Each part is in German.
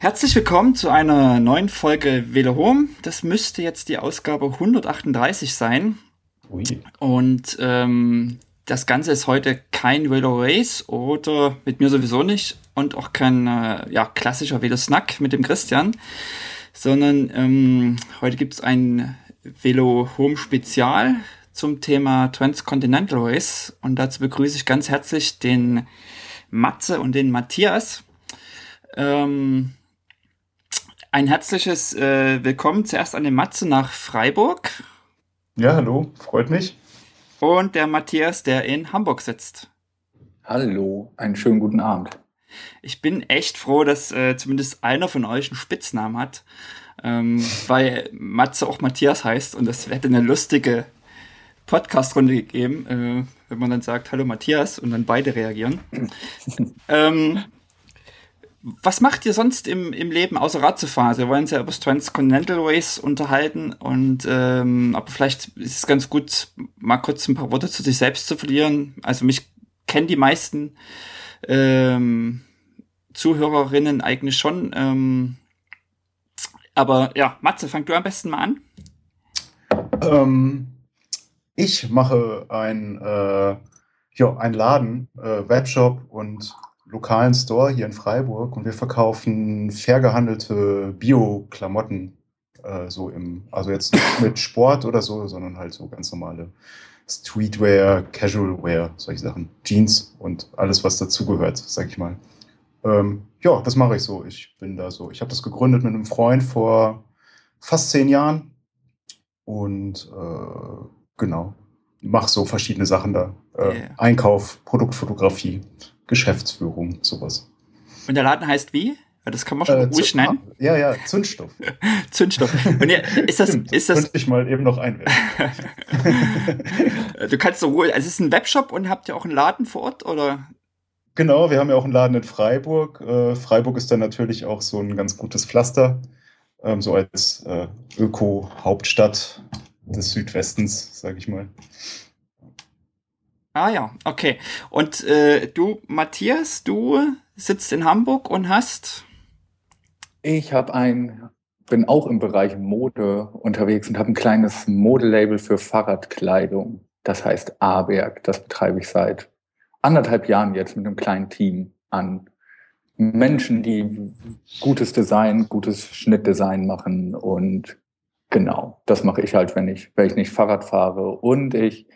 Herzlich willkommen zu einer neuen Folge Velo Home. Das müsste jetzt die Ausgabe 138 sein. Ui. Und ähm, das Ganze ist heute kein Velo Race oder mit mir sowieso nicht und auch kein äh, ja, klassischer Velo Snack mit dem Christian, sondern ähm, heute gibt es ein Velo Home Spezial zum Thema Transcontinental Race und dazu begrüße ich ganz herzlich den Matze und den Matthias. Ähm, ein herzliches äh, Willkommen zuerst an den Matze nach Freiburg. Ja, hallo, freut mich. Und der Matthias, der in Hamburg sitzt. Hallo, einen schönen guten Abend. Ich bin echt froh, dass äh, zumindest einer von euch einen Spitznamen hat, ähm, weil Matze auch Matthias heißt und das hätte eine lustige Podcast-Runde gegeben, äh, wenn man dann sagt, hallo Matthias und dann beide reagieren. ähm, was macht ihr sonst im, im Leben außer Rad zu fahren? Also wir wollen uns ja über das Transcontinental Race unterhalten und ähm, aber vielleicht ist es ganz gut, mal kurz ein paar Worte zu sich selbst zu verlieren. Also mich kennen die meisten ähm, Zuhörerinnen eigentlich schon. Ähm, aber ja, Matze, fang du am besten mal an. Ähm, ich mache ein, äh, ja, ein Laden, äh, Webshop und lokalen Store hier in Freiburg und wir verkaufen fair gehandelte Bio-Klamotten. Äh, so im, also jetzt nicht mit Sport oder so, sondern halt so ganz normale Streetwear, Casualwear, solche Sachen. Jeans und alles, was dazugehört, sag ich mal. Ähm, ja, das mache ich so. Ich bin da so. Ich habe das gegründet mit einem Freund vor fast zehn Jahren. Und äh, genau, mache so verschiedene Sachen da. Äh, yeah. Einkauf, Produktfotografie, Geschäftsführung, sowas. Und der Laden heißt wie? Das kann man schon äh, ruhig nennen. Ja, ja, Zündstoff. Zündstoff. Und ja, ist das, Stimmt, ist das. Könnte ich mal eben noch einwerfen. du kannst so ruhig, also es ist ein Webshop und habt ihr auch einen Laden vor Ort oder? Genau, wir haben ja auch einen Laden in Freiburg. Äh, Freiburg ist dann natürlich auch so ein ganz gutes Pflaster, ähm, so als äh, Öko-Hauptstadt des Südwestens, sage ich mal. Ah ja, okay. Und äh, du, Matthias, du sitzt in Hamburg und hast? Ich habe ein, bin auch im Bereich Mode unterwegs und habe ein kleines Modelabel für Fahrradkleidung. Das heißt Aberg. Das betreibe ich seit anderthalb Jahren jetzt mit einem kleinen Team an Menschen, die gutes Design, gutes Schnittdesign machen und genau, das mache ich halt, wenn ich, wenn ich nicht Fahrrad fahre und ich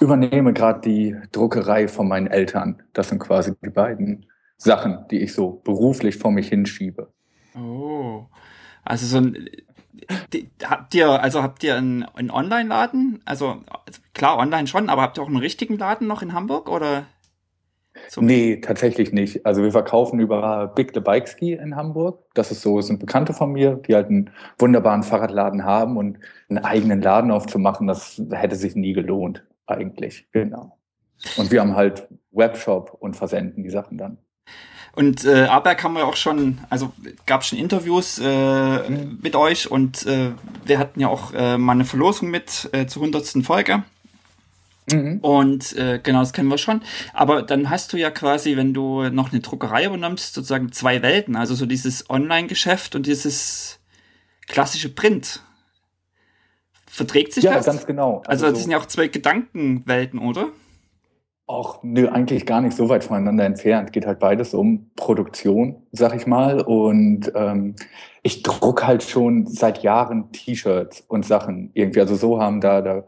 übernehme gerade die Druckerei von meinen Eltern. Das sind quasi die beiden Sachen, die ich so beruflich vor mich hinschiebe. Oh, also so ein die, habt ihr, also habt ihr einen, einen Online-Laden? Also klar, online schon, aber habt ihr auch einen richtigen Laden noch in Hamburg oder? So? Nee, tatsächlich nicht. Also wir verkaufen über Big the Bike Ski in Hamburg. Das ist so, sind Bekannte von mir, die halt einen wunderbaren Fahrradladen haben und einen eigenen Laden aufzumachen, das hätte sich nie gelohnt eigentlich, genau. Und wir haben halt Webshop und versenden die Sachen dann. Und äh, Aberg haben wir auch schon, also gab schon Interviews äh, mhm. mit euch und äh, wir hatten ja auch äh, mal eine Verlosung mit äh, zur 100. Folge. Mhm. Und äh, genau, das kennen wir schon. Aber dann hast du ja quasi, wenn du noch eine Druckerei übernimmst, sozusagen zwei Welten. Also so dieses Online-Geschäft und dieses klassische Print. Verträgt sich ja, das? Ja, ganz genau. Also, also das sind ja auch zwei Gedankenwelten, oder? Auch nö, eigentlich gar nicht so weit voneinander entfernt. Geht halt beides um Produktion, sag ich mal. Und ähm, ich druck halt schon seit Jahren T-Shirts und Sachen irgendwie. Also so haben da, da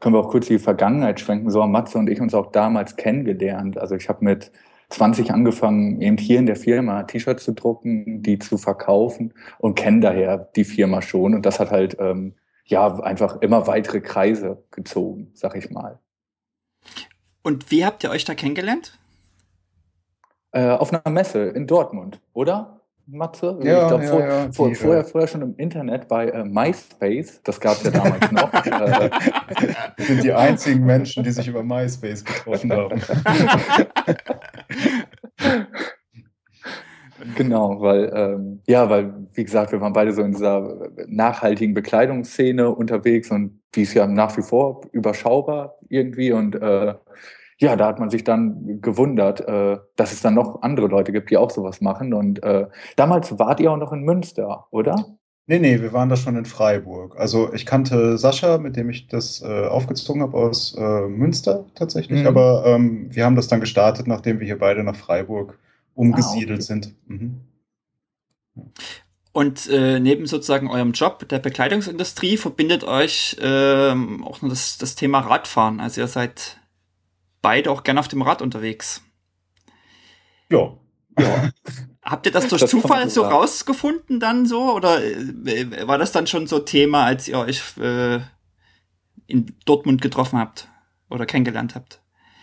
können wir auch kurz die Vergangenheit schwenken. So haben Matze und ich uns auch damals kennengelernt. Also ich habe mit 20 angefangen, eben hier in der Firma T-Shirts zu drucken, die zu verkaufen und kenne daher die Firma schon. Und das hat halt ähm, ja einfach immer weitere Kreise gezogen, sag ich mal. Und wie habt ihr euch da kennengelernt? Äh, auf einer Messe in Dortmund, oder? Matze? Ja, ich glaub, ja, vor, ja, vor, vorher, vorher schon im Internet bei äh, MySpace, das gab es ja damals noch. äh, wir sind die einzigen Menschen, die sich über MySpace getroffen haben. Genau, weil, ähm, ja, weil, wie gesagt, wir waren beide so in dieser nachhaltigen Bekleidungsszene unterwegs und die ist ja nach wie vor überschaubar irgendwie und äh, ja, da hat man sich dann gewundert, äh, dass es dann noch andere Leute gibt, die auch sowas machen. Und äh, damals wart ihr auch noch in Münster, oder? Nee, nee, wir waren da schon in Freiburg. Also ich kannte Sascha, mit dem ich das äh, aufgezogen habe aus äh, Münster tatsächlich, mhm. aber ähm, wir haben das dann gestartet, nachdem wir hier beide nach Freiburg umgesiedelt ah, okay. sind. Mhm. Und äh, neben sozusagen eurem Job der Bekleidungsindustrie verbindet euch ähm, auch noch das, das Thema Radfahren. Also ihr seid beide auch gerne auf dem Rad unterwegs. Ja. ja. Habt ihr das durch das Zufall so rausgefunden dann so? Oder äh, war das dann schon so Thema, als ihr euch äh, in Dortmund getroffen habt oder kennengelernt habt?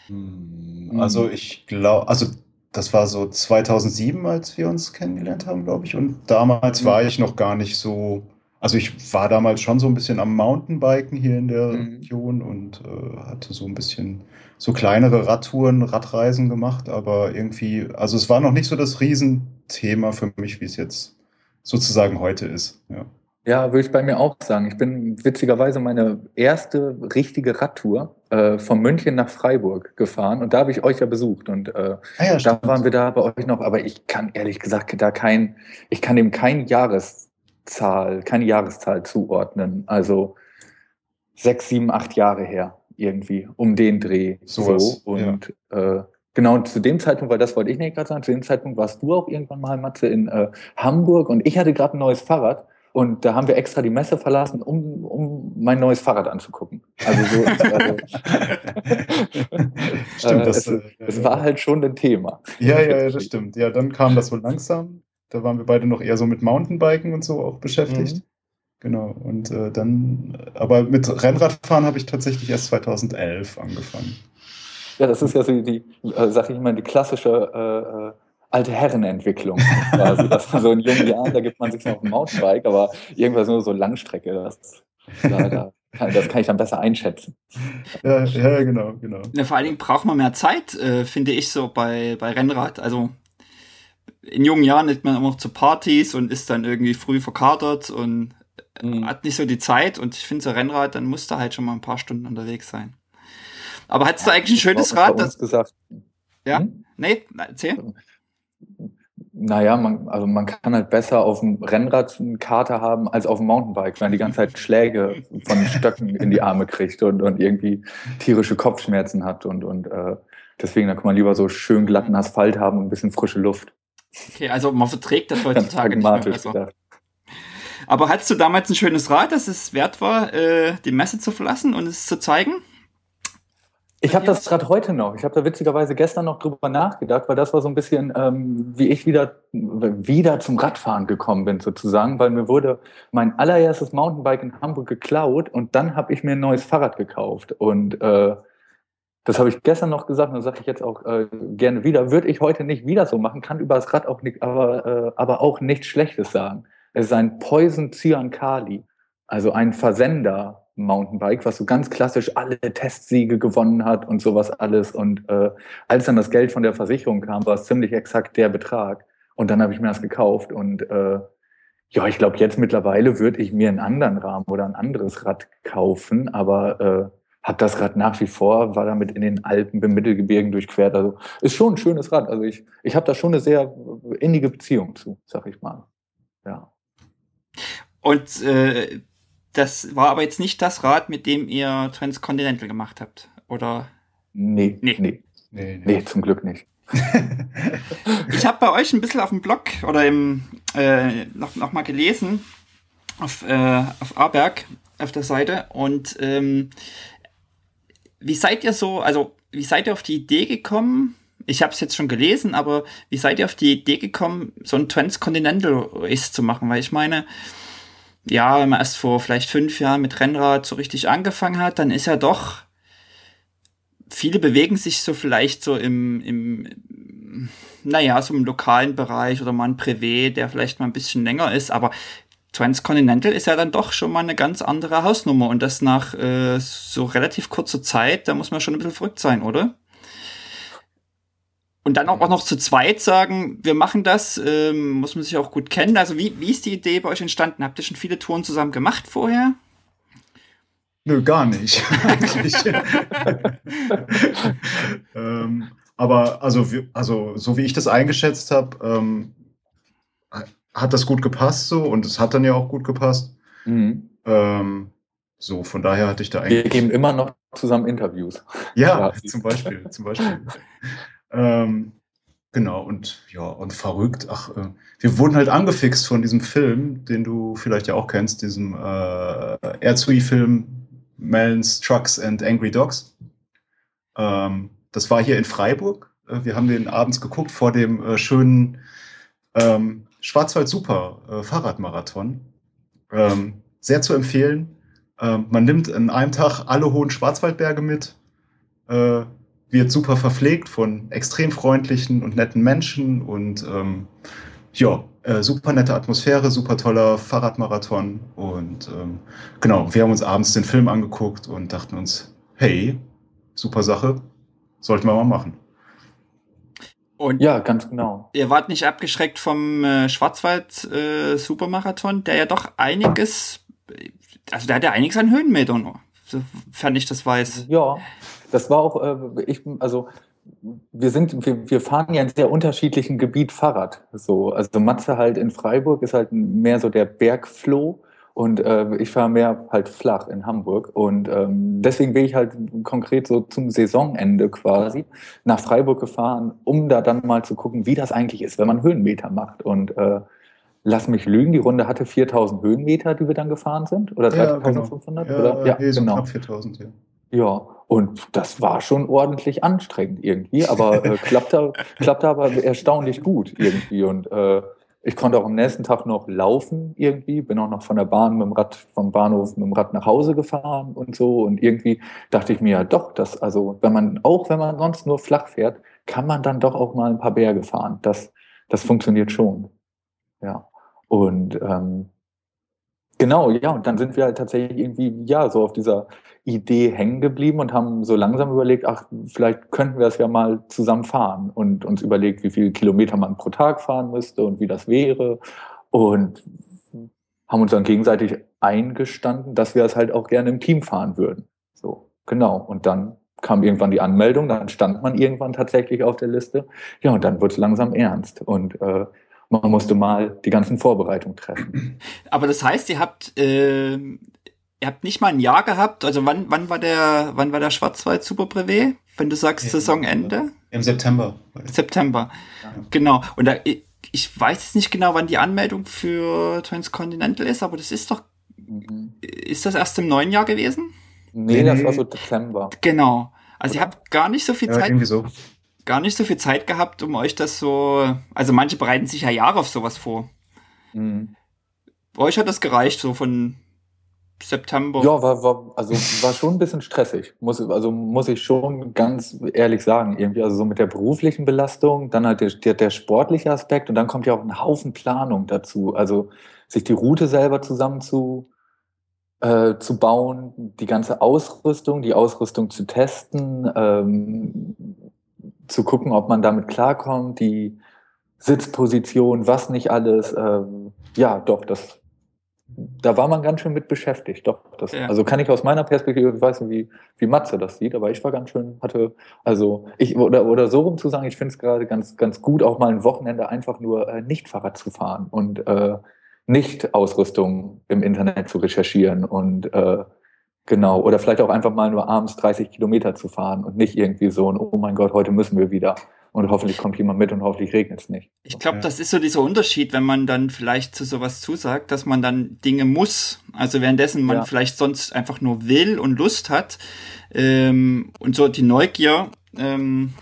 Hm, also ich glaube, also das war so 2007, als wir uns kennengelernt haben, glaube ich. Und damals war ich noch gar nicht so, also ich war damals schon so ein bisschen am Mountainbiken hier in der mhm. Region und äh, hatte so ein bisschen so kleinere Radtouren, Radreisen gemacht, aber irgendwie, also es war noch nicht so das Riesenthema für mich, wie es jetzt sozusagen heute ist. Ja. Ja, würde ich bei mir auch sagen. Ich bin witzigerweise meine erste richtige Radtour äh, von München nach Freiburg gefahren und da habe ich euch ja besucht und äh, ah ja, da waren wir da bei euch noch, aber ich kann ehrlich gesagt da kein, ich kann dem keine Jahreszahl, keine Jahreszahl zuordnen. Also sechs, sieben, acht Jahre her irgendwie um den Dreh. So, so. und ja. äh, genau zu dem Zeitpunkt, weil das wollte ich nicht gerade sagen, zu dem Zeitpunkt warst du auch irgendwann mal, Matze, in äh, Hamburg und ich hatte gerade ein neues Fahrrad. Und da haben wir extra die Messe verlassen, um, um mein neues Fahrrad anzugucken. Also so, also, stimmt, äh, das, es, äh, es, war halt schon ein Thema. Ja, ja, das stimmt. Ja, dann kam das so langsam. Da waren wir beide noch eher so mit Mountainbiken und so auch beschäftigt. Mhm. Genau, und äh, dann, aber mit Rennradfahren habe ich tatsächlich erst 2011 angefangen. Ja, das ist ja so die, äh, sag ich mal, die klassische äh, äh alte Herrenentwicklung quasi. dass man so in jungen Jahren, da gibt man sich noch ein Mountainbike, aber irgendwas nur so Langstrecke, das, da, das kann ich dann besser einschätzen. Ja, ja genau, genau. Ja, vor allen Dingen braucht man mehr Zeit, äh, finde ich so bei, bei Rennrad. Also in jungen Jahren ist man immer noch zu Partys und ist dann irgendwie früh verkatert und mhm. hat nicht so die Zeit und ich finde so Rennrad, dann musst du halt schon mal ein paar Stunden unterwegs sein. Aber hattest du eigentlich ein schönes Rad? Das gesagt. Ja? Hm? Nee, erzähl. Naja, man, also man kann halt besser auf dem Rennrad eine Karte haben als auf dem Mountainbike, weil man die ganze Zeit Schläge von Stöcken in die Arme kriegt und, und irgendwie tierische Kopfschmerzen hat und, und äh, deswegen, da kann man lieber so schön glatten Asphalt haben und ein bisschen frische Luft. Okay, also man verträgt das heutzutage nicht mehr. Also. Aber hattest du damals ein schönes Rad, dass es wert war, äh, die Messe zu verlassen und es zu zeigen? Ich habe das Rad heute noch. Ich habe da witzigerweise gestern noch drüber nachgedacht, weil das war so ein bisschen, ähm, wie ich wieder, wieder zum Radfahren gekommen bin, sozusagen, weil mir wurde mein allererstes Mountainbike in Hamburg geklaut und dann habe ich mir ein neues Fahrrad gekauft. Und äh, das habe ich gestern noch gesagt und das sage ich jetzt auch äh, gerne wieder. Würde ich heute nicht wieder so machen, kann über das Rad auch nicht, aber, äh, aber auch nichts Schlechtes sagen. Es ist ein Poison Cyan Kali, also ein Versender Mountainbike, was so ganz klassisch alle Testsiege gewonnen hat und sowas alles. Und äh, als dann das Geld von der Versicherung kam, war es ziemlich exakt der Betrag. Und dann habe ich mir das gekauft. Und äh, ja, ich glaube, jetzt mittlerweile würde ich mir einen anderen Rahmen oder ein anderes Rad kaufen, aber äh, habe das Rad nach wie vor, war damit in den Alpen, im Mittelgebirgen durchquert. Also ist schon ein schönes Rad. Also ich, ich habe da schon eine sehr innige Beziehung zu, sag ich mal. Ja. Und äh, das war aber jetzt nicht das Rad, mit dem ihr Transcontinental gemacht habt, oder? Nee, nee. Nee, nee, nee. zum Glück nicht. ich habe bei euch ein bisschen auf dem Blog oder im äh, noch, noch mal gelesen auf, äh, auf Aberg auf der Seite und ähm, wie seid ihr so, also wie seid ihr auf die Idee gekommen? Ich habe es jetzt schon gelesen, aber wie seid ihr auf die Idee gekommen, so ein Transcontinental Race zu machen? Weil ich meine, ja, wenn man erst vor vielleicht fünf Jahren mit Rennrad so richtig angefangen hat, dann ist ja doch, viele bewegen sich so vielleicht so im, im naja, so im lokalen Bereich oder mal ein Privé, der vielleicht mal ein bisschen länger ist, aber Transcontinental ist ja dann doch schon mal eine ganz andere Hausnummer und das nach äh, so relativ kurzer Zeit, da muss man schon ein bisschen verrückt sein, oder? Und dann auch noch zu zweit sagen, wir machen das, ähm, muss man sich auch gut kennen. Also wie, wie ist die Idee bei euch entstanden? Habt ihr schon viele Touren zusammen gemacht vorher? Nö, gar nicht. ähm, aber also, also, so wie ich das eingeschätzt habe, ähm, hat das gut gepasst so und es hat dann ja auch gut gepasst. Mhm. Ähm, so, von daher hatte ich da eigentlich. Wir geben immer noch zusammen Interviews. Ja, zum Beispiel, zum Beispiel. Ähm, genau, und ja, und verrückt. Ach, äh, wir wurden halt angefixt von diesem Film, den du vielleicht ja auch kennst, diesem äh, Air-Zui-Film Melons, Trucks and Angry Dogs. Ähm, das war hier in Freiburg. Äh, wir haben den abends geguckt vor dem äh, schönen ähm, Schwarzwald Super Fahrradmarathon. Ähm, sehr zu empfehlen. Ähm, man nimmt in einem Tag alle hohen Schwarzwaldberge mit, äh, wird super verpflegt von extrem freundlichen und netten Menschen und ähm, ja, äh, super nette Atmosphäre, super toller Fahrradmarathon und ähm, genau, wir haben uns abends den Film angeguckt und dachten uns, hey, super Sache, sollten wir mal machen. Und ja, ganz genau. Ihr wart nicht abgeschreckt vom äh, Schwarzwald äh, Supermarathon, der ja doch einiges also der hat ja einiges an Höhenmetern, sofern ich das weiß. Ja, das war auch, äh, ich, also wir sind, wir, wir fahren ja in sehr unterschiedlichen Gebiet Fahrrad. So, also Matze halt in Freiburg ist halt mehr so der Bergfloh und äh, ich fahre mehr halt flach in Hamburg. Und ähm, deswegen bin ich halt konkret so zum Saisonende quasi nach Freiburg gefahren, um da dann mal zu gucken, wie das eigentlich ist, wenn man Höhenmeter macht. Und äh, lass mich lügen, die Runde hatte 4000 Höhenmeter, die wir dann gefahren sind? Oder 3500? Ja, genau. oder? Ja, ja nee, so genau. knapp 4000, ja. Ja, und das war schon ordentlich anstrengend irgendwie, aber äh, klappte, klappte aber erstaunlich gut irgendwie. Und äh, ich konnte auch am nächsten Tag noch laufen irgendwie, bin auch noch von der Bahn mit dem Rad, vom Bahnhof mit dem Rad nach Hause gefahren und so. Und irgendwie dachte ich mir ja doch, dass, also wenn man, auch wenn man sonst nur flach fährt, kann man dann doch auch mal ein paar Berge fahren. Das, das funktioniert schon. Ja. Und ähm, genau, ja, und dann sind wir halt tatsächlich irgendwie, ja, so auf dieser Idee hängen geblieben und haben so langsam überlegt, ach, vielleicht könnten wir es ja mal zusammen fahren und uns überlegt, wie viele Kilometer man pro Tag fahren müsste und wie das wäre. Und haben uns dann gegenseitig eingestanden, dass wir es halt auch gerne im Team fahren würden. So, genau. Und dann kam irgendwann die Anmeldung, dann stand man irgendwann tatsächlich auf der Liste. Ja, und dann wird es langsam ernst. Und äh, man musste mal die ganzen Vorbereitungen treffen. Aber das heißt, ihr habt, äh, ihr habt nicht mal ein Jahr gehabt. Also wann, wann war der, wann war der Schwarzwald Super Brevet? Wenn du sagst ja, Saisonende? Im September. September. Ja. Genau. Und da, ich weiß jetzt nicht genau, wann die Anmeldung für Transcontinental ist, aber das ist doch, mhm. ist das erst im neuen Jahr gewesen? Nee, das war so Dezember. Genau. Also ihr habt gar nicht so viel ja, Zeit. Irgendwie so gar nicht so viel Zeit gehabt, um euch das so. Also manche bereiten sich ja Jahre auf sowas vor. Mhm. euch hat das gereicht, so von September. Ja, war, war, also war schon ein bisschen stressig, muss, also muss ich schon ganz ehrlich sagen, irgendwie. Also so mit der beruflichen Belastung, dann halt der, der, der sportliche Aspekt und dann kommt ja auch ein Haufen Planung dazu. Also sich die Route selber zusammen zu, äh, zu bauen, die ganze Ausrüstung, die Ausrüstung zu testen, ähm, zu gucken, ob man damit klarkommt, die Sitzposition, was nicht alles. Ähm, ja, doch, das, da war man ganz schön mit beschäftigt. Doch, das, ja. also kann ich aus meiner Perspektive, ich weiß nicht, wie, wie Matze das sieht, aber ich war ganz schön, hatte, also ich, oder, oder so rum zu sagen, ich finde es gerade ganz, ganz gut, auch mal ein Wochenende einfach nur äh, nicht Fahrrad zu fahren und äh, nicht Ausrüstung im Internet zu recherchieren und äh, Genau, oder vielleicht auch einfach mal nur abends 30 Kilometer zu fahren und nicht irgendwie so ein, oh mein Gott, heute müssen wir wieder. Und hoffentlich kommt jemand mit und hoffentlich regnet es nicht. Ich glaube, das ist so dieser Unterschied, wenn man dann vielleicht zu sowas zusagt, dass man dann Dinge muss. Also währenddessen man ja. vielleicht sonst einfach nur will und Lust hat. Ähm, und so die Neugier. Ähm,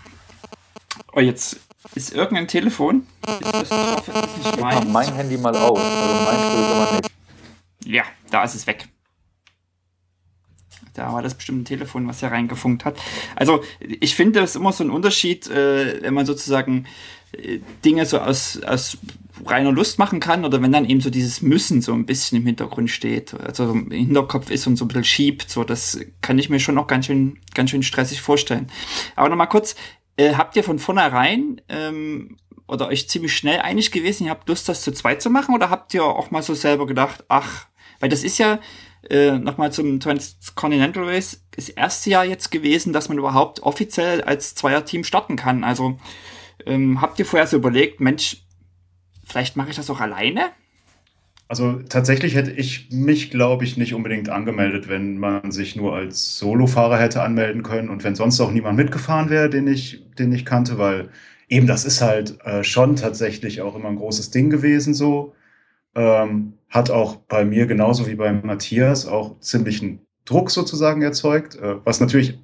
oh, jetzt ist irgendein Telefon. Das, das ist nicht mein. mein Handy mal aus. Also mein ist nicht. Ja, da ist es weg. Da war das bestimmt ein Telefon, was er reingefunkt hat. Also ich finde, es ist immer so ein Unterschied, äh, wenn man sozusagen äh, Dinge so aus, aus reiner Lust machen kann oder wenn dann eben so dieses Müssen so ein bisschen im Hintergrund steht, also im Hinterkopf ist und so ein bisschen schiebt, so das kann ich mir schon noch ganz schön, ganz schön stressig vorstellen. Aber nochmal kurz, äh, habt ihr von vornherein ähm, oder euch ziemlich schnell einig gewesen, ihr habt Lust, das zu zweit zu machen oder habt ihr auch mal so selber gedacht, ach, weil das ist ja, äh, nochmal zum Transcontinental Race, das erste Jahr jetzt gewesen, dass man überhaupt offiziell als Zweierteam starten kann. Also ähm, habt ihr vorher so überlegt, Mensch, vielleicht mache ich das auch alleine? Also tatsächlich hätte ich mich, glaube ich, nicht unbedingt angemeldet, wenn man sich nur als Solofahrer hätte anmelden können und wenn sonst auch niemand mitgefahren wäre, den ich, den ich kannte, weil eben das ist halt äh, schon tatsächlich auch immer ein großes Ding gewesen so. Ähm, hat auch bei mir genauso wie bei Matthias auch ziemlichen Druck sozusagen erzeugt, äh, was natürlich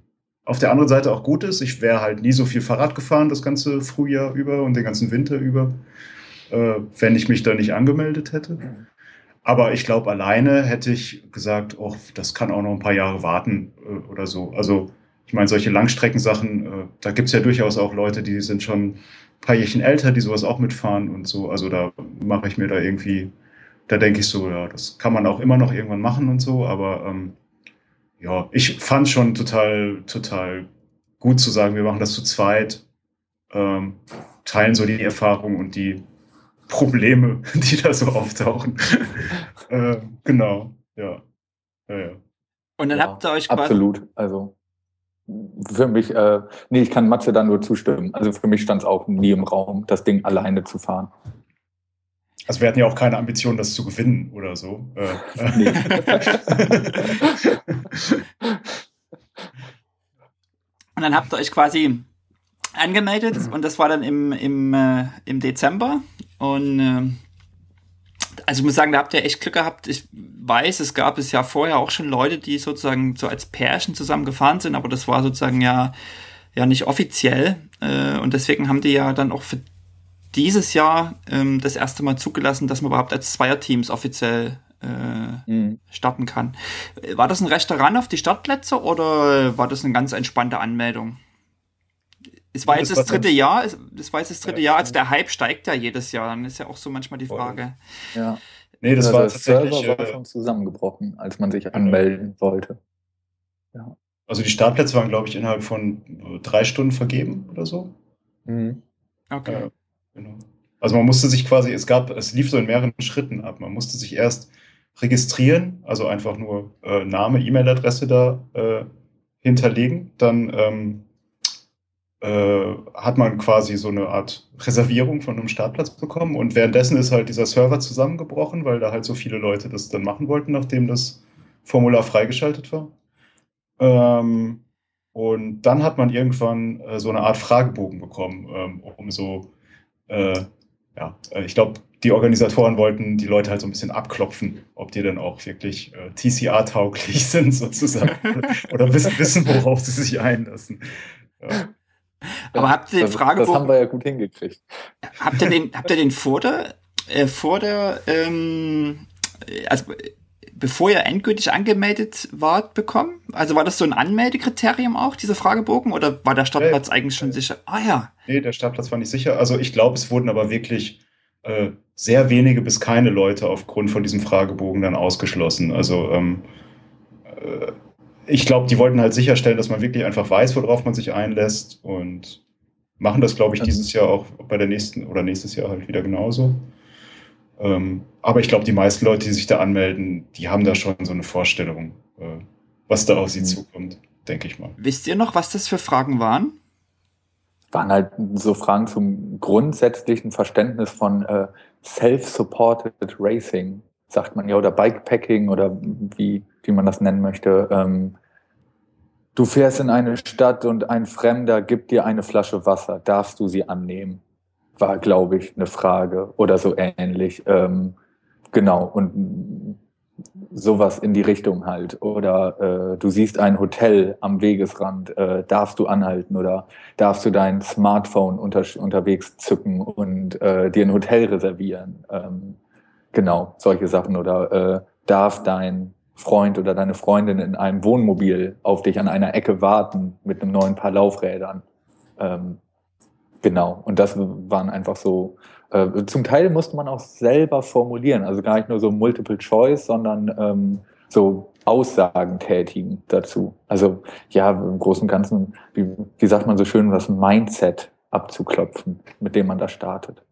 auf der anderen Seite auch gut ist. Ich wäre halt nie so viel Fahrrad gefahren das ganze Frühjahr über und den ganzen Winter über, äh, wenn ich mich da nicht angemeldet hätte. Aber ich glaube, alleine hätte ich gesagt, oh, das kann auch noch ein paar Jahre warten äh, oder so. Also ich meine, solche Langstreckensachen, äh, da gibt es ja durchaus auch Leute, die sind schon ein paar Jährchen älter, die sowas auch mitfahren und so. Also da mache ich mir da irgendwie, da denke ich so, ja, das kann man auch immer noch irgendwann machen und so. Aber ähm, ja, ich fand schon total, total gut zu sagen, wir machen das zu zweit, ähm, teilen so die Erfahrung und die Probleme, die da so auftauchen. äh, genau, ja. ja, ja. Und dann ja, habt ihr euch quasi. Absolut, also für mich, äh, nee, ich kann Matze dann nur zustimmen. Also für mich stand es auch nie im Raum, das Ding alleine zu fahren. Also wir hatten ja auch keine Ambition, das zu gewinnen oder so. Äh, nee. Und dann habt ihr euch quasi angemeldet und das war dann im, im, äh, im Dezember. Und äh, also ich muss sagen, da habt ihr echt Glück gehabt. Ich weiß, es gab es ja vorher auch schon Leute, die sozusagen so als Pärchen zusammen gefahren sind, aber das war sozusagen ja, ja nicht offiziell. Äh, und deswegen haben die ja dann auch für dieses Jahr ähm, das erste Mal zugelassen, dass man überhaupt als Zweierteams offiziell äh, mhm. starten kann. War das ein rechter Run auf die Startplätze oder war das eine ganz entspannte Anmeldung? Es war jetzt das, das dritte Jahr, das war jetzt das dritte ja, Jahr, also der Hype steigt ja jedes Jahr, dann ist ja auch so manchmal die Frage. Ja. Nee, das also war tatsächlich Server war äh, schon zusammengebrochen, als man sich anmelden wollte. Ja. Also die Startplätze waren, glaube ich, innerhalb von drei Stunden vergeben oder so. Mhm. Okay. Genau. Also man musste sich quasi, es gab, es lief so in mehreren Schritten ab. Man musste sich erst registrieren, also einfach nur äh, Name, E-Mail-Adresse da äh, hinterlegen, dann ähm, äh, hat man quasi so eine Art Reservierung von einem Startplatz bekommen und währenddessen ist halt dieser Server zusammengebrochen, weil da halt so viele Leute das dann machen wollten, nachdem das Formular freigeschaltet war. Ähm, und dann hat man irgendwann äh, so eine Art Fragebogen bekommen, ähm, um so, äh, ja, äh, ich glaube, die Organisatoren wollten die Leute halt so ein bisschen abklopfen, ob die dann auch wirklich äh, TCA-tauglich sind sozusagen oder wissen, wissen, worauf sie sich einlassen. Ja. Aber habt ihr den das, Fragebogen? Das haben wir ja gut hingekriegt. Habt ihr den, habt ihr den vor der, äh, vor der, ähm, also bevor ihr endgültig angemeldet wart, bekommen? Also war das so ein Anmeldekriterium auch, dieser Fragebogen, oder war der Startplatz nee, eigentlich schon sicher? Ah ja. Nee, der Startplatz war nicht sicher. Also ich glaube, es wurden aber wirklich äh, sehr wenige bis keine Leute aufgrund von diesem Fragebogen dann ausgeschlossen. Also ähm, äh, ich glaube, die wollten halt sicherstellen, dass man wirklich einfach weiß, worauf man sich einlässt und machen das, glaube ich, dieses Jahr auch bei der nächsten oder nächstes Jahr halt wieder genauso. Ähm, aber ich glaube, die meisten Leute, die sich da anmelden, die haben da schon so eine Vorstellung, äh, was da auf sie mhm. zukommt, denke ich mal. Wisst ihr noch, was das für Fragen waren? Waren halt so Fragen zum grundsätzlichen Verständnis von äh, Self-Supported Racing sagt man ja, oder Bikepacking oder wie, wie man das nennen möchte. Ähm, du fährst in eine Stadt und ein Fremder gibt dir eine Flasche Wasser. Darfst du sie annehmen? War, glaube ich, eine Frage oder so ähnlich. Ähm, genau. Und sowas in die Richtung halt. Oder äh, du siehst ein Hotel am Wegesrand, äh, darfst du anhalten oder darfst du dein Smartphone unter, unterwegs zücken und äh, dir ein Hotel reservieren. Ähm, Genau, solche Sachen. Oder äh, darf dein Freund oder deine Freundin in einem Wohnmobil auf dich an einer Ecke warten mit einem neuen Paar Laufrädern? Ähm, genau, und das waren einfach so, äh, zum Teil musste man auch selber formulieren, also gar nicht nur so Multiple Choice, sondern ähm, so Aussagen tätigen dazu. Also ja, im Großen und Ganzen, wie, wie sagt man so schön, das Mindset abzuklopfen, mit dem man da startet.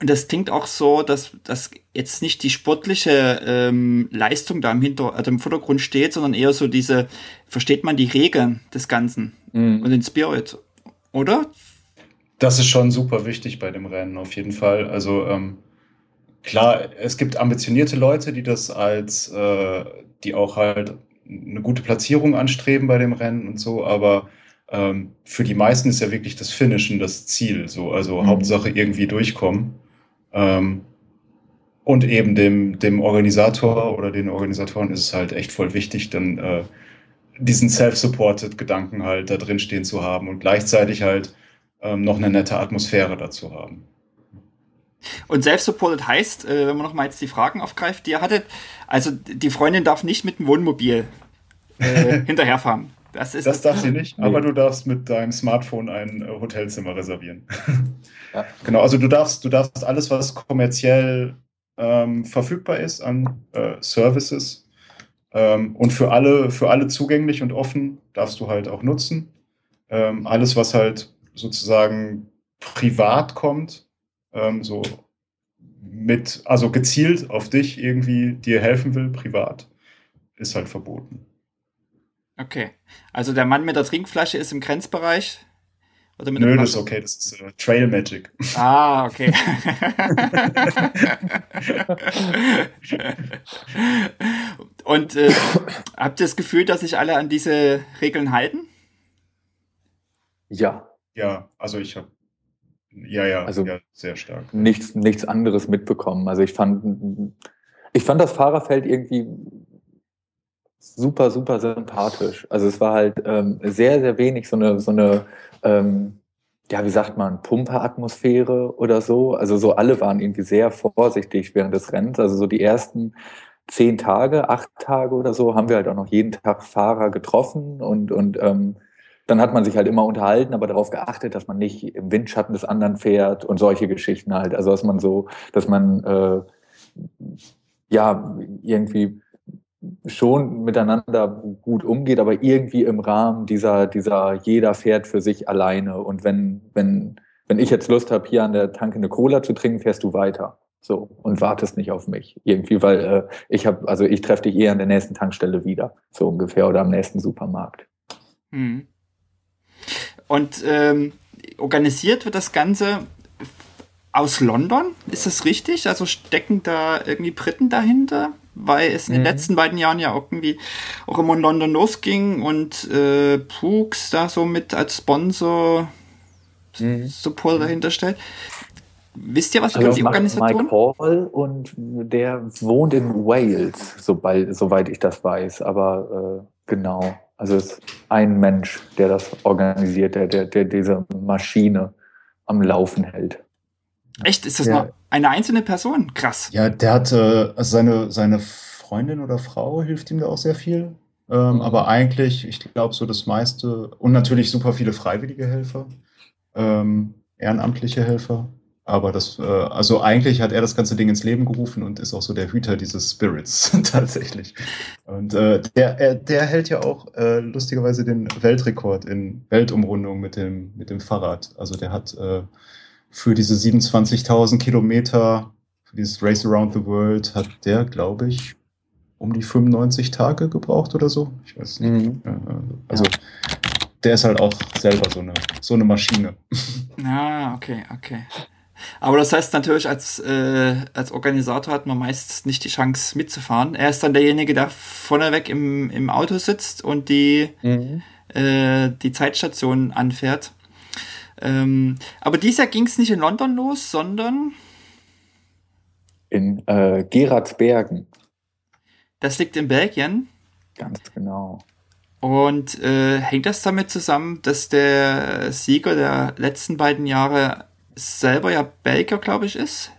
Und das klingt auch so, dass, dass jetzt nicht die sportliche ähm, Leistung da im, Hinter also im Vordergrund steht, sondern eher so diese, versteht man die Regeln des Ganzen mhm. und den Spirit, oder? Das ist schon super wichtig bei dem Rennen, auf jeden Fall. Also ähm, klar, es gibt ambitionierte Leute, die das als, äh, die auch halt eine gute Platzierung anstreben bei dem Rennen und so, aber ähm, für die meisten ist ja wirklich das Finishen das Ziel. So, also mhm. Hauptsache irgendwie durchkommen. Ähm, und eben dem, dem Organisator oder den Organisatoren ist es halt echt voll wichtig, dann äh, diesen self-supported Gedanken halt da drin stehen zu haben und gleichzeitig halt ähm, noch eine nette Atmosphäre dazu haben. Und self-supported heißt, äh, wenn man nochmal jetzt die Fragen aufgreift, die ihr hattet, also die Freundin darf nicht mit dem Wohnmobil äh, hinterherfahren. Das, ist das darf sie nicht, nee. aber du darfst mit deinem Smartphone ein äh, Hotelzimmer reservieren. Ja. Genau, also du darfst, du darfst alles, was kommerziell ähm, verfügbar ist an äh, Services ähm, und für alle, für alle zugänglich und offen, darfst du halt auch nutzen. Ähm, alles, was halt sozusagen privat kommt, ähm, so mit, also gezielt auf dich irgendwie dir helfen will, privat, ist halt verboten. Okay. Also der Mann mit der Trinkflasche ist im Grenzbereich. Oder mit Nö, das ist okay, das ist uh, Trail Magic. Ah, okay. Und äh, habt ihr das Gefühl, dass sich alle an diese Regeln halten? Ja. Ja, also ich habe ja, ja, also ja, sehr stark. Nichts, nichts anderes mitbekommen. Also ich fand, ich fand das Fahrerfeld irgendwie super, super sympathisch. Also es war halt ähm, sehr, sehr wenig so eine, so eine, ähm, ja, wie sagt man, Pumperatmosphäre oder so. Also so alle waren irgendwie sehr vorsichtig während des Rennens. Also so die ersten zehn Tage, acht Tage oder so haben wir halt auch noch jeden Tag Fahrer getroffen und, und ähm, dann hat man sich halt immer unterhalten, aber darauf geachtet, dass man nicht im Windschatten des anderen fährt und solche Geschichten halt. Also dass man so, dass man äh, ja irgendwie schon miteinander gut umgeht, aber irgendwie im Rahmen dieser, dieser jeder fährt für sich alleine. Und wenn, wenn, wenn ich jetzt Lust habe, hier an der Tanke eine Cola zu trinken, fährst du weiter. So und wartest nicht auf mich. Irgendwie, weil äh, ich habe, also ich treffe dich eher an der nächsten Tankstelle wieder, so ungefähr, oder am nächsten Supermarkt. Hm. Und ähm, organisiert wird das Ganze aus London, ist das richtig? Also stecken da irgendwie Briten dahinter? weil es in den mhm. letzten beiden Jahren ja irgendwie auch immer in London losging und äh, Brooks da so mit als Sponsor mhm. Support dahinter stellt. Wisst ihr was also die Organisation? Mike Hall und der wohnt in Wales, sobald, soweit ich das weiß. Aber äh, genau, also es ist ein Mensch, der das organisiert, der, der, der diese Maschine am Laufen hält. Echt? Ist das ja. nur eine einzelne Person? Krass. Ja, der hat, äh, also seine, seine Freundin oder Frau hilft ihm da auch sehr viel. Ähm, mhm. Aber eigentlich, ich glaube, so das meiste und natürlich super viele freiwillige Helfer, ähm, ehrenamtliche Helfer. Aber das, äh, also eigentlich hat er das ganze Ding ins Leben gerufen und ist auch so der Hüter dieses Spirits tatsächlich. Und äh, der, er, der hält ja auch äh, lustigerweise den Weltrekord in Weltumrundung mit dem, mit dem Fahrrad. Also der hat äh, für diese 27.000 Kilometer, für dieses Race Around the World, hat der, glaube ich, um die 95 Tage gebraucht oder so. Ich weiß nicht. Mhm. Also der ist halt auch selber so eine, so eine Maschine. Ah, okay, okay. Aber das heißt natürlich, als, äh, als Organisator hat man meist nicht die Chance mitzufahren. Er ist dann derjenige, der vorneweg im, im Auto sitzt und die, mhm. äh, die Zeitstation anfährt. Ähm, aber dieses Jahr ging es nicht in London los, sondern in äh, Geratsbergen. Das liegt in Belgien. Ganz genau. Und äh, hängt das damit zusammen, dass der Sieger der letzten beiden Jahre selber ja Belgier, glaube ich, ist?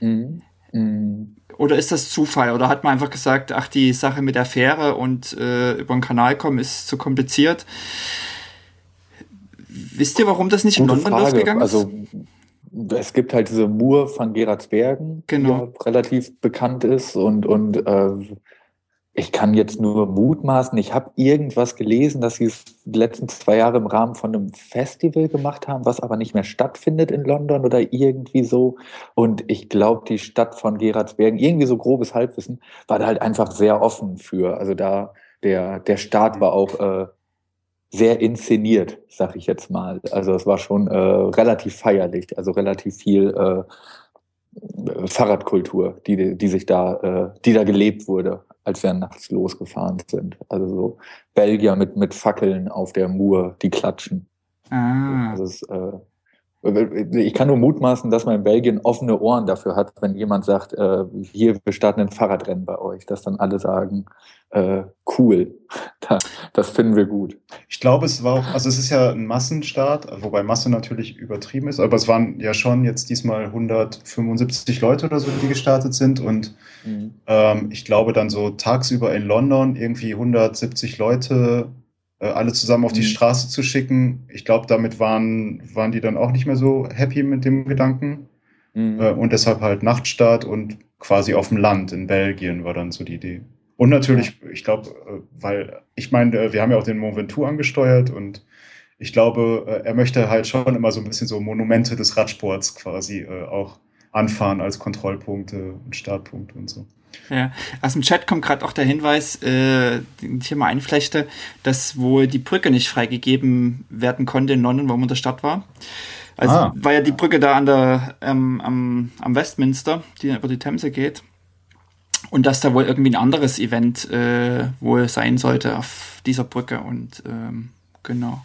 Mhm. Mhm. Oder ist das Zufall? Oder hat man einfach gesagt, ach, die Sache mit der Fähre und äh, über den Kanal kommen ist zu kompliziert? Wisst ihr, warum das nicht Gute in London Frage. losgegangen ist? Also, es gibt halt diese Mur von Geratsbergen, genau. die relativ bekannt ist und, und äh, Ich kann jetzt nur mutmaßen. Ich habe irgendwas gelesen, dass sie es die letzten zwei Jahre im Rahmen von einem Festival gemacht haben, was aber nicht mehr stattfindet in London oder irgendwie so. Und ich glaube, die Stadt von Geratsbergen, irgendwie so grobes Halbwissen, war da halt einfach sehr offen für. Also da der, der Start war auch äh, sehr inszeniert, sag ich jetzt mal. Also es war schon äh, relativ feierlich, also relativ viel äh, Fahrradkultur, die, die sich da, äh, die da gelebt wurde, als wir nachts losgefahren sind. Also so Belgier mit, mit Fackeln auf der Mur, die klatschen. Ah. Also es, äh, ich kann nur mutmaßen, dass man in Belgien offene Ohren dafür hat, wenn jemand sagt, äh, hier, wir starten ein Fahrradrennen bei euch, dass dann alle sagen, äh, cool, das finden wir gut. Ich glaube, es war auch, also es ist ja ein Massenstart, wobei Masse natürlich übertrieben ist, aber es waren ja schon jetzt diesmal 175 Leute oder so, die gestartet sind und mhm. ähm, ich glaube dann so tagsüber in London irgendwie 170 Leute alle zusammen auf die mhm. Straße zu schicken. Ich glaube, damit waren, waren die dann auch nicht mehr so happy mit dem Gedanken. Mhm. Äh, und deshalb halt Nachtstart und quasi auf dem Land in Belgien war dann so die Idee. Und natürlich, ja. ich glaube, äh, weil ich meine, wir haben ja auch den Mont Ventoux angesteuert und ich glaube, er möchte halt schon immer so ein bisschen so Monumente des Radsports quasi auch anfahren als Kontrollpunkte und Startpunkte und so. Ja, aus dem Chat kommt gerade auch der Hinweis, äh, den ich hier mal einflechte, dass wohl die Brücke nicht freigegeben werden konnte in London, wo man in der Stadt war. Also ah. war ja die Brücke da an der, ähm, am, am Westminster, die über die Themse geht. Und dass da wohl irgendwie ein anderes Event äh, wohl sein sollte auf dieser Brücke. Und ähm, genau.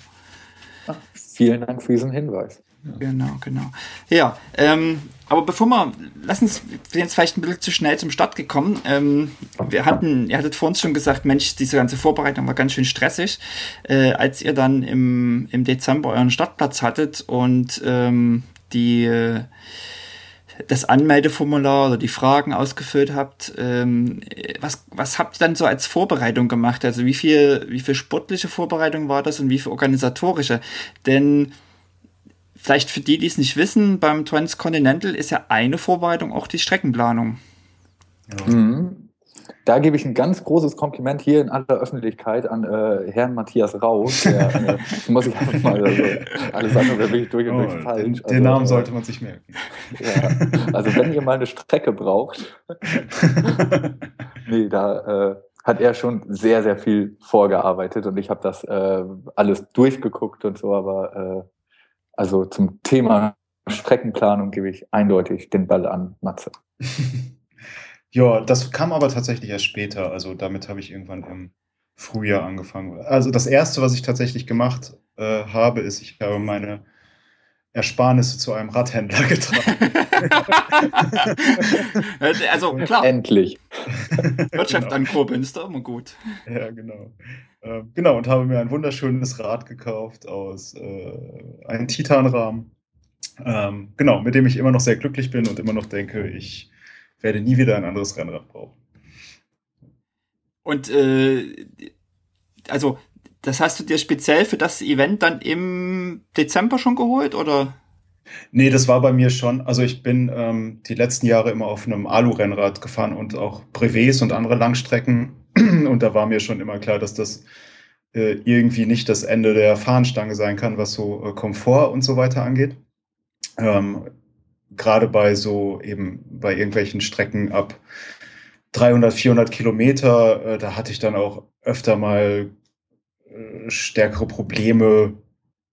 Ach, vielen Dank für diesen Hinweis. Genau, genau. Ja, ähm, aber bevor wir, lass uns, wir sind jetzt vielleicht ein bisschen zu schnell zum Start gekommen. Ähm, wir hatten, ihr hattet vor uns schon gesagt, Mensch, diese ganze Vorbereitung war ganz schön stressig, äh, als ihr dann im, im Dezember euren Startplatz hattet und ähm, die äh, das Anmeldeformular oder die Fragen ausgefüllt habt. Ähm, was, was habt ihr dann so als Vorbereitung gemacht? Also wie viel, wie viel sportliche Vorbereitung war das und wie viel organisatorische? Denn Vielleicht für die, die es nicht wissen, beim Transcontinental ist ja eine Vorbereitung auch die Streckenplanung. Ja. Mhm. Da gebe ich ein ganz großes Kompliment hier in aller Öffentlichkeit an äh, Herrn Matthias Rau. Der, äh, muss ich einfach mal, also, alles andere wäre wirklich durch und durch oh, falsch. Den, den also, Namen sollte man sich merken. Ja, also wenn ihr mal eine Strecke braucht, nee, da äh, hat er schon sehr, sehr viel vorgearbeitet und ich habe das äh, alles durchgeguckt und so, aber äh, also zum Thema Streckenplanung gebe ich eindeutig den Ball an Matze. ja, das kam aber tatsächlich erst später. Also damit habe ich irgendwann im Frühjahr angefangen. Also das Erste, was ich tatsächlich gemacht äh, habe, ist, ich habe meine Ersparnisse zu einem Radhändler getragen. also klar. Endlich. Wirtschaft genau. ankurbeln ist doch immer gut. Ja, genau. Äh, genau, und habe mir ein wunderschönes Rad gekauft aus äh, einem Titanrahmen. Ähm, genau, mit dem ich immer noch sehr glücklich bin und immer noch denke, ich werde nie wieder ein anderes Rennrad brauchen. Und äh, also das hast du dir speziell für das Event dann im Dezember schon geholt, oder? Nee, das war bei mir schon. Also ich bin ähm, die letzten Jahre immer auf einem Alu-Rennrad gefahren und auch Brevets und andere Langstrecken. Und da war mir schon immer klar, dass das äh, irgendwie nicht das Ende der Fahnenstange sein kann, was so äh, Komfort und so weiter angeht. Ähm, Gerade bei so eben bei irgendwelchen Strecken ab 300, 400 Kilometer, äh, da hatte ich dann auch öfter mal äh, stärkere Probleme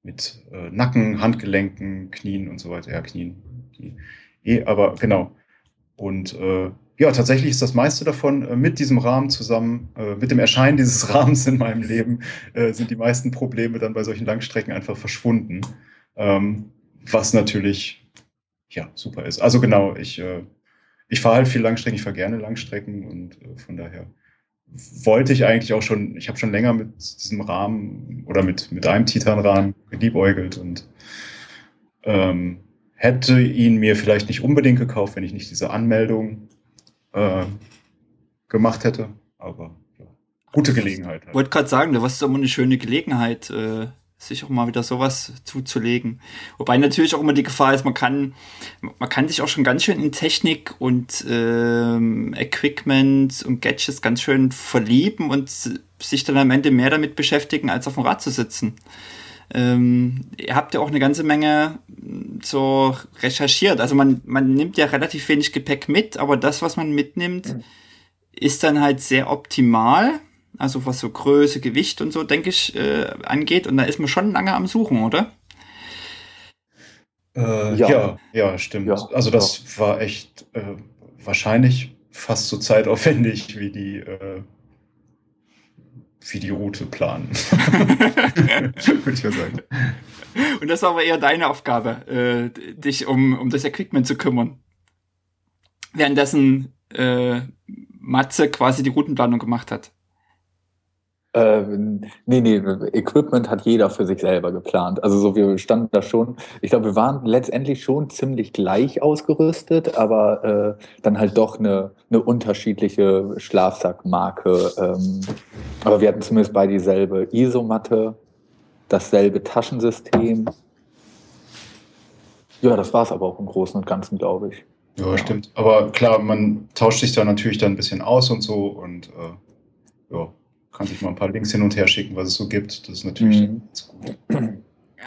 mit Nacken, Handgelenken, Knien und so weiter. Ja, Knien. Eh, aber genau. Und ja, tatsächlich ist das meiste davon äh, mit diesem Rahmen zusammen, äh, mit dem Erscheinen dieses Rahmens in meinem Leben, äh, sind die meisten Probleme dann bei solchen Langstrecken einfach verschwunden. Ähm, was natürlich ja super ist. Also genau, ich, ich fahre halt viel Langstrecken, ich fahre gerne Langstrecken und von daher wollte ich eigentlich auch schon, ich habe schon länger mit diesem Rahmen oder mit, mit einem Titanrahmen geliebäugelt und ähm, hätte ihn mir vielleicht nicht unbedingt gekauft, wenn ich nicht diese Anmeldung äh, gemacht hätte. Aber ja, gute Gelegenheit. Ich wollte gerade sagen, da war es immer eine schöne Gelegenheit, äh, sich auch mal wieder sowas zuzulegen. Wobei natürlich auch immer die Gefahr ist, man kann, man kann sich auch schon ganz schön in Technik und ähm, Equipment und Gadgets ganz schön verlieben und sich dann am Ende mehr damit beschäftigen, als auf dem Rad zu sitzen. Ähm, ihr habt ja auch eine ganze Menge so recherchiert. Also man, man nimmt ja relativ wenig Gepäck mit, aber das, was man mitnimmt, mhm. ist dann halt sehr optimal also was so Größe, Gewicht und so, denke ich, äh, angeht. Und da ist man schon lange am Suchen, oder? Äh, ja. ja. ja, stimmt. Ja, also das ja. war echt äh, wahrscheinlich fast so zeitaufwendig wie die äh, wie die Route planen. Würde ich mal sagen. Und das war aber eher deine Aufgabe, äh, dich um, um das Equipment zu kümmern. Währenddessen äh, Matze quasi die Routenplanung gemacht hat. Äh, nee, nee, Equipment hat jeder für sich selber geplant. Also so, wir standen da schon, ich glaube, wir waren letztendlich schon ziemlich gleich ausgerüstet, aber äh, dann halt doch eine, eine unterschiedliche Schlafsackmarke. Ähm, aber wir hatten zumindest bei dieselbe Isomatte, dasselbe Taschensystem. Ja, das war es aber auch im Großen und Ganzen, glaube ich. Ja, ja, stimmt. Aber klar, man tauscht sich da natürlich dann ein bisschen aus und so und äh, ja kann sich mal ein paar Links hin und her schicken, was es so gibt. Das ist natürlich mhm. gut.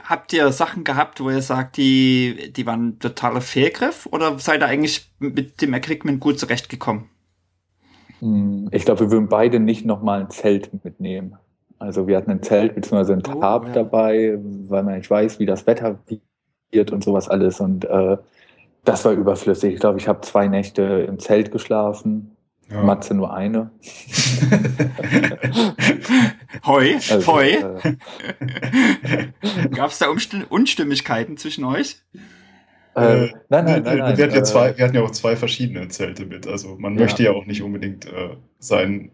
Habt ihr Sachen gehabt, wo ihr sagt, die, die waren totaler Fehlgriff oder seid ihr eigentlich mit dem Equipment gut zurechtgekommen? Hm, ich glaube, wir würden beide nicht nochmal ein Zelt mitnehmen. Also wir hatten ein Zelt bzw. ein oh, Tarp ja. dabei, weil man nicht weiß, wie das Wetter wird und sowas alles. Und äh, das war überflüssig. Ich glaube, ich habe zwei Nächte im Zelt geschlafen ja. Matze nur eine. Hoi, also, hoi. Äh, Gab es da Unstimmigkeiten zwischen euch? Äh, nein, nein, nein, nein. Wir, hatten ja zwei, wir hatten ja auch zwei verschiedene Zelte mit. Also man ja. möchte ja auch nicht unbedingt äh, seinen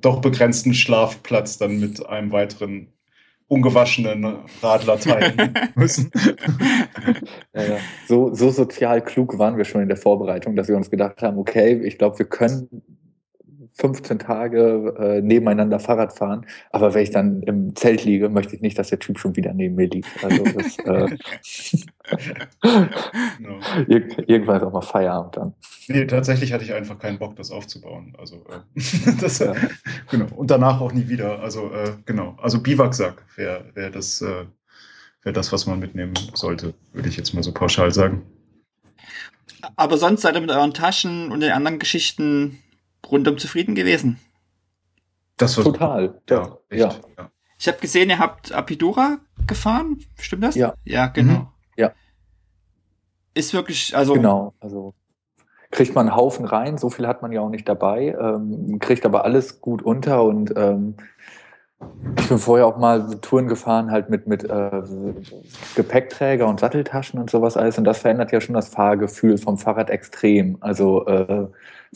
doch begrenzten Schlafplatz dann mit einem weiteren ungewaschenen Radler teilen müssen. Ja, ja. So, so sozial klug waren wir schon in der Vorbereitung, dass wir uns gedacht haben, okay, ich glaube, wir können 15 Tage äh, nebeneinander Fahrrad fahren, aber wenn ich dann im Zelt liege, möchte ich nicht, dass der Typ schon wieder neben mir liegt. Also das, äh, no. Ir irgendwann ist auch mal Feierabend dann. Nee, tatsächlich hatte ich einfach keinen Bock, das aufzubauen. Also äh, das, ja. genau. Und danach auch nie wieder. Also äh, genau. Also Biwaksack wäre wär das, äh, wär das, was man mitnehmen sollte, würde ich jetzt mal so pauschal sagen. Aber sonst seid ihr mit euren Taschen und den anderen Geschichten rundum zufrieden gewesen. Das war total. Ja, echt, ja. ja. Ich habe gesehen, ihr habt Apidura gefahren. Stimmt das? Ja. Ja, genau. Mhm. Ja. Ist wirklich, also. Genau, also kriegt man einen Haufen rein, so viel hat man ja auch nicht dabei, ähm, kriegt aber alles gut unter und ähm, ich bin vorher auch mal Touren gefahren, halt mit, mit äh, Gepäckträger und Satteltaschen und sowas alles. Und das verändert ja schon das Fahrgefühl vom Fahrrad extrem. Also äh,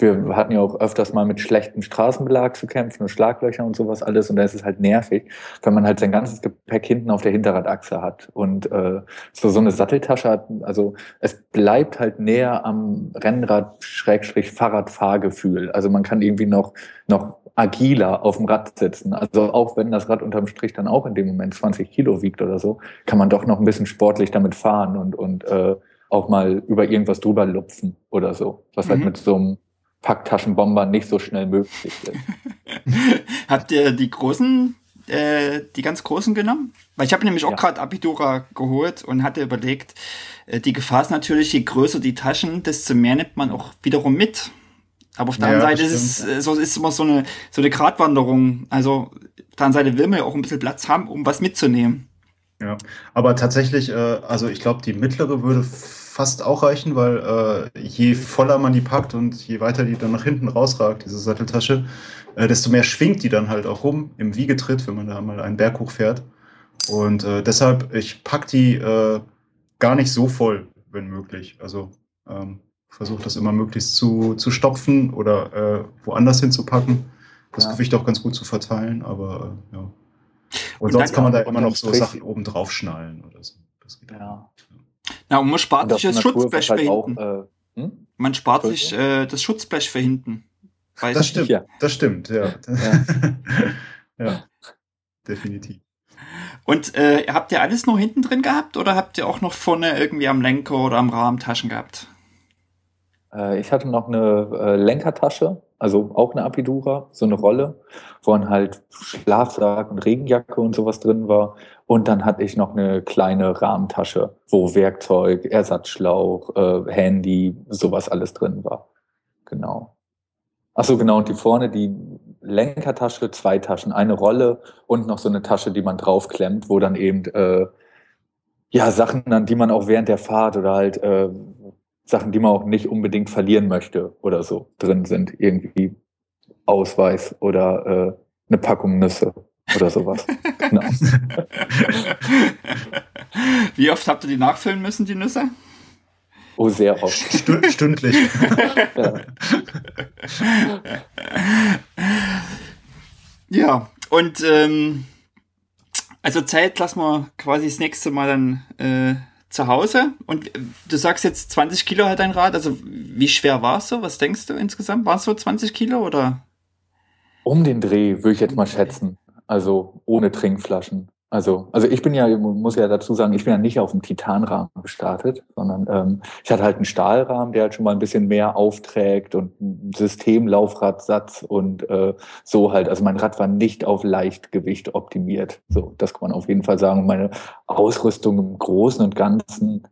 wir hatten ja auch öfters mal mit schlechtem Straßenbelag zu kämpfen und Schlaglöchern und sowas alles. Und da ist es halt nervig, wenn man halt sein ganzes Gepäck hinten auf der Hinterradachse hat. Und äh, so, so eine Satteltasche hat, also es bleibt halt näher am Rennrad-Fahrradfahrgefühl. Also man kann irgendwie noch, noch agiler auf dem Rad sitzen. Also auch wenn das Rad unterm Strich dann auch in dem Moment 20 Kilo wiegt oder so, kann man doch noch ein bisschen sportlich damit fahren und, und äh, auch mal über irgendwas drüber lupfen oder so. Was halt mhm. halt mit so einem Packtaschenbomber nicht so schnell möglich ist. Habt ihr die großen, äh, die ganz großen genommen? Weil ich habe nämlich auch ja. gerade Apidura geholt und hatte überlegt, äh, die Gefahr ist natürlich, je größer die Taschen, desto mehr nimmt man auch wiederum mit. Aber auf der ja, anderen Seite ist es äh, so, ist immer so eine, so eine Gratwanderung. Also auf der anderen Seite will man ja auch ein bisschen Platz haben, um was mitzunehmen. Ja, aber tatsächlich, äh, also ich glaube, die mittlere würde fast auch reichen, weil äh, je voller man die packt und je weiter die dann nach hinten rausragt, diese Satteltasche, äh, desto mehr schwingt die dann halt auch rum im Wiegetritt, wenn man da mal einen Berg hochfährt. Und äh, deshalb, ich pack die äh, gar nicht so voll, wenn möglich. Also ähm, versuche das immer möglichst zu, zu stopfen oder äh, woanders hinzupacken. Das ja. Gewicht auch ganz gut zu verteilen, aber äh, ja. Und, und sonst kann man da immer noch so Sachen oben drauf schnallen oder so. Das geht ja. Auch. Na, und man spart sich das Schutzblech halt für hinten. Auch, äh, hm? Man spart sich äh, das Schutzblech für hinten. Weiß das stimmt, ja. das stimmt, ja. Ja, ja definitiv. Und äh, habt ihr alles nur hinten drin gehabt oder habt ihr auch noch vorne irgendwie am Lenker oder am Rahmen Taschen gehabt? Äh, ich hatte noch eine äh, Lenkertasche, also auch eine Apidura, so eine Rolle, wo dann halt Schlafsack und Regenjacke und sowas drin war. Und dann hatte ich noch eine kleine Rahmentasche, wo Werkzeug, Ersatzschlauch, äh, Handy, sowas alles drin war. Genau. Ach so, genau. Und die vorne, die Lenkertasche, zwei Taschen, eine Rolle und noch so eine Tasche, die man draufklemmt, wo dann eben äh, ja Sachen, an die man auch während der Fahrt oder halt äh, Sachen, die man auch nicht unbedingt verlieren möchte oder so drin sind. Irgendwie Ausweis oder äh, eine Packung Nüsse oder sowas. genau. Wie oft habt ihr die nachfüllen müssen, die Nüsse? Oh, sehr oft. Stünd, stündlich. ja. ja, und ähm, also Zeit lassen wir quasi das nächste Mal dann äh, zu Hause. Und du sagst jetzt 20 Kilo hat dein Rad. Also wie schwer war es so? Was denkst du insgesamt? War es so 20 Kilo oder? Um den Dreh würde ich jetzt mal schätzen. Also ohne Trinkflaschen. Also, also ich bin ja, muss ja dazu sagen, ich bin ja nicht auf dem Titanrahmen gestartet, sondern ähm, ich hatte halt einen Stahlrahmen, der halt schon mal ein bisschen mehr aufträgt und einen Systemlaufradsatz und äh, so halt. Also mein Rad war nicht auf Leichtgewicht optimiert. So, das kann man auf jeden Fall sagen. Meine Ausrüstung im Großen und Ganzen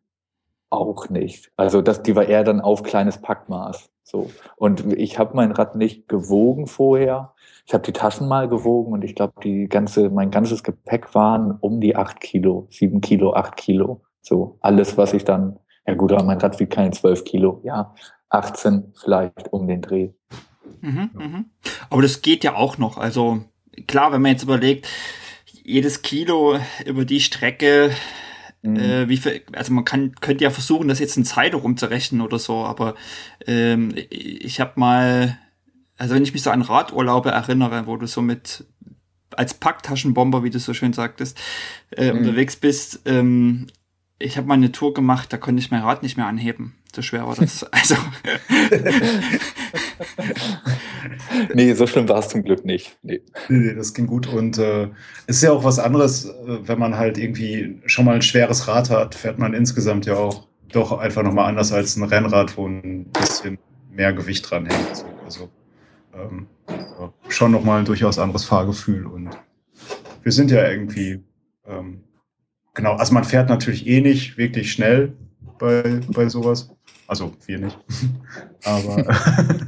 auch nicht. Also das, die war eher dann auf kleines Packmaß. So. Und ich habe mein Rad nicht gewogen vorher ich habe die Taschen mal gewogen und ich glaube, die ganze, mein ganzes Gepäck waren um die acht Kilo, sieben Kilo, acht Kilo. So alles, was ich dann, ja gut, aber mein Rad wiegt keine zwölf Kilo, ja, 18 vielleicht um den Dreh. Mhm, mhm. Aber das geht ja auch noch. Also klar, wenn man jetzt überlegt, jedes Kilo über die Strecke, mhm. äh, wie viel, also man kann könnte ja versuchen, das jetzt in Zeit rumzurechnen oder so, aber ähm, ich habe mal also wenn ich mich so an Radurlaube erinnere, wo du so mit als Packtaschenbomber, wie du so schön sagtest, äh, mhm. unterwegs bist, ähm, ich habe mal eine Tour gemacht, da konnte ich mein Rad nicht mehr anheben. So schwer war das. Also. nee, so schlimm war es zum Glück nicht. Nee. nee, das ging gut. Und äh, ist ja auch was anderes, äh, wenn man halt irgendwie schon mal ein schweres Rad hat, fährt man insgesamt ja auch doch einfach nochmal anders als ein Rennrad, wo ein bisschen mehr Gewicht dran hängt. Also ähm, schon nochmal ein durchaus anderes Fahrgefühl. Und wir sind ja irgendwie, ähm, genau, also man fährt natürlich eh nicht wirklich schnell bei, bei sowas. Also wir nicht. aber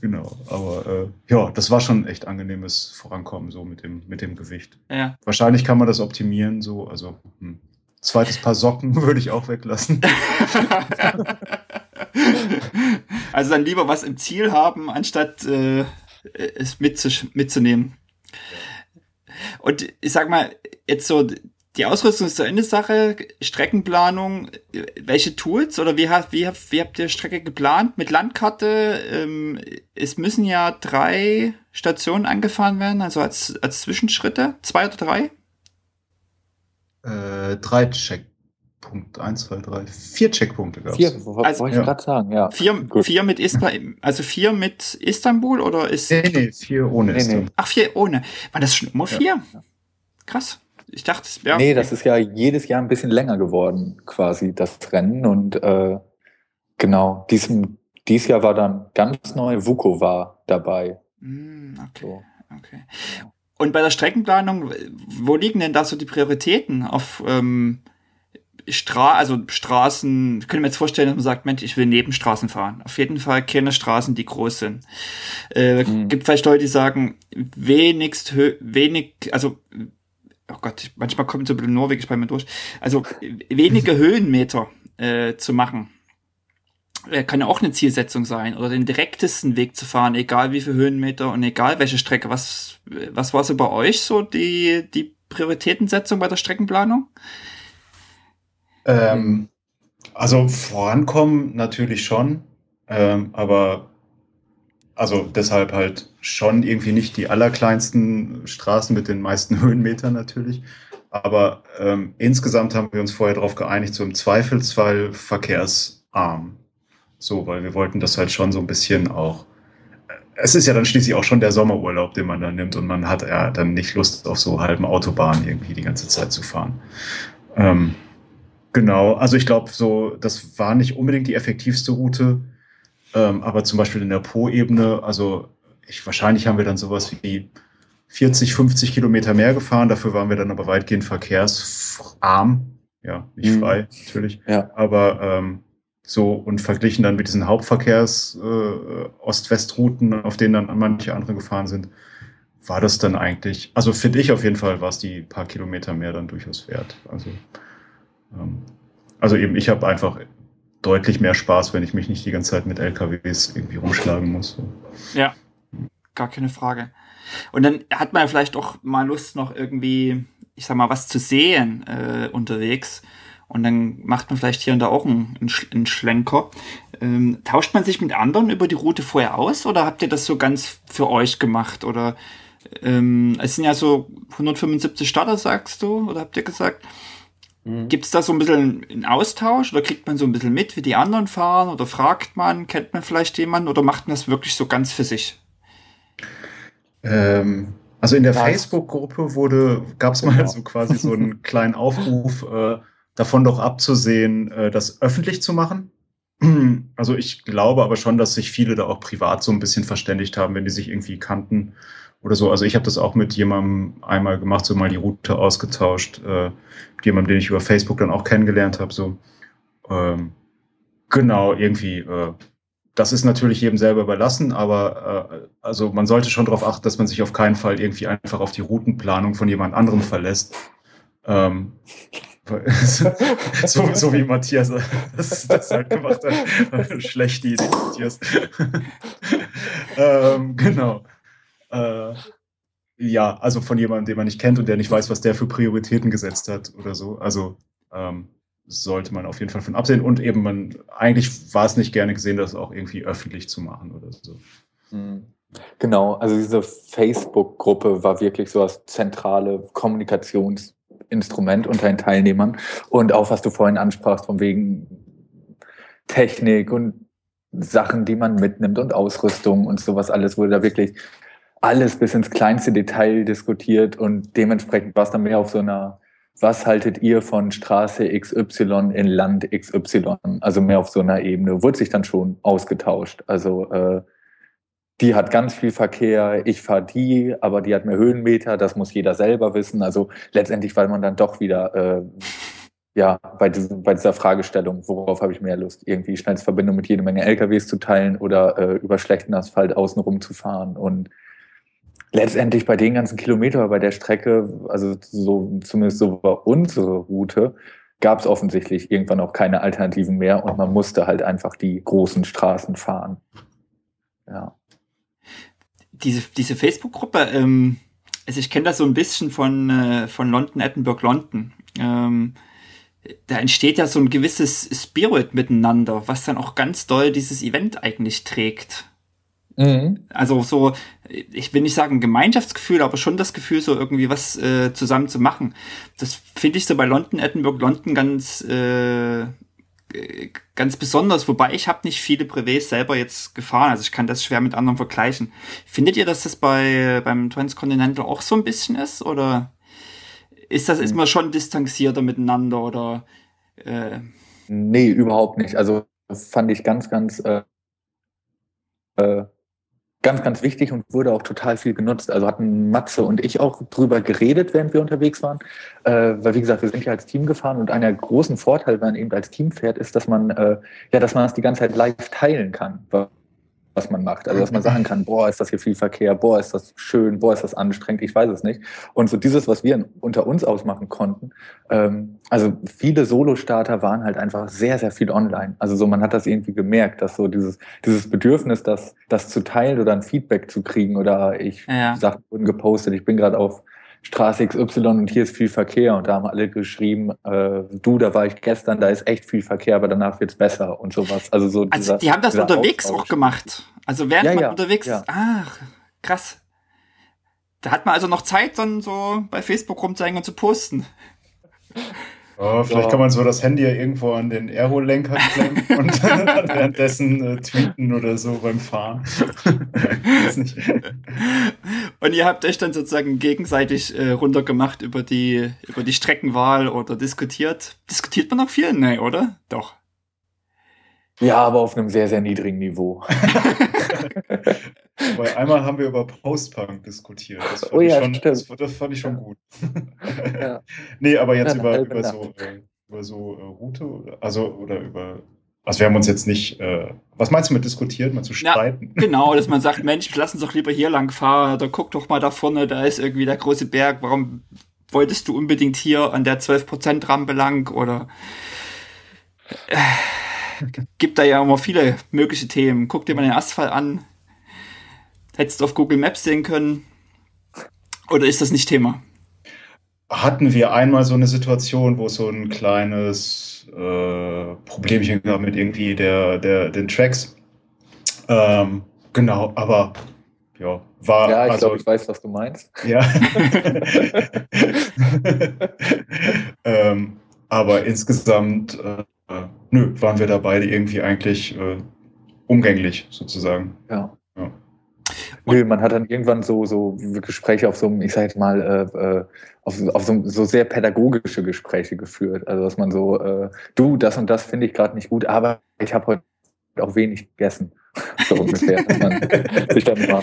genau, aber äh, ja, das war schon echt angenehmes Vorankommen so mit dem, mit dem Gewicht. Ja. Wahrscheinlich kann man das optimieren, so, also hm. zweites Paar Socken würde ich auch weglassen. also dann lieber was im Ziel haben, anstatt äh, es mitzunehmen. Und ich sag mal, jetzt so, die Ausrüstung ist so eine Sache, Streckenplanung, welche Tools oder wie, habt, wie, wie habt ihr Strecke geplant? Mit Landkarte? Ähm, es müssen ja drei Stationen angefahren werden, also als, als Zwischenschritte, zwei oder drei? Äh, drei Check Punkt 1, 2, 3, vier Checkpunkte gab es. Vier, also, wollte ich ja. gerade sagen, ja. Vier, vier mit Istanbul, also vier mit Istanbul oder ist. Nee, nee, vier ohne nee, Istanbul. Ach, vier ohne. War das schon immer vier? Ja. Krass. Ich dachte, es wäre. Nee, das ist ja jedes Jahr ein bisschen länger geworden, quasi, das Rennen. Und äh, genau, diesem, dieses Jahr war dann ganz neu, Vuko war dabei. Mm, okay. So. okay. Und bei der Streckenplanung, wo liegen denn da so die Prioritäten? Auf ähm, Stra also Straßen, ich könnte mir jetzt vorstellen, dass man sagt, Mensch, ich will Nebenstraßen fahren. Auf jeden Fall keine Straßen, die groß sind. Äh, mhm. Gibt vielleicht Leute, die sagen, wenigst, wenig, also, oh Gott, manchmal kommt so ein bisschen norwegisch bei mir durch. Also, wenige Höhenmeter äh, zu machen. Äh, kann ja auch eine Zielsetzung sein. Oder den direktesten Weg zu fahren, egal wie viele Höhenmeter und egal welche Strecke. Was, was war so bei euch so die, die Prioritätensetzung bei der Streckenplanung? Ähm, also vorankommen natürlich schon, ähm, aber also deshalb halt schon irgendwie nicht die allerkleinsten Straßen mit den meisten Höhenmetern natürlich. Aber ähm, insgesamt haben wir uns vorher darauf geeinigt, so im Zweifelsfall verkehrsarm. So, weil wir wollten das halt schon so ein bisschen auch es ist ja dann schließlich auch schon der Sommerurlaub, den man dann nimmt und man hat ja dann nicht Lust auf so halben Autobahnen irgendwie die ganze Zeit zu fahren. Ähm, genau, also ich glaube, so, das war nicht unbedingt die effektivste Route, ähm, aber zum Beispiel in der Po-Ebene, also ich, wahrscheinlich haben wir dann sowas wie 40, 50 Kilometer mehr gefahren, dafür waren wir dann aber weitgehend verkehrsarm. Ja, nicht mhm. frei, natürlich. Ja. Aber ähm, so und verglichen dann mit diesen Hauptverkehrs-Ost-West-Routen, äh, auf denen dann manche andere gefahren sind, war das dann eigentlich, also finde ich auf jeden Fall, war es die paar Kilometer mehr dann durchaus wert. Also, also eben, ich habe einfach deutlich mehr Spaß, wenn ich mich nicht die ganze Zeit mit LKWs irgendwie rumschlagen muss. Ja, gar keine Frage. Und dann hat man vielleicht auch mal Lust, noch irgendwie, ich sag mal, was zu sehen äh, unterwegs. Und dann macht man vielleicht hier und da auch einen, einen Schlenker. Ähm, tauscht man sich mit anderen über die Route vorher aus oder habt ihr das so ganz für euch gemacht? Oder ähm, es sind ja so 175 Starter, sagst du, oder habt ihr gesagt? Mhm. Gibt es da so ein bisschen einen Austausch oder kriegt man so ein bisschen mit, wie die anderen fahren? Oder fragt man, kennt man vielleicht jemanden oder macht man das wirklich so ganz für sich? Ähm, also in der Facebook-Gruppe wurde, gab es mal genau. so quasi so einen kleinen Aufruf, äh, davon doch abzusehen, äh, das öffentlich zu machen. Also ich glaube aber schon, dass sich viele da auch privat so ein bisschen verständigt haben, wenn die sich irgendwie kannten oder so. Also ich habe das auch mit jemandem einmal gemacht, so mal die Route ausgetauscht, äh, mit jemandem, den ich über Facebook dann auch kennengelernt habe. So ähm, genau irgendwie. Äh, das ist natürlich jedem selber überlassen, aber äh, also man sollte schon darauf achten, dass man sich auf keinen Fall irgendwie einfach auf die Routenplanung von jemand anderem verlässt. Ähm, so, so wie Matthias das, das halt gemacht hat. Schlechte Idee, Matthias. ähm, genau. Äh, ja, also von jemandem, den man nicht kennt und der nicht weiß, was der für Prioritäten gesetzt hat oder so. Also ähm, sollte man auf jeden Fall von absehen. Und eben, man, eigentlich war es nicht gerne gesehen, das auch irgendwie öffentlich zu machen oder so. Mhm. Genau, also diese Facebook-Gruppe war wirklich so das zentrale Kommunikations- Instrument unter den Teilnehmern. Und auch was du vorhin ansprachst, von wegen Technik und Sachen, die man mitnimmt und Ausrüstung und sowas alles, wurde da wirklich alles bis ins kleinste Detail diskutiert und dementsprechend war es dann mehr auf so einer, was haltet ihr von Straße XY in Land XY? Also mehr auf so einer Ebene, wurde sich dann schon ausgetauscht. Also äh, die hat ganz viel Verkehr, ich fahre die, aber die hat mehr Höhenmeter, das muss jeder selber wissen. Also letztendlich, weil man dann doch wieder äh, ja, bei, diesem, bei dieser Fragestellung, worauf habe ich mehr Lust, irgendwie Schnellsverbindung mit jede Menge LKWs zu teilen oder äh, über schlechten Asphalt außenrum zu fahren. Und letztendlich bei den ganzen Kilometern bei der Strecke, also so zumindest so war unsere Route, gab es offensichtlich irgendwann auch keine Alternativen mehr und man musste halt einfach die großen Straßen fahren. Ja diese, diese Facebook-Gruppe, ähm, also ich kenne das so ein bisschen von, äh, von London, Edinburgh, London. Ähm, da entsteht ja so ein gewisses Spirit miteinander, was dann auch ganz doll dieses Event eigentlich trägt. Mhm. Also so, ich will nicht sagen Gemeinschaftsgefühl, aber schon das Gefühl, so irgendwie was äh, zusammen zu machen. Das finde ich so bei London, Edinburgh, London ganz, äh, ganz besonders, wobei ich habe nicht viele Brevets selber jetzt gefahren, also ich kann das schwer mit anderen vergleichen. Findet ihr, dass das bei beim Transcontinental auch so ein bisschen ist oder ist das ist man schon distanzierter miteinander oder äh Nee, überhaupt nicht. Also fand ich ganz, ganz äh, äh, ganz, ganz wichtig und wurde auch total viel genutzt. Also hatten Matze und ich auch drüber geredet, während wir unterwegs waren. Äh, weil, wie gesagt, wir sind ja als Team gefahren und einer großen Vorteil, wenn man eben als Team fährt, ist, dass man, äh, ja, dass man das die ganze Zeit live teilen kann was man macht. Also dass man sagen kann, boah, ist das hier viel Verkehr, boah, ist das schön, boah, ist das anstrengend, ich weiß es nicht. Und so dieses, was wir unter uns ausmachen konnten, ähm, also viele Solo-Starter waren halt einfach sehr, sehr viel online. Also so, man hat das irgendwie gemerkt, dass so dieses, dieses Bedürfnis, das, das zu teilen oder ein Feedback zu kriegen oder ich ja. Sachen wurden gepostet, ich bin gerade auf Straße XY und hier ist viel Verkehr. Und da haben alle geschrieben, äh, du, da war ich gestern, da ist echt viel Verkehr, aber danach wird's besser und sowas. Also so. Also dieser, die haben das unterwegs Austausch. auch gemacht. Also während ja, man ja, unterwegs ja. Ach, krass. Da hat man also noch Zeit, dann so bei Facebook rumzeigen und zu posten. Oh, vielleicht so. kann man so das Handy ja irgendwo an den Aero-Lenker klemmen und dann währenddessen äh, tweeten oder so beim Fahren. und ihr habt euch dann sozusagen gegenseitig äh, runtergemacht über die, über die Streckenwahl oder diskutiert. Diskutiert man noch viel? Nee, oder? Doch. Ja, aber auf einem sehr, sehr niedrigen Niveau. Weil einmal haben wir über Postpunk diskutiert. Das fand, oh ja, schon, das, das, fand ich schon gut. ja. Nee, aber jetzt ja, über, über so, äh, über so äh, Route, also oder über. Also wir haben uns jetzt nicht. Äh, was meinst du mit diskutiert, mal zu streiten? Ja, genau, dass man sagt, Mensch, lass uns doch lieber hier lang fahren oder guck doch mal da vorne, da ist irgendwie der große Berg. Warum wolltest du unbedingt hier an der 12% Rampe lang oder äh, gibt da ja immer viele mögliche Themen. Guck dir mal den Asphalt an, Hättest du auf Google Maps sehen können? Oder ist das nicht Thema? Hatten wir einmal so eine Situation, wo es so ein kleines äh, Problemchen gab mit irgendwie der, der, den Tracks. Ähm, genau, aber ja, war. Ja, ich also, glaube, ich weiß, was du meinst. Ja. ähm, aber insgesamt, äh, nö, waren wir da beide irgendwie eigentlich äh, umgänglich sozusagen. Ja. Nö, man hat dann irgendwann so, so Gespräche auf so einem, ich sag jetzt mal, äh, äh, auf, auf so, so sehr pädagogische Gespräche geführt. Also dass man so, äh, du, das und das finde ich gerade nicht gut, aber ich habe heute auch wenig gegessen. So ungefähr. dass man sich dann mal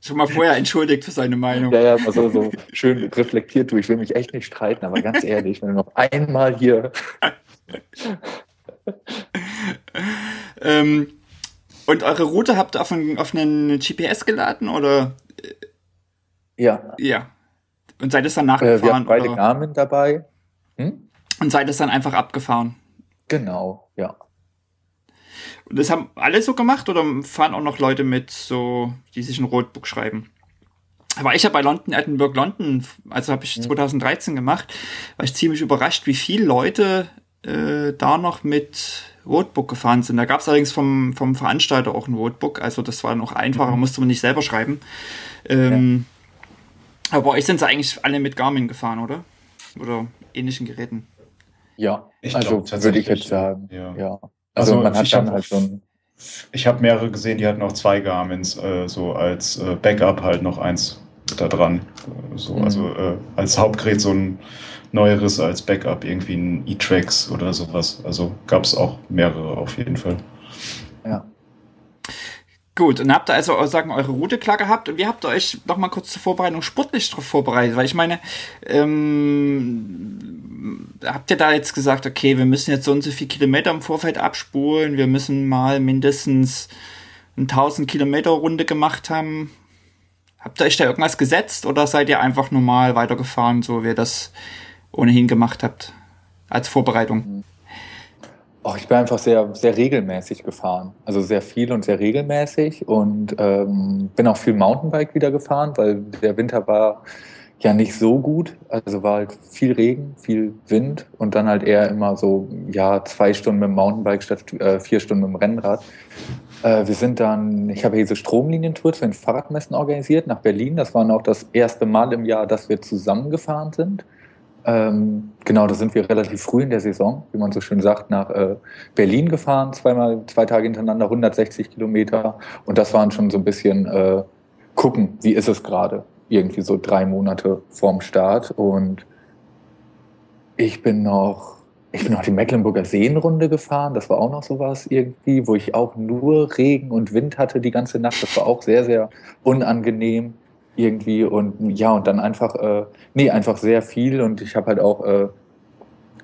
Schon mal vorher entschuldigt für seine Meinung. Ja, ja, also so schön reflektiert, du, ich will mich echt nicht streiten, aber ganz ehrlich, wenn du noch einmal hier. ähm, und eure Route habt ihr auf, ein, auf einen GPS geladen oder? Ja. Ja. Und seid es dann nachgefahren? Äh, wir haben beide Garmin dabei. Hm? Und seid es dann einfach abgefahren? Genau, ja. Und das haben alle so gemacht oder fahren auch noch Leute mit, so, die sich ein Roadbook schreiben? Aber ich habe bei London, Edinburgh, London, also habe ich 2013 hm. gemacht, war ich ziemlich überrascht, wie viele Leute äh, da noch mit Roadbook gefahren sind. Da gab es allerdings vom, vom Veranstalter auch ein Roadbook, also das war noch einfacher, mhm. musste man nicht selber schreiben. Ähm, ja. Aber euch sind sie eigentlich alle mit Garmin gefahren, oder? Oder ähnlichen Geräten? Ja, ich also würde ich jetzt sagen. Ja. ja. Also, also, man hat dann halt ein. Ich habe mehrere gesehen, die hatten auch zwei Garmins, äh, so als äh, Backup halt noch eins da dran. So, mhm. Also äh, als Hauptgerät so ein neueres als Backup, irgendwie ein E-Tracks oder sowas. Also gab es auch mehrere auf jeden Fall. Ja. Gut, und habt ihr also sagen eure Route klar gehabt und wie habt ihr euch noch mal kurz zur Vorbereitung sportlich darauf vorbereitet? Weil ich meine, ähm, habt ihr da jetzt gesagt, okay, wir müssen jetzt so und so viele Kilometer im Vorfeld abspulen, wir müssen mal mindestens eine 1000 Kilometer Runde gemacht haben? Habt ihr euch da irgendwas gesetzt oder seid ihr einfach normal weitergefahren, so wie ihr das ohnehin gemacht habt als Vorbereitung? Oh, ich bin einfach sehr, sehr regelmäßig gefahren. Also sehr viel und sehr regelmäßig und ähm, bin auch viel Mountainbike wieder gefahren, weil der Winter war ja nicht so gut. Also war halt viel Regen, viel Wind und dann halt eher immer so, ja, zwei Stunden mit dem Mountainbike statt äh, vier Stunden mit dem Rennrad. Äh, wir sind dann, ich habe diese Stromlinientour zu den Fahrradmessen organisiert nach Berlin. Das war auch das erste Mal im Jahr, dass wir zusammengefahren sind. Ähm, genau, da sind wir relativ früh in der Saison, wie man so schön sagt, nach äh, Berlin gefahren, zweimal, zwei Tage hintereinander, 160 Kilometer. Und das waren schon so ein bisschen äh, gucken, wie ist es gerade, irgendwie so drei Monate vorm Start. Und ich bin noch, ich bin noch die Mecklenburger Seenrunde gefahren. Das war auch noch sowas irgendwie, wo ich auch nur Regen und Wind hatte die ganze Nacht. Das war auch sehr, sehr unangenehm irgendwie und ja, und dann einfach, äh, nee, einfach sehr viel und ich habe halt auch äh,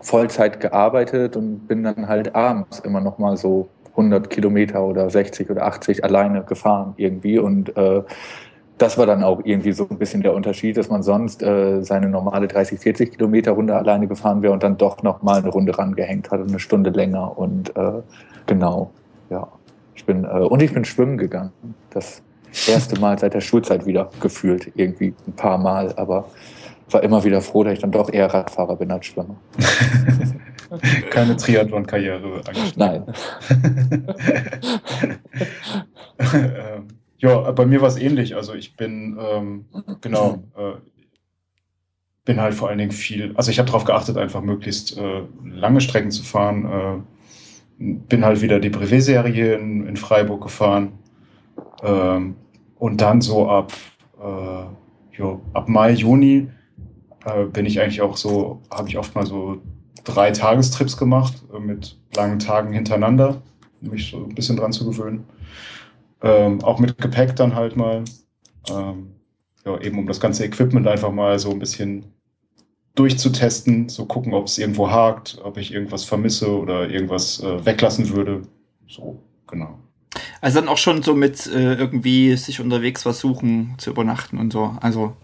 Vollzeit gearbeitet und bin dann halt abends immer noch mal so 100 Kilometer oder 60 oder 80 alleine gefahren irgendwie und äh, das war dann auch irgendwie so ein bisschen der Unterschied, dass man sonst äh, seine normale 30, 40 Kilometer Runde alleine gefahren wäre und dann doch noch mal eine Runde rangehängt hat, eine Stunde länger und äh, genau, ja. Ich bin, äh, und ich bin schwimmen gegangen. Das erste Mal seit der Schulzeit wieder gefühlt, irgendwie ein paar Mal, aber war immer wieder froh, dass ich dann doch eher Radfahrer bin als Schwimmer. Keine Triathlon-Karriere Nein. ähm, ja, bei mir war es ähnlich. Also ich bin, ähm, genau, äh, bin halt vor allen Dingen viel, also ich habe darauf geachtet, einfach möglichst äh, lange Strecken zu fahren. Äh, bin halt wieder die Privé-Serie in, in, Freiburg gefahren. Ähm, und dann so ab, äh, jo, ab Mai, Juni äh, bin ich eigentlich auch so, habe ich oft mal so drei Tagestrips gemacht äh, mit langen Tagen hintereinander, um mich so ein bisschen dran zu gewöhnen. Ähm, auch mit Gepäck dann halt mal. Ähm, ja, eben um das ganze Equipment einfach mal so ein bisschen durchzutesten, so gucken, ob es irgendwo hakt, ob ich irgendwas vermisse oder irgendwas äh, weglassen würde. So, genau. Also dann auch schon so mit äh, irgendwie sich unterwegs was suchen, zu übernachten und so. Also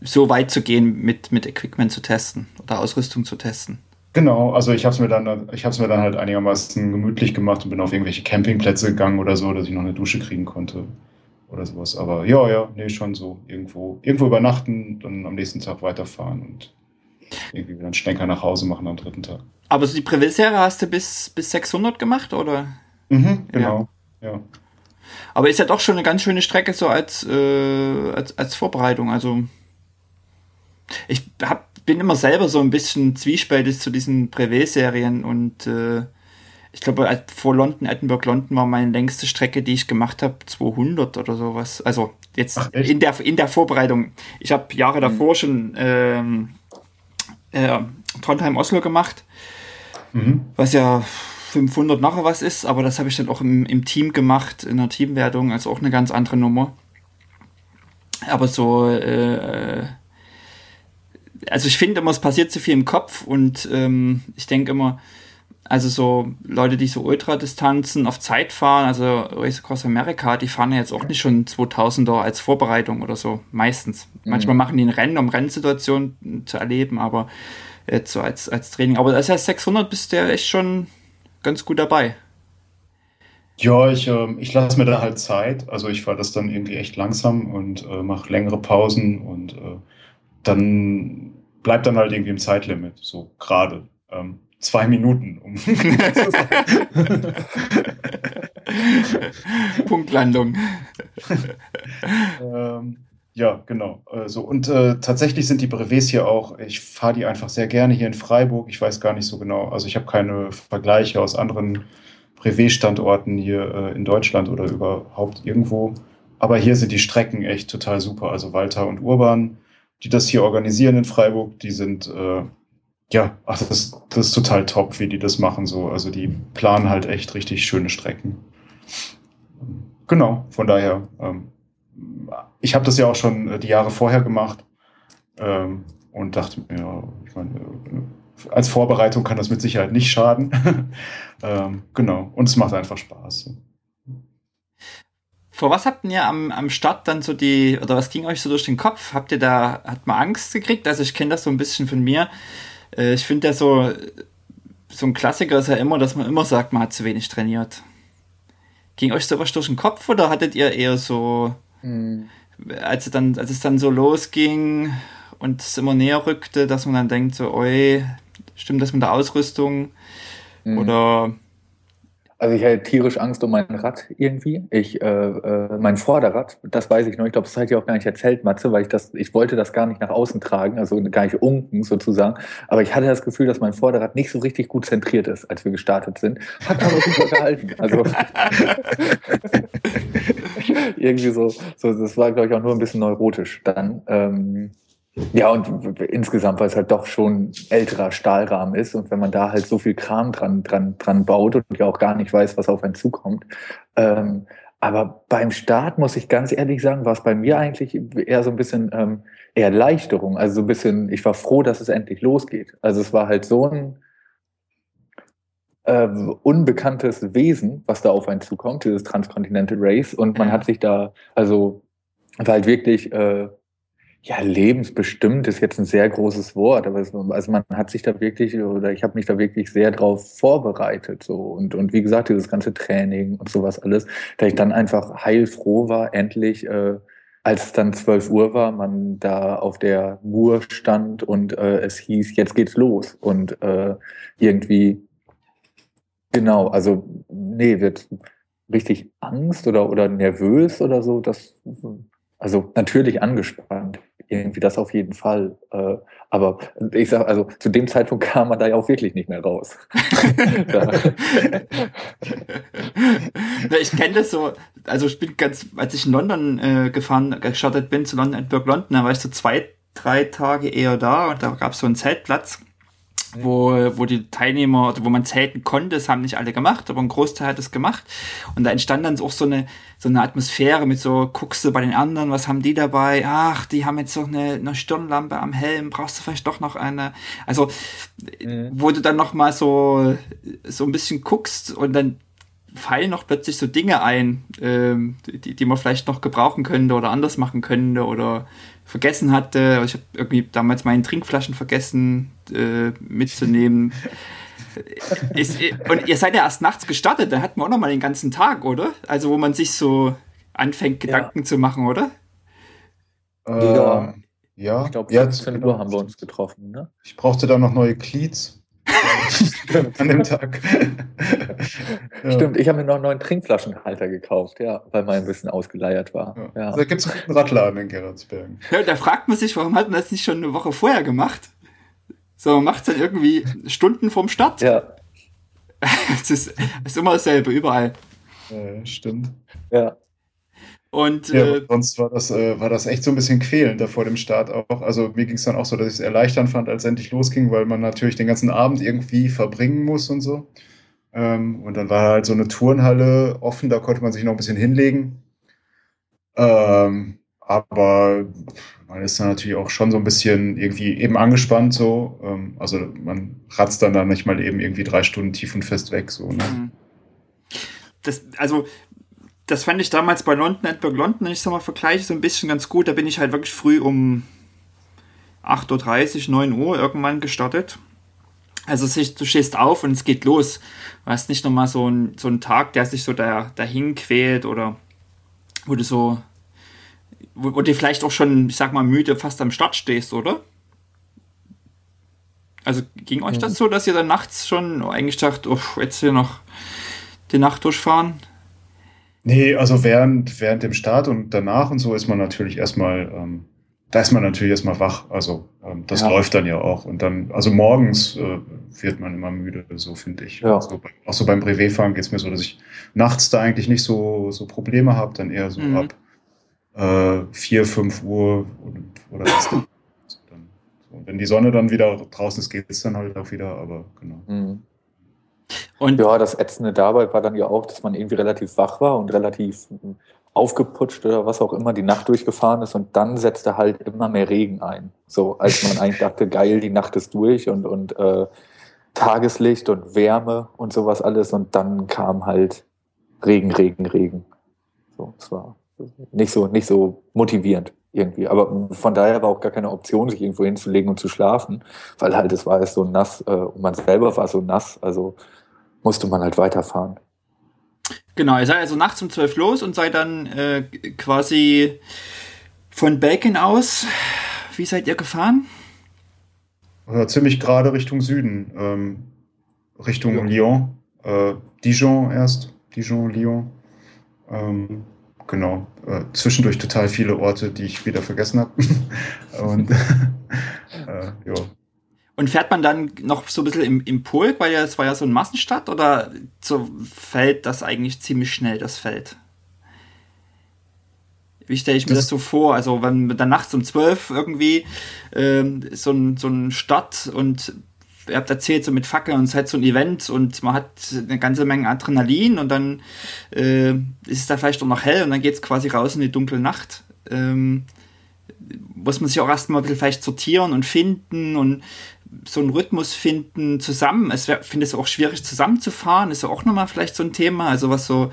so weit zu gehen mit, mit Equipment zu testen oder Ausrüstung zu testen. Genau, also ich habe es mir dann, ich habe mir dann halt einigermaßen gemütlich gemacht und bin auf irgendwelche Campingplätze gegangen oder so, dass ich noch eine Dusche kriegen konnte oder sowas. Aber ja, ja, nee, schon so irgendwo, irgendwo übernachten, dann am nächsten Tag weiterfahren und irgendwie wieder einen Schlenker nach Hause machen am dritten Tag. Aber so die Privilserie hast du bis, bis 600 gemacht, oder? Mhm, genau, ja. ja. Aber ist ja doch schon eine ganz schöne Strecke so als, äh, als, als Vorbereitung. Also ich hab, bin immer selber so ein bisschen zwiespältig zu diesen Privé-Serien und äh, ich glaube, vor London, Edinburgh, London war meine längste Strecke, die ich gemacht habe, 200 oder sowas. Also jetzt Ach, in, der, in der Vorbereitung. Ich habe Jahre mhm. davor schon ähm, äh, Trondheim-Oslo gemacht, mhm. was ja 500 nachher was ist, aber das habe ich dann auch im, im Team gemacht, in der Teamwertung, also auch eine ganz andere Nummer. Aber so, äh, also ich finde immer, es passiert zu viel im Kopf und ähm, ich denke immer, also so Leute, die so Ultradistanzen auf Zeit fahren, also Race Across America, die fahren ja jetzt auch nicht schon 2000er als Vorbereitung oder so, meistens. Mhm. Manchmal machen die ein Rennen, um Rennsituationen zu erleben, aber jetzt so als, als Training. Aber das heißt, 600 bist du ja echt schon ganz gut dabei. Ja, ich, äh, ich lasse mir da halt Zeit. Also ich fahre das dann irgendwie echt langsam und äh, mache längere Pausen und äh, dann bleibt dann halt irgendwie im Zeitlimit, so gerade. Ähm, zwei Minuten. Um Punktlandung. ähm, ja, genau. Also, und äh, tatsächlich sind die Brevets hier auch, ich fahre die einfach sehr gerne hier in Freiburg. Ich weiß gar nicht so genau, also ich habe keine Vergleiche aus anderen Brevet-Standorten hier äh, in Deutschland oder überhaupt irgendwo. Aber hier sind die Strecken echt total super. Also Walter und Urban, die das hier organisieren in Freiburg, die sind äh, ja, ach, das, das ist total top, wie die das machen. So. Also die planen halt echt richtig schöne Strecken. Genau, von daher, ähm, ich habe das ja auch schon äh, die Jahre vorher gemacht ähm, und dachte mir, ich meine, äh, als Vorbereitung kann das mit Sicherheit nicht schaden. ähm, genau, und es macht einfach Spaß. Vor was habt ihr am, am Start dann so die, oder was ging euch so durch den Kopf? Habt ihr da, hat man Angst gekriegt? Also ich kenne das so ein bisschen von mir äh, ich finde ja so, so ein Klassiker ist ja immer, dass man immer sagt, man hat zu wenig trainiert. Ging euch sowas durch den Kopf oder hattet ihr eher so, mhm. als, dann, als es dann so losging und es immer näher rückte, dass man dann denkt, so, oi, stimmt das mit der Ausrüstung? Mhm. Oder also ich hätte tierisch Angst um mein Rad irgendwie. Ich, äh, äh, mein Vorderrad, das weiß ich noch, ich glaube, das hatte ich auch gar nicht erzählt, Matze, weil ich das, ich wollte das gar nicht nach außen tragen, also gar nicht unken sozusagen. Aber ich hatte das Gefühl, dass mein Vorderrad nicht so richtig gut zentriert ist, als wir gestartet sind. Hat aber super gehalten. Also irgendwie so, so, das war, glaube ich, auch nur ein bisschen neurotisch dann. Ähm, ja, und insgesamt, weil es halt doch schon älterer Stahlrahmen ist und wenn man da halt so viel Kram dran, dran, dran baut und ja auch gar nicht weiß, was auf einen zukommt. Ähm, aber beim Start muss ich ganz ehrlich sagen, war es bei mir eigentlich eher so ein bisschen ähm, Erleichterung. Also so ein bisschen, ich war froh, dass es endlich losgeht. Also es war halt so ein äh, unbekanntes Wesen, was da auf einen zukommt, dieses Transcontinental Race. Und man hat sich da, also war halt wirklich äh, ja, lebensbestimmt ist jetzt ein sehr großes Wort, aber es, also man hat sich da wirklich oder ich habe mich da wirklich sehr drauf vorbereitet so. Und und wie gesagt dieses ganze Training und sowas alles, da ich dann einfach heilfroh war endlich, äh, als es dann 12 Uhr war, man da auf der Mur stand und äh, es hieß jetzt geht's los. Und äh, irgendwie genau, also nee wird richtig Angst oder oder nervös oder so, das also natürlich angespannt irgendwie das auf jeden Fall. Äh, aber ich sag, also zu dem Zeitpunkt kam man da ja auch wirklich nicht mehr raus. ich kenne das so, also ich bin ganz, als ich in London äh, gefahren, gestartet bin zu London, Edinburgh, London, da war ich so zwei, drei Tage eher da und da gab es so einen Zeltplatz wo, wo die Teilnehmer, wo man zelten konnte, das haben nicht alle gemacht, aber ein Großteil hat es gemacht. Und da entstand dann auch so eine, so eine Atmosphäre mit so, guckst du bei den anderen, was haben die dabei? Ach, die haben jetzt noch eine, eine Stirnlampe am Helm, brauchst du vielleicht doch noch eine? Also, mhm. wo du dann noch mal so, so ein bisschen guckst und dann fallen noch plötzlich so Dinge ein, ähm, die, die man vielleicht noch gebrauchen könnte oder anders machen könnte oder vergessen hatte. Ich habe irgendwie damals meine Trinkflaschen vergessen äh, mitzunehmen. Ist, und ihr seid ja erst nachts gestartet, da hatten wir auch noch mal den ganzen Tag, oder? Also wo man sich so anfängt, Gedanken ja. zu machen, oder? Äh, ja. ja. Ich glaube, 15 Uhr haben wir uns getroffen. Ne? Ich brauchte da noch neue Cleats. an dem Tag. Stimmt, ich habe mir noch einen neuen Trinkflaschenhalter gekauft, ja, weil mein ein bisschen ausgeleiert war. Ja. Ja. Also da gibt es einen guten Radladen in Gerardsbergen. Ja, da fragt man sich, warum hat man das nicht schon eine Woche vorher gemacht? So, man macht es dann irgendwie Stunden vorm Start. Ja. es ist, ist immer dasselbe, überall. Ja, stimmt. Ja. Und ja, äh, sonst war das, äh, war das echt so ein bisschen quälend da vor dem Start auch. Also mir ging es dann auch so, dass ich es erleichternd fand, als es endlich losging, weil man natürlich den ganzen Abend irgendwie verbringen muss und so. Ähm, und dann war halt so eine Turnhalle offen, da konnte man sich noch ein bisschen hinlegen. Ähm, aber man ist dann natürlich auch schon so ein bisschen irgendwie eben angespannt so. Ähm, also man ratzt dann da nicht mal eben irgendwie drei Stunden tief und fest weg. So, ne? Mhm. Das, also das fand ich damals bei London, Edinburgh London, ich sag mal, vergleiche so ein bisschen ganz gut. Da bin ich halt wirklich früh um 8.30 Uhr, 9 Uhr irgendwann gestartet. Also du stehst auf und es geht los. Du hast nicht nochmal so, ein, so einen Tag, der sich so da, dahin quält oder wo du so, wo, wo du vielleicht auch schon, ich sag mal, müde fast am Start stehst, oder? Also ging euch das so, dass ihr dann nachts schon eigentlich dacht, oh, jetzt hier noch die Nacht durchfahren? Nee, also während, während dem Start und danach und so ist man natürlich erstmal, ähm, da ist man natürlich erstmal wach. Also ähm, das ja. läuft dann ja auch. Und dann, also morgens äh, wird man immer müde, so finde ich. Ja. Also, auch so beim Brevetfahren geht es mir so, dass ich nachts da eigentlich nicht so, so Probleme habe, dann eher so mhm. ab äh, 4, 5 Uhr und, oder was. dann, so, wenn die Sonne dann wieder draußen ist, geht es dann halt auch wieder, aber genau. Mhm. Und ja, das Ätzende dabei war dann ja auch, dass man irgendwie relativ wach war und relativ hm, aufgeputscht oder was auch immer die Nacht durchgefahren ist und dann setzte halt immer mehr Regen ein. So, als man eigentlich dachte, geil, die Nacht ist durch und, und äh, Tageslicht und Wärme und sowas alles und dann kam halt Regen, Regen, Regen. So, es war nicht so, nicht so motivierend irgendwie. Aber von daher war auch gar keine Option, sich irgendwo hinzulegen und zu schlafen, weil halt es war es so nass äh, und man selber war so nass. Also musste man halt weiterfahren. Genau, ihr seid also nachts um 12 los und seid dann äh, quasi von Belgien aus, wie seid ihr gefahren? Ja, ziemlich gerade Richtung Süden, ähm, Richtung ja. Lyon, äh, Dijon erst, Dijon, Lyon. Ähm, genau, äh, zwischendurch total viele Orte, die ich wieder vergessen habe. und äh, ja, und fährt man dann noch so ein bisschen im, im Pulk, weil ja, es war ja so ein Massenstadt, oder so fällt das eigentlich ziemlich schnell, das Feld? Wie stelle ich mir das, das, so vor? Also, wenn dann nachts um zwölf irgendwie ähm, so, ein, so ein Stadt und ihr habt erzählt, so mit Fackeln und es ist halt so ein Event und man hat eine ganze Menge Adrenalin und dann äh, ist es da vielleicht auch noch hell und dann geht es quasi raus in die dunkle Nacht. Ähm, muss man sich auch erstmal ein bisschen vielleicht sortieren und finden und so einen Rhythmus finden zusammen. Ich finde es auch schwierig zusammenzufahren, ist ja auch nochmal vielleicht so ein Thema, also was so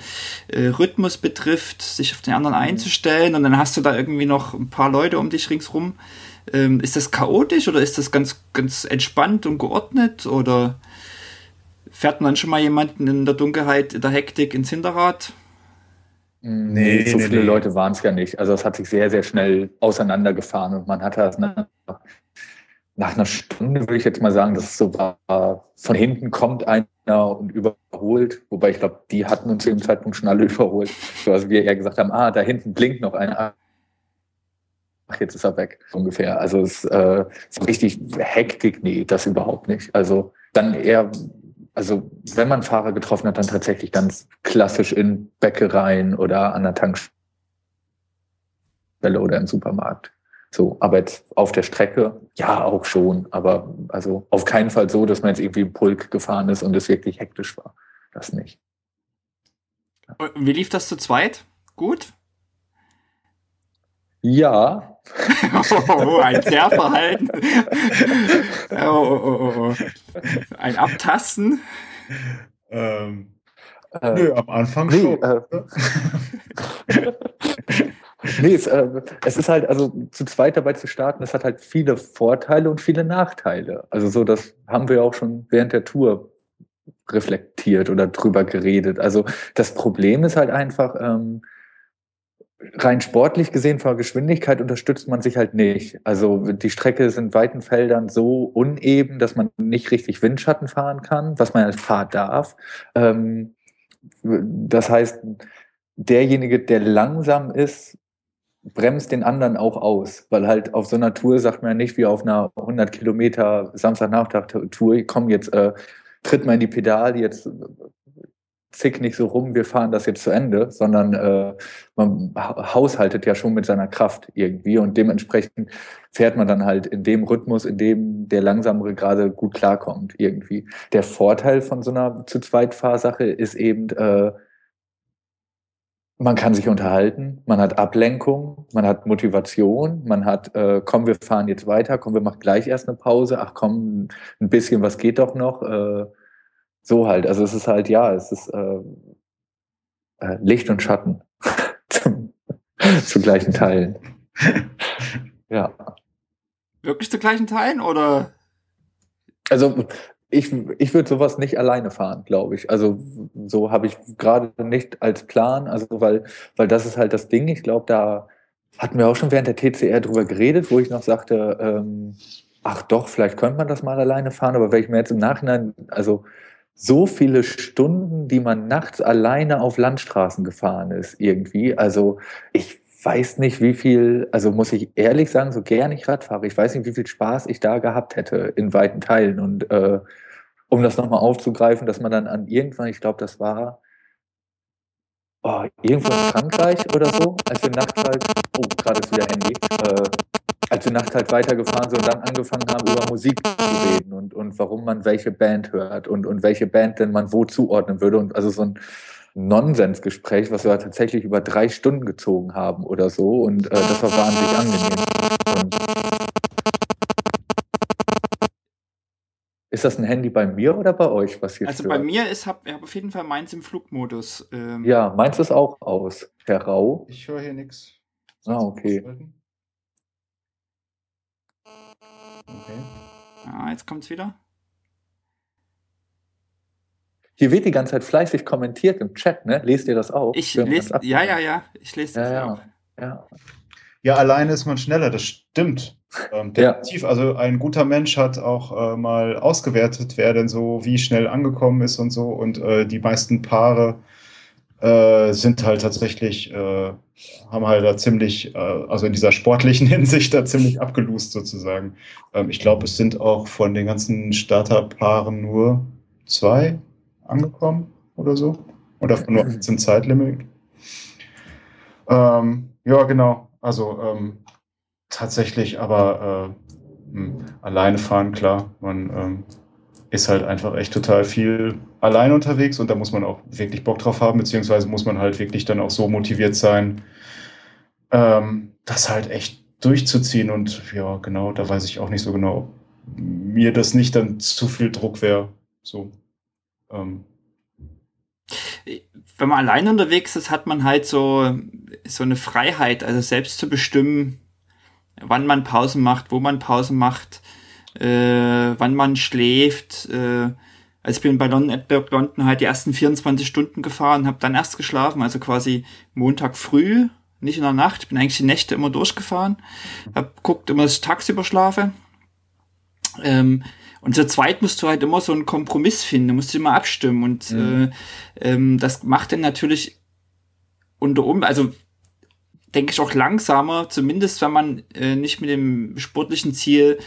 äh, Rhythmus betrifft, sich auf den anderen mhm. einzustellen und dann hast du da irgendwie noch ein paar Leute um dich ringsrum. Ähm, ist das chaotisch oder ist das ganz, ganz entspannt und geordnet oder fährt man dann schon mal jemanden in der Dunkelheit, in der Hektik ins Hinterrad? Nee, so nee, viele nee. Leute waren es ja nicht. Also es hat sich sehr, sehr schnell auseinandergefahren und man hat das nach, nach einer Stunde, würde ich jetzt mal sagen, dass es so war, von hinten kommt einer und überholt. Wobei ich glaube, die hatten uns zu dem Zeitpunkt schon alle überholt. So, also wir eher gesagt haben, ah, da hinten blinkt noch einer. Jetzt ist er weg, ungefähr. Also es äh, so richtig Hektik, nee, das überhaupt nicht. Also dann eher, also wenn man Fahrer getroffen hat, dann tatsächlich ganz klassisch in Bäckereien oder an der Tankstelle oder im Supermarkt. So, aber jetzt auf der Strecke, ja, auch schon, aber also auf keinen Fall so, dass man jetzt irgendwie im Pulk gefahren ist und es wirklich hektisch war. Das nicht. Wie lief das zu zweit? Gut? Ja. oh, ein Zerrverhalten. oh, oh, oh, oh. Ein Abtasten. Ähm, äh, nö, am Anfang nee, schon. Äh, nee, es, äh, es, ist halt, also zu zweit dabei zu starten, es hat halt viele Vorteile und viele Nachteile. Also so, das haben wir auch schon während der Tour reflektiert oder drüber geredet. Also das Problem ist halt einfach, ähm, rein sportlich gesehen vor Geschwindigkeit unterstützt man sich halt nicht. Also die Strecke in weiten Feldern so uneben, dass man nicht richtig Windschatten fahren kann, was man als fahren darf. Ähm, das heißt, derjenige, der langsam ist, bremst den anderen auch aus, weil halt auf so einer Tour sagt man ja nicht wie auf einer 100 Kilometer Samstagnachmittag-Tour, ich komme jetzt, äh, tritt mal in die Pedale, jetzt zick nicht so rum, wir fahren das jetzt zu Ende, sondern äh, man haushaltet ja schon mit seiner Kraft irgendwie und dementsprechend fährt man dann halt in dem Rhythmus, in dem der Langsamere gerade gut klarkommt irgendwie. Der Vorteil von so einer zu zweit Fahrsache ist eben, äh, man kann sich unterhalten, man hat Ablenkung, man hat Motivation, man hat, äh, komm, wir fahren jetzt weiter, komm, wir machen gleich erst eine Pause, ach komm, ein bisschen, was geht doch noch, äh, so halt. Also es ist halt, ja, es ist äh, äh Licht und Schatten zum, zu gleichen Teilen. ja. Wirklich zu gleichen Teilen oder? Also ich, ich würde sowas nicht alleine fahren, glaube ich. Also so habe ich gerade nicht als Plan, also weil, weil das ist halt das Ding. Ich glaube, da hatten wir auch schon während der TCR drüber geredet, wo ich noch sagte, ähm, ach doch, vielleicht könnte man das mal alleine fahren, aber wenn ich mir jetzt im Nachhinein, also so viele Stunden, die man nachts alleine auf Landstraßen gefahren ist, irgendwie. Also ich weiß nicht, wie viel, also muss ich ehrlich sagen, so gern ich Rad fahre, ich weiß nicht, wie viel Spaß ich da gehabt hätte in weiten Teilen. Und äh, um das nochmal aufzugreifen, dass man dann an irgendwann, ich glaube, das war oh, irgendwo in Frankreich oder so, als wir nachts halt, oh, gerade ist wieder Handy, äh, als wir nachts halt weitergefahren sind und dann angefangen haben, über Musik zu reden und, und warum man welche Band hört und, und welche Band denn man wo zuordnen würde. Und also so ein Nonsensgespräch, was wir tatsächlich über drei Stunden gezogen haben oder so. Und äh, das war wahnsinnig angenehm. Und ist das ein Handy bei mir oder bei euch, was hier Also stört? bei mir ist hab, ich hab auf jeden Fall meins im Flugmodus. Ähm ja, meins ist auch aus. Herr Rau. Ich höre hier nichts. Ah, okay. Okay. Ah, jetzt kommt's wieder. Hier wird die ganze Zeit fleißig kommentiert im Chat, ne? Lest ihr das auch? Ich lese, ja, ja, ja, ich lese das ja, auch. Ja. ja, alleine ist man schneller, das stimmt. Ähm, definitiv, ja. also ein guter Mensch hat auch äh, mal ausgewertet, wer denn so wie schnell angekommen ist und so. Und äh, die meisten Paare äh, sind halt tatsächlich, äh, haben halt da ziemlich, äh, also in dieser sportlichen Hinsicht da ziemlich abgelust sozusagen. Ähm, ich glaube, es sind auch von den ganzen Starterpaaren nur zwei angekommen oder so. Oder von nur 18 Zeitlimit. Ähm, ja, genau. Also ähm, tatsächlich aber äh, hm, alleine fahren, klar. Man ähm, ist halt einfach echt total viel allein unterwegs und da muss man auch wirklich Bock drauf haben, beziehungsweise muss man halt wirklich dann auch so motiviert sein, ähm, das halt echt durchzuziehen. Und ja, genau, da weiß ich auch nicht so genau, ob mir das nicht dann zu viel Druck wäre. So. Ähm. Wenn man allein unterwegs ist, hat man halt so, so eine Freiheit, also selbst zu bestimmen, wann man Pausen macht, wo man Pausen macht, äh, wann man schläft. Äh, also ich bin bei London Edinburgh London halt die ersten 24 Stunden gefahren, habe dann erst geschlafen, also quasi Montag früh, nicht in der Nacht. Bin eigentlich die Nächte immer durchgefahren, hab guckt immer, dass ich tagsüber schlafe. Ähm, und zu zweit musst du halt immer so einen Kompromiss finden, du musst dich immer abstimmen und mhm. äh, ähm, das macht dann natürlich unter um, also denke ich, auch langsamer, zumindest wenn man äh, nicht mit dem sportlichen Ziel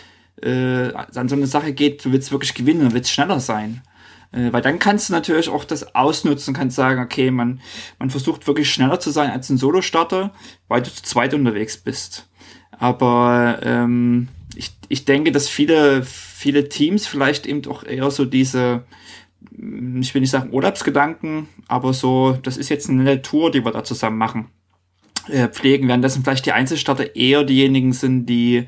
äh, an so eine Sache geht, du willst wirklich gewinnen, du willst schneller sein. Äh, weil dann kannst du natürlich auch das ausnutzen, kannst sagen, okay, man, man versucht wirklich schneller zu sein als ein Solo-Starter, weil du zu zweit unterwegs bist. Aber ähm, ich, ich denke, dass viele, viele Teams vielleicht eben auch eher so diese, ich will nicht sagen Urlaubsgedanken, aber so, das ist jetzt eine Tour, die wir da zusammen machen, äh, pflegen, währenddessen vielleicht die Einzelstarter eher diejenigen sind, die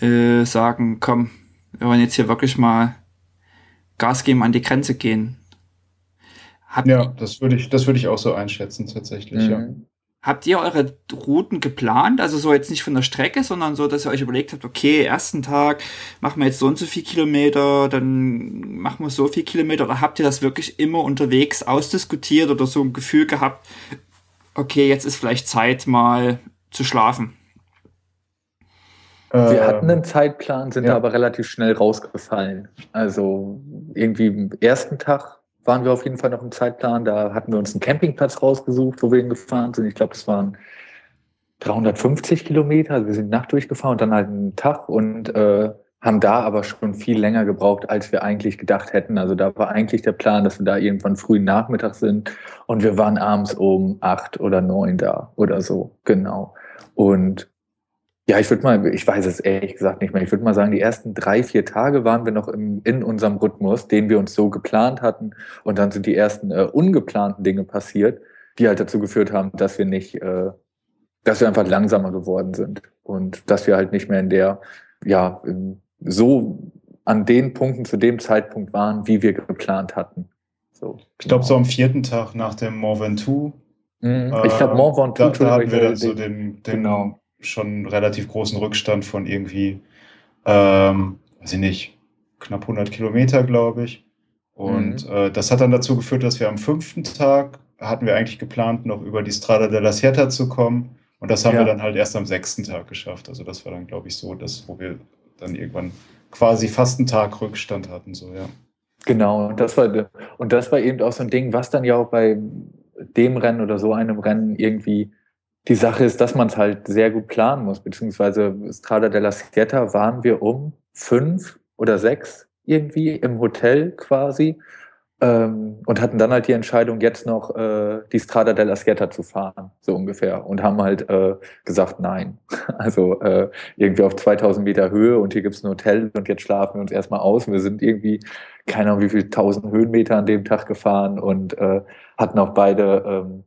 äh, sagen, komm, wir wollen jetzt hier wirklich mal Gas geben, an die Grenze gehen. Habt ja, das würde ich, das würde ich auch so einschätzen, tatsächlich, mhm. ja. Habt ihr eure Routen geplant? Also so jetzt nicht von der Strecke, sondern so, dass ihr euch überlegt habt, okay, ersten Tag machen wir jetzt so und so viel Kilometer, dann machen wir so viel Kilometer. Oder habt ihr das wirklich immer unterwegs ausdiskutiert oder so ein Gefühl gehabt, okay, jetzt ist vielleicht Zeit mal zu schlafen? Wir hatten einen Zeitplan, sind ja. da aber relativ schnell rausgefallen. Also irgendwie im ersten Tag waren wir auf jeden Fall noch im Zeitplan. Da hatten wir uns einen Campingplatz rausgesucht, wo wir hingefahren sind. Ich glaube, das waren 350 Kilometer. Also wir sind Nacht durchgefahren und dann halt einen Tag und äh, haben da aber schon viel länger gebraucht, als wir eigentlich gedacht hätten. Also da war eigentlich der Plan, dass wir da irgendwann frühen Nachmittag sind und wir waren abends um acht oder neun da oder so, genau. Und ja, ich würde mal, ich weiß es ehrlich gesagt nicht mehr. Ich würde mal sagen, die ersten drei, vier Tage waren wir noch im, in unserem Rhythmus, den wir uns so geplant hatten. Und dann sind die ersten äh, ungeplanten Dinge passiert, die halt dazu geführt haben, dass wir nicht, äh, dass wir einfach langsamer geworden sind und dass wir halt nicht mehr in der, ja, so an den Punkten zu dem Zeitpunkt waren, wie wir geplant hatten. So, ich glaube, so am vierten Tag nach dem Mont Ventoux. Mhm. Äh, ich glaube, Mont Ventoux. Da, da hatten wir dann so den, den genau schon relativ großen Rückstand von irgendwie, ähm, weiß ich nicht, knapp 100 Kilometer, glaube ich. Und mhm. äh, das hat dann dazu geführt, dass wir am fünften Tag hatten wir eigentlich geplant, noch über die Strada della Sierra zu kommen. Und das haben ja. wir dann halt erst am sechsten Tag geschafft. Also das war dann, glaube ich, so, dass, wo wir dann irgendwann quasi fast einen Tag Rückstand hatten, so, ja. Genau, und das war, und das war eben auch so ein Ding, was dann ja auch bei dem Rennen oder so einem Rennen irgendwie die Sache ist, dass man es halt sehr gut planen muss, beziehungsweise Strada della Sierra waren wir um fünf oder sechs irgendwie im Hotel quasi ähm, und hatten dann halt die Entscheidung, jetzt noch äh, die Strada della Sierra zu fahren, so ungefähr, und haben halt äh, gesagt, nein. Also äh, irgendwie auf 2000 Meter Höhe und hier gibt's ein Hotel und jetzt schlafen wir uns erstmal aus. Wir sind irgendwie, keine Ahnung, wie viel tausend Höhenmeter an dem Tag gefahren und äh, hatten auch beide ähm,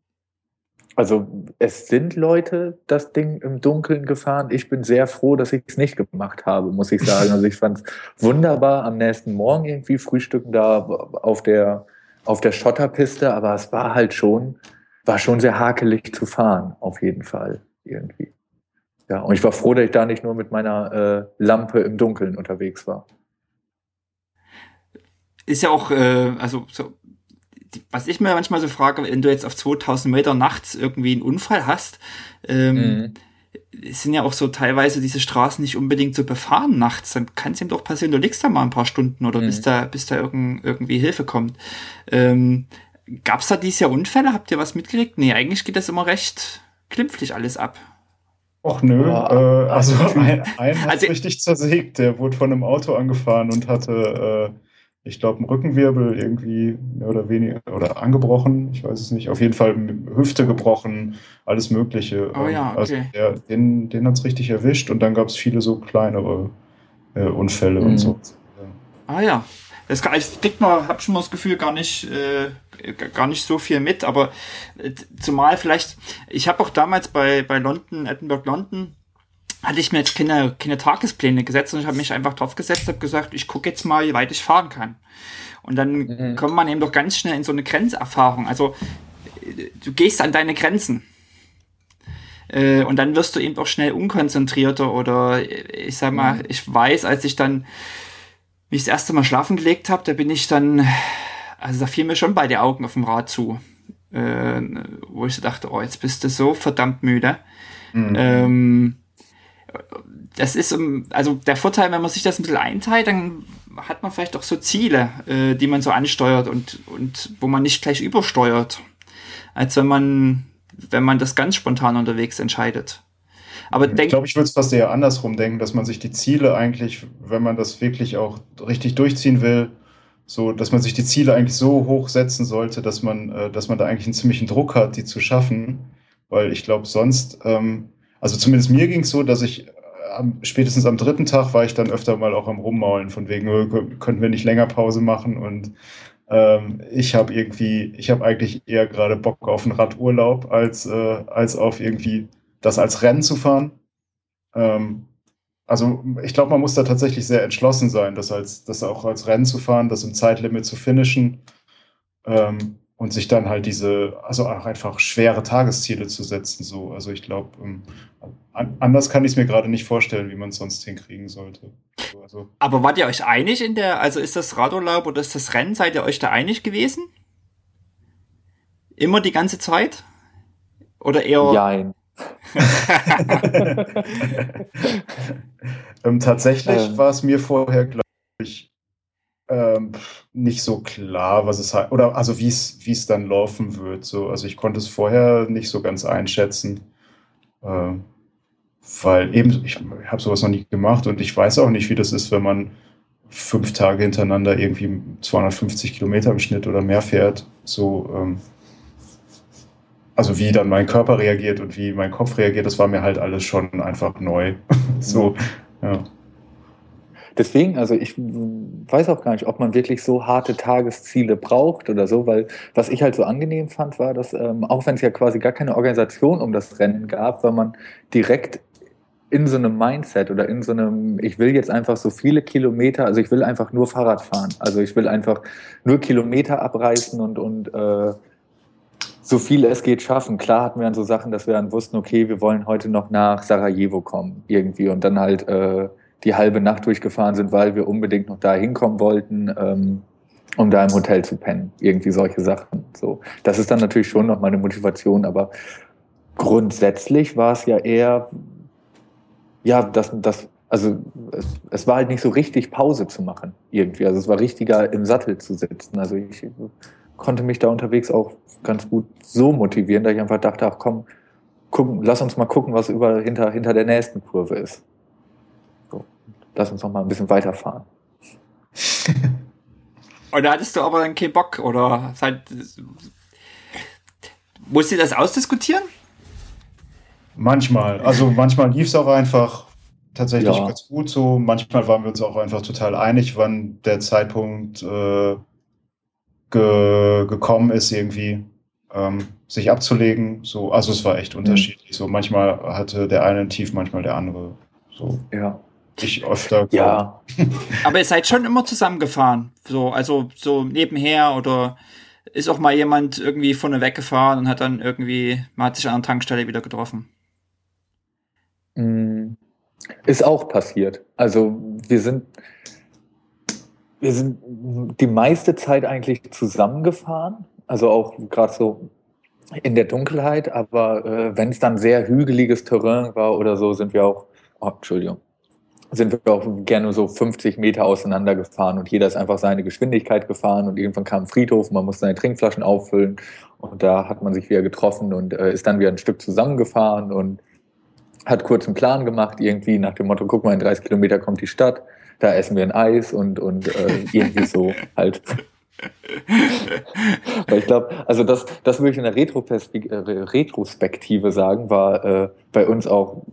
also es sind Leute das Ding im Dunkeln gefahren. Ich bin sehr froh, dass ich es nicht gemacht habe, muss ich sagen. Also ich fand es wunderbar am nächsten Morgen irgendwie frühstücken da auf der, auf der Schotterpiste, aber es war halt schon, war schon sehr hakelig zu fahren, auf jeden Fall irgendwie. Ja, und ich war froh, dass ich da nicht nur mit meiner äh, Lampe im Dunkeln unterwegs war. Ist ja auch, äh, also so was ich mir manchmal so frage, wenn du jetzt auf 2000 Meter nachts irgendwie einen Unfall hast, ähm, mhm. sind ja auch so teilweise diese Straßen nicht unbedingt so befahren nachts. Dann kann es ihm doch passieren, du liegst da mal ein paar Stunden oder mhm. bis da, bis da irgend, irgendwie Hilfe kommt. Ähm, Gab es da dieses Jahr Unfälle? Habt ihr was mitgekriegt? Nee, eigentlich geht das immer recht klimpflich alles ab. Och nö, oh, äh, also ein, ein hat also, richtig zersägt, der wurde von einem Auto angefahren und hatte äh, ich glaube, ein Rückenwirbel irgendwie mehr oder weniger oder angebrochen, ich weiß es nicht. Auf jeden Fall Hüfte gebrochen, alles Mögliche. Oh ja, also okay. Also der, den, den hat es richtig erwischt und dann gab es viele so kleinere äh, Unfälle mhm. und so. Ja. Ah ja. Das kriegt man, hab schon mal das Gefühl, gar nicht, äh, gar nicht so viel mit, aber äh, zumal vielleicht, ich habe auch damals bei, bei London, Edinburgh London, hatte ich mir jetzt keine, keine Tagespläne gesetzt und ich habe mich einfach drauf gesetzt, habe gesagt, ich gucke jetzt mal, wie weit ich fahren kann. Und dann mhm. kommt man eben doch ganz schnell in so eine Grenzerfahrung. Also du gehst an deine Grenzen. Äh, und dann wirst du eben auch schnell unkonzentrierter oder ich sag mal, mhm. ich weiß, als ich dann mich das erste Mal schlafen gelegt habe, da bin ich dann, also da fiel mir schon beide Augen auf dem Rad zu. Äh, wo ich so dachte, oh, jetzt bist du so verdammt müde. Mhm. Ähm, das ist, also der Vorteil, wenn man sich das ein bisschen einteilt, dann hat man vielleicht auch so Ziele, äh, die man so ansteuert und, und wo man nicht gleich übersteuert. Als wenn man wenn man das ganz spontan unterwegs entscheidet. Aber ich glaube, ich würde es fast eher andersrum denken, dass man sich die Ziele eigentlich, wenn man das wirklich auch richtig durchziehen will, so, dass man sich die Ziele eigentlich so hoch setzen sollte, dass man, äh, dass man da eigentlich einen ziemlichen Druck hat, die zu schaffen. Weil ich glaube, sonst, ähm, also zumindest mir ging es so, dass ich äh, am, spätestens am dritten Tag war ich dann öfter mal auch am Rummaulen, von wegen, oh, könnten wir nicht länger Pause machen und ähm, ich habe irgendwie, ich habe eigentlich eher gerade Bock auf einen Radurlaub, als, äh, als auf irgendwie das als Rennen zu fahren. Ähm, also ich glaube, man muss da tatsächlich sehr entschlossen sein, das, als, das auch als Rennen zu fahren, das im Zeitlimit zu finishen ähm, und sich dann halt diese, also auch einfach schwere Tagesziele zu setzen. So. Also ich glaube, ähm, anders kann ich es mir gerade nicht vorstellen, wie man es sonst hinkriegen sollte. Also, Aber wart ihr euch einig in der, also ist das Radurlaub oder ist das Rennen, seid ihr euch da einig gewesen? Immer die ganze Zeit? Oder eher? Nein. ähm, tatsächlich ähm. war es mir vorher, glaube ich, ähm, nicht so klar, was es halt, oder also wie es dann laufen wird. So, also ich konnte es vorher nicht so ganz einschätzen, äh, weil eben ich habe sowas noch nie gemacht und ich weiß auch nicht, wie das ist, wenn man fünf Tage hintereinander irgendwie 250 Kilometer im Schnitt oder mehr fährt. So ähm, also wie dann mein Körper reagiert und wie mein Kopf reagiert, das war mir halt alles schon einfach neu. so, ja. Deswegen, also ich weiß auch gar nicht, ob man wirklich so harte Tagesziele braucht oder so, weil was ich halt so angenehm fand, war, dass ähm, auch wenn es ja quasi gar keine Organisation um das Rennen gab, war man direkt in so einem Mindset oder in so einem, ich will jetzt einfach so viele Kilometer, also ich will einfach nur Fahrrad fahren. Also ich will einfach nur Kilometer abreißen und, und äh, so viel es geht schaffen. Klar hatten wir dann so Sachen, dass wir dann wussten, okay, wir wollen heute noch nach Sarajevo kommen irgendwie und dann halt äh, die halbe Nacht durchgefahren sind, weil wir unbedingt noch da hinkommen wollten, ähm, um da im Hotel zu pennen. Irgendwie solche Sachen. So, das ist dann natürlich schon noch meine Motivation, aber grundsätzlich war es ja eher, ja, das, das also es, es war halt nicht so richtig Pause zu machen irgendwie. Also es war richtiger im Sattel zu sitzen. Also ich konnte mich da unterwegs auch ganz gut so motivieren, dass ich einfach dachte, ach komm, gucken, lass uns mal gucken, was über, hinter, hinter der nächsten Kurve ist. Lass uns noch mal ein bisschen weiterfahren. Und da hattest du aber dann keinen Bock, oder? Halt, musst du das ausdiskutieren? Manchmal. Also manchmal lief es auch einfach tatsächlich ja. ganz gut so. Manchmal waren wir uns auch einfach total einig, wann der Zeitpunkt äh, ge gekommen ist, irgendwie ähm, sich abzulegen. So, also es war echt mhm. unterschiedlich. So manchmal hatte der eine ein Tief, manchmal der andere. So. Ja. Ich öfter. Ja. Aber ihr seid schon immer zusammengefahren. So, also so nebenher oder ist auch mal jemand irgendwie vorne weggefahren und hat dann irgendwie, man hat sich an der Tankstelle wieder getroffen. Mm, ist auch passiert. Also wir sind, wir sind die meiste Zeit eigentlich zusammengefahren, also auch gerade so in der Dunkelheit, aber äh, wenn es dann sehr hügeliges Terrain war oder so, sind wir auch, oh, Entschuldigung, sind wir auch gerne so 50 Meter auseinander gefahren und jeder ist einfach seine Geschwindigkeit gefahren und irgendwann kam ein Friedhof, man musste seine Trinkflaschen auffüllen und da hat man sich wieder getroffen und äh, ist dann wieder ein Stück zusammengefahren und hat kurz einen Plan gemacht, irgendwie nach dem Motto, guck mal, in 30 Kilometer kommt die Stadt, da essen wir ein Eis und, und äh, irgendwie so halt. Weil ich glaube, also das, das würde ich in der äh, Retrospektive sagen, war äh, bei uns auch,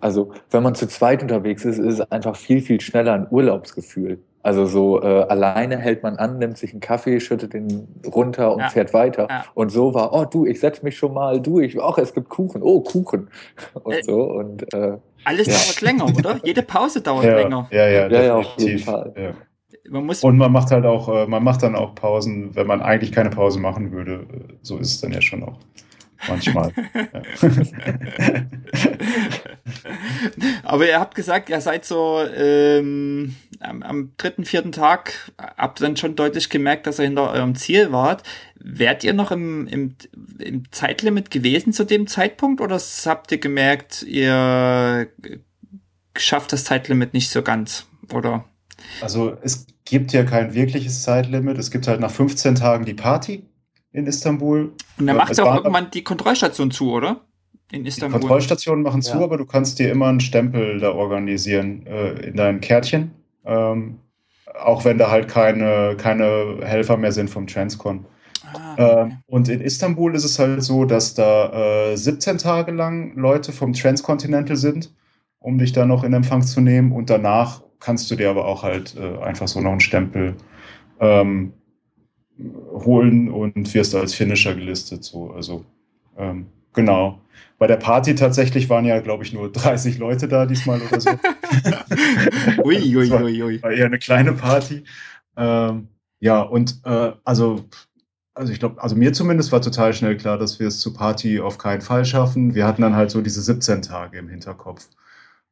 also wenn man zu zweit unterwegs ist, ist es einfach viel, viel schneller ein Urlaubsgefühl. Also so äh, alleine hält man an, nimmt sich einen Kaffee, schüttet den runter und ja. fährt weiter. Ja. Und so war, oh du, ich setz mich schon mal, du, ich, ach, es gibt Kuchen, oh, Kuchen. Und äh, so. Und, äh, alles ja. dauert länger, oder? Jede Pause dauert ja, länger. Ja, ja, ja, ja auf jeden Fall. Ja. Man muss und man macht halt auch, äh, man macht dann auch Pausen, wenn man eigentlich keine Pause machen würde. So ist es dann ja schon auch. Manchmal. Aber ihr habt gesagt, ihr seid so ähm, am, am, dritten, vierten Tag, habt dann schon deutlich gemerkt, dass ihr hinter eurem Ziel wart. Wärt ihr noch im, im, im Zeitlimit gewesen zu dem Zeitpunkt oder habt ihr gemerkt, ihr schafft das Zeitlimit nicht so ganz? Oder? Also es gibt ja kein wirkliches Zeitlimit. Es gibt halt nach 15 Tagen die Party in Istanbul. Und dann macht auch irgendwann die Kontrollstation zu, oder? In Istanbul. Die Kontrollstationen machen ja. zu, aber du kannst dir immer einen Stempel da organisieren äh, in dein Kärtchen. Ähm, auch wenn da halt keine, keine Helfer mehr sind vom Transcon. Ah, okay. äh, und in Istanbul ist es halt so, dass da äh, 17 Tage lang Leute vom Transcontinental sind, um dich da noch in Empfang zu nehmen. Und danach kannst du dir aber auch halt äh, einfach so noch einen Stempel ähm, holen und wirst als Finisher gelistet. So. Also ähm, genau. Bei der Party tatsächlich waren ja, glaube ich, nur 30 Leute da diesmal oder so. ui, ui, ui, ui. War eher eine kleine Party. Ähm, ja, und äh, also, also ich glaube, also mir zumindest war total schnell klar, dass wir es zur Party auf keinen Fall schaffen. Wir hatten dann halt so diese 17 Tage im Hinterkopf.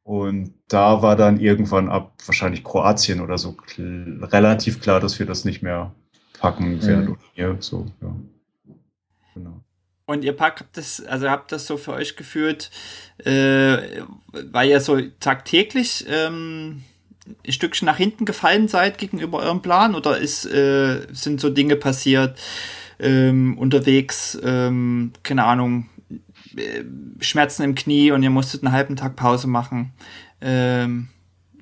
Und da war dann irgendwann ab wahrscheinlich Kroatien oder so relativ klar, dass wir das nicht mehr packen werden. Mhm. Hier, so, ja. Genau. Und ihr packt das, also habt das so für euch geführt, äh, weil ihr so tagtäglich ähm, ein Stückchen nach hinten gefallen seid gegenüber eurem Plan oder ist, äh, sind so Dinge passiert ähm, unterwegs, ähm, keine Ahnung, äh, Schmerzen im Knie und ihr musstet einen halben Tag Pause machen? Ähm,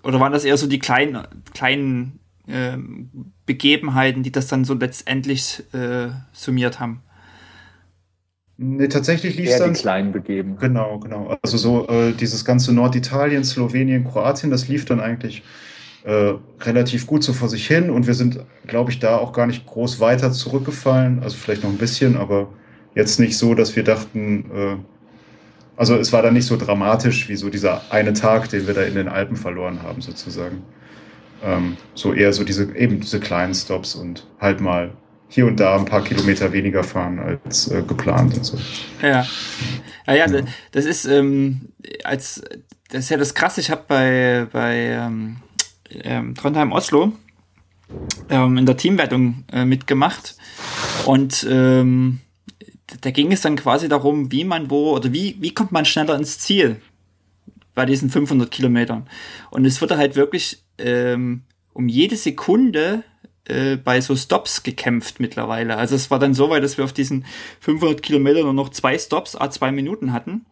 oder waren das eher so die kleinen, kleinen ähm, Begebenheiten, die das dann so letztendlich äh, summiert haben? Nee, tatsächlich lief es dann. die kleinen begeben. Genau, genau. Also so äh, dieses ganze Norditalien, Slowenien, Kroatien, das lief dann eigentlich äh, relativ gut so vor sich hin und wir sind, glaube ich, da auch gar nicht groß weiter zurückgefallen. Also vielleicht noch ein bisschen, aber jetzt nicht so, dass wir dachten, äh, also es war dann nicht so dramatisch wie so dieser eine Tag, den wir da in den Alpen verloren haben, sozusagen. Ähm, so eher so diese, eben diese kleinen Stops und halt mal hier und da ein paar Kilometer weniger fahren als äh, geplant und so. Ja. Ja, ja, das ist ähm, als das ist ja das krasse, ich habe bei, bei ähm, ähm, Trondheim Oslo ähm, in der Teamwertung äh, mitgemacht und ähm, da ging es dann quasi darum, wie man wo oder wie, wie kommt man schneller ins Ziel bei diesen 500 Kilometern. Und es wurde halt wirklich ähm, um jede Sekunde äh, bei so Stops gekämpft mittlerweile. Also es war dann so weit, dass wir auf diesen 500 Kilometern nur noch zwei Stops, a zwei Minuten hatten.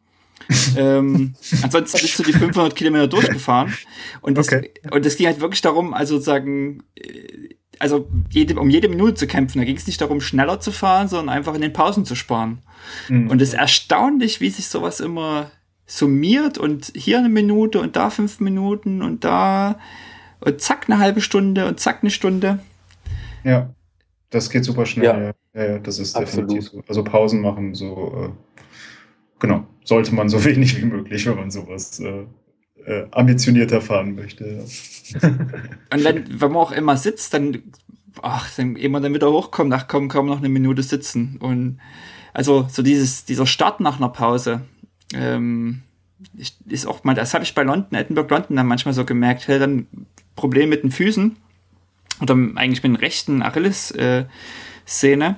ähm, ansonsten bist du die 500 Kilometer durchgefahren. Und das, okay. und das ging halt wirklich darum, also sozusagen, äh, also jede, um jede Minute zu kämpfen. Da ging es nicht darum, schneller zu fahren, sondern einfach in den Pausen zu sparen. Mhm. Und es ist erstaunlich, wie sich sowas immer summiert und hier eine Minute und da fünf Minuten und da und zack eine halbe Stunde und zack eine Stunde. Ja, das geht super schnell. Ja, ja das ist Absolut. definitiv so. Also Pausen machen, so, äh, genau, sollte man so wenig wie möglich, wenn man sowas äh, äh, ambitionierter fahren möchte. Und wenn, wenn man auch immer sitzt, dann, ach, dann immer dann wieder hochkommt, ach komm, kaum noch eine Minute sitzen. Und also so dieses, dieser Start nach einer Pause, ähm, ist auch mal, das habe ich bei London, Edinburgh London dann manchmal so gemerkt, hey, dann Problem mit den Füßen oder eigentlich mit dem rechten Achilles-Szene.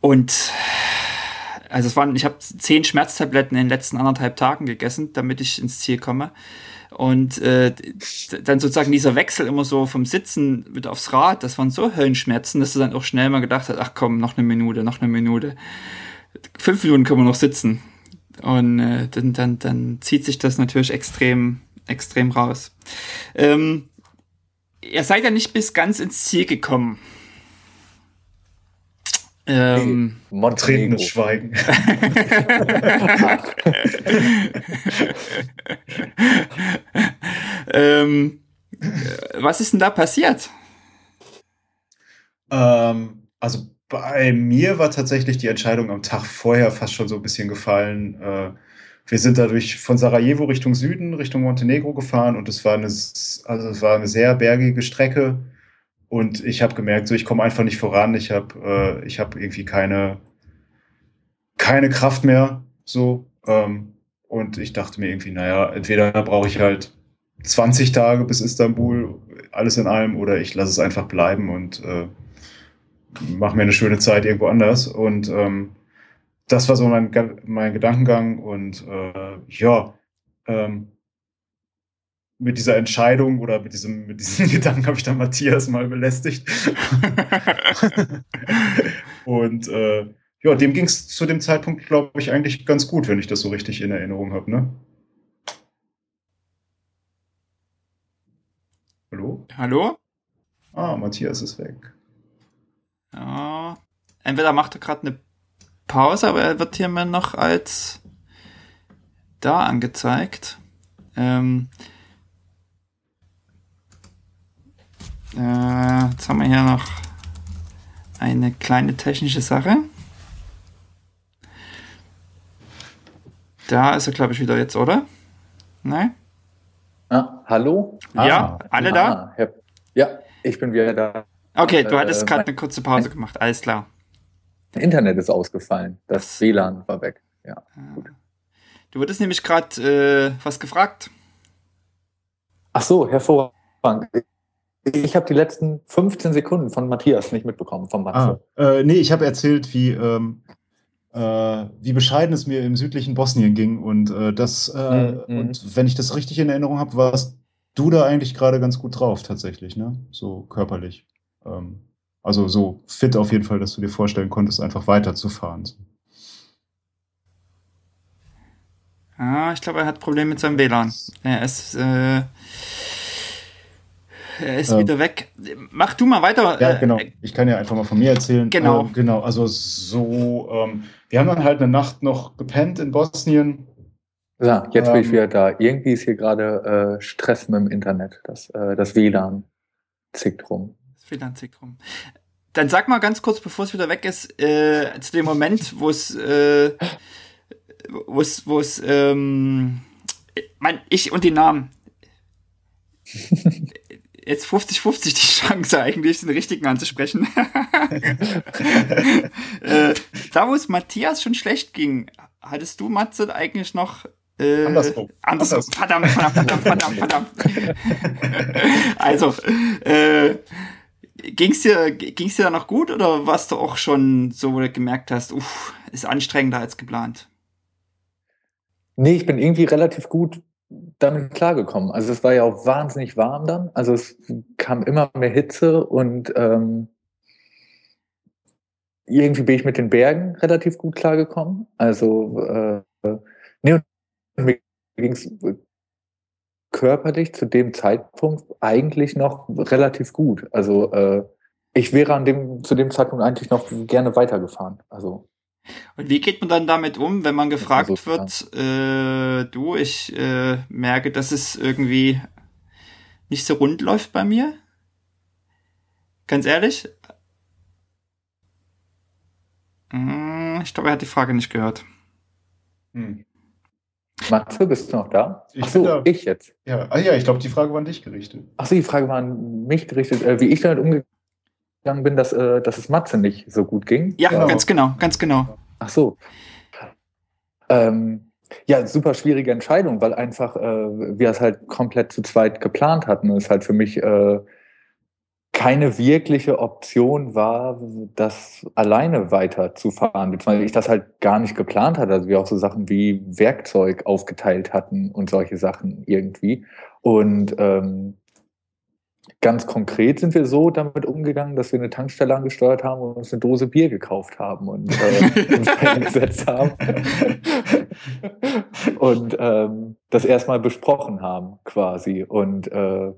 Und also es waren, ich habe zehn Schmerztabletten in den letzten anderthalb Tagen gegessen, damit ich ins Ziel komme. Und äh, dann sozusagen dieser Wechsel immer so vom Sitzen mit aufs Rad, das waren so Höllenschmerzen, dass du dann auch schnell mal gedacht hast, ach komm, noch eine Minute, noch eine Minute. Fünf Minuten können wir noch sitzen. Und äh, dann, dann, dann zieht sich das natürlich extrem, extrem raus. Ähm, ihr seid ja nicht bis ganz ins Ziel gekommen. Ähm, Montenegro. Schweigen. ähm, was ist denn da passiert? Ähm, also bei mir war tatsächlich die Entscheidung am Tag vorher fast schon so ein bisschen gefallen. Äh, wir sind dadurch von Sarajevo Richtung Süden, Richtung Montenegro gefahren und es war eine, also es war eine sehr bergige Strecke. Und ich habe gemerkt, so ich komme einfach nicht voran. Ich habe äh, habe irgendwie keine keine Kraft mehr. So ähm, und ich dachte mir irgendwie, naja, entweder brauche ich halt 20 Tage bis Istanbul, alles in allem, oder ich lasse es einfach bleiben und äh, mache mir eine schöne Zeit irgendwo anders. Und ähm, das war so mein, mein Gedankengang und äh, ja, ähm, mit dieser Entscheidung oder mit diesem, mit diesem Gedanken habe ich dann Matthias mal belästigt. und äh, ja, dem ging es zu dem Zeitpunkt, glaube ich, eigentlich ganz gut, wenn ich das so richtig in Erinnerung habe, ne? Hallo? Hallo? Ah, Matthias ist weg. Ja. Entweder macht er gerade eine Pause, aber er wird hier mal noch als da angezeigt. Ähm, äh, jetzt haben wir hier noch eine kleine technische Sache. Da ist er, glaube ich, wieder jetzt, oder? Nein? Ah, hallo? Ja, Ah. alle da? Ah, Herr- ja, ich bin wieder da. Okay, du Äh, hattest gerade mein- eine kurze Pause gemacht, alles klar. Internet ist ausgefallen. Das. WLAN war weg. Ja. Du wurdest nämlich gerade äh, was gefragt. Ach so, hervorragend. Ich habe die letzten 15 Sekunden von Matthias nicht mitbekommen, vom Ah, Matze. äh, nee, ich habe erzählt, wie, ähm, äh, wie bescheiden es mir im südlichen Bosnien ging. Und äh, das, äh, Mhm. und wenn ich das richtig in Erinnerung habe, warst du da eigentlich gerade ganz gut drauf, tatsächlich, ne? So körperlich. Ähm, also so fit auf jeden Fall, dass du dir vorstellen konntest, einfach weiterzufahren. Ah, ich glaube, er hat Probleme mit seinem WLAN. Er ist, äh, er ist Ähm. wieder weg. Mach du mal weiter. Ja, äh, genau. Ich kann ja einfach mal von mir erzählen. Genau. Äh, genau. Also so, ähm, wir haben dann halt eine Nacht noch gepennt in Bosnien. Ja, jetzt bin ich Ähm. wieder da. Irgendwie ist hier gerade äh, Stress mit dem Internet. Das, äh, das WLAN zickt rum. Rum. Dann sag mal ganz kurz, bevor es wieder weg ist, äh, zu dem Moment, wo es, äh, wo es, wo es, ähm, mein, ich und die Namen. Jetzt 50-50 die Chance eigentlich, den richtigen anzusprechen. äh, da, wo es Matthias schon schlecht ging, hattest du, Matze, eigentlich noch äh, Andersrum. Andersrum. Andersrum. Verdammt, verdammt, verdammt, verdammt, verdammt. also, äh, ging's dir, ging's dir noch gut oder warst du auch schon so, wo du gemerkt hast, uff, ist anstrengender als geplant? Nee, ich bin irgendwie relativ gut damit klargekommen. Also es war ja auch wahnsinnig warm dann. Also es kam immer mehr Hitze und ähm, irgendwie bin ich mit den Bergen relativ gut klargekommen. Also äh, nee, und mir ging es körperlich zu dem Zeitpunkt eigentlich noch relativ gut. Also äh, ich wäre an dem zu dem Zeitpunkt eigentlich noch gerne weitergefahren. Also Und wie geht man dann damit um, wenn man gefragt so wird, äh, du, ich äh, merke, dass es irgendwie nicht so rund läuft bei mir? Ganz ehrlich? Hm, Ich glaube, er hat die Frage nicht gehört. Hm. Matze, bist du noch da? Ich Ach so, bin da. ich jetzt. Ja, ah, ja, ich glaube, die Frage war an dich gerichtet. Ach so, die Frage war an mich gerichtet, äh, wie ich damit umgegangen bin, dass, äh, dass es Matze nicht so gut ging. Ja, Genau. ganz genau, ganz genau. Ach so. Ähm, ja, super schwierige Entscheidung, weil einfach äh, wir es halt komplett zu zweit geplant hatten. Es halt für mich äh, keine wirkliche Option war, das alleine weiterzufahren, weil ich das halt gar nicht geplant hatte. Also wir auch so Sachen wie Werkzeug aufgeteilt hatten und solche Sachen irgendwie. Und ähm, ganz konkret sind wir so damit umgegangen, dass wir eine Tankstelle angesteuert haben und uns eine Dose Bier gekauft haben und äh, uns hingesetzt haben und ähm, das erstmal besprochen haben quasi. Und äh,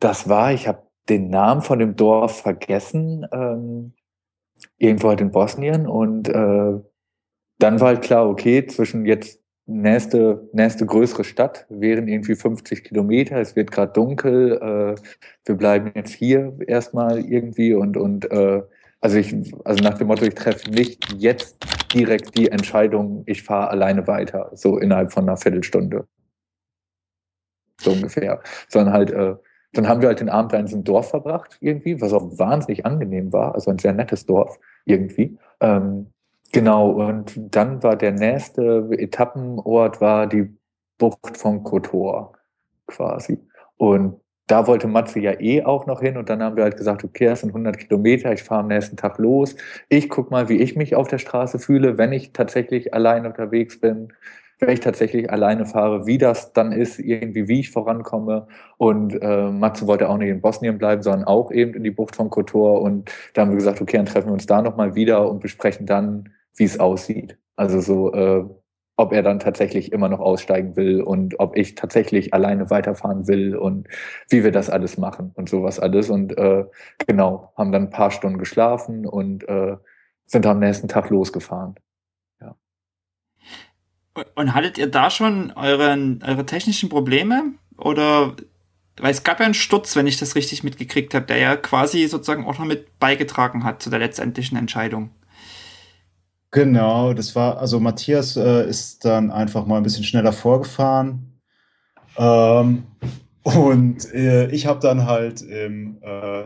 das war, ich habe den Namen von dem Dorf vergessen, ähm, irgendwo halt in Bosnien und äh, dann war halt klar, okay, zwischen jetzt nächste, nächste größere Stadt wären irgendwie 50 Kilometer, es wird gerade dunkel, äh, wir bleiben jetzt hier erstmal irgendwie und, und äh, also ich, also nach dem Motto, ich treffe nicht jetzt direkt die Entscheidung, ich fahre alleine weiter, so innerhalb von einer Viertelstunde. So ungefähr. Sondern halt, äh, dann haben wir halt den Abend da in diesem Dorf verbracht, irgendwie, was auch wahnsinnig angenehm war, also ein sehr nettes Dorf irgendwie. Ähm, genau, und dann war der nächste Etappenort war die Bucht von Kotor quasi. Und da wollte Matze ja eh auch noch hin und dann haben wir halt gesagt, okay, das sind 100 Kilometer, ich fahre am nächsten Tag los. Ich guck mal, wie ich mich auf der Straße fühle, wenn ich tatsächlich allein unterwegs bin. Wenn ich tatsächlich alleine fahre, wie das dann ist, irgendwie wie ich vorankomme. Und äh, Matze wollte auch nicht in Bosnien bleiben, sondern auch eben in die Bucht von Kotor. Und da haben wir gesagt, okay, dann treffen wir uns da nochmal wieder und besprechen dann, wie es aussieht. Also so, äh, ob er dann tatsächlich immer noch aussteigen will und ob ich tatsächlich alleine weiterfahren will und wie wir das alles machen und sowas alles. Und äh, genau, haben dann ein paar Stunden geschlafen und äh, sind am nächsten Tag losgefahren. Und hattet ihr da schon euren, eure technischen Probleme? Oder weil es gab ja einen Sturz, wenn ich das richtig mitgekriegt habe, der ja quasi sozusagen auch noch mit beigetragen hat zu der letztendlichen Entscheidung. Genau, das war, also Matthias äh, ist dann einfach mal ein bisschen schneller vorgefahren. Ähm, und äh, ich habe dann halt im äh,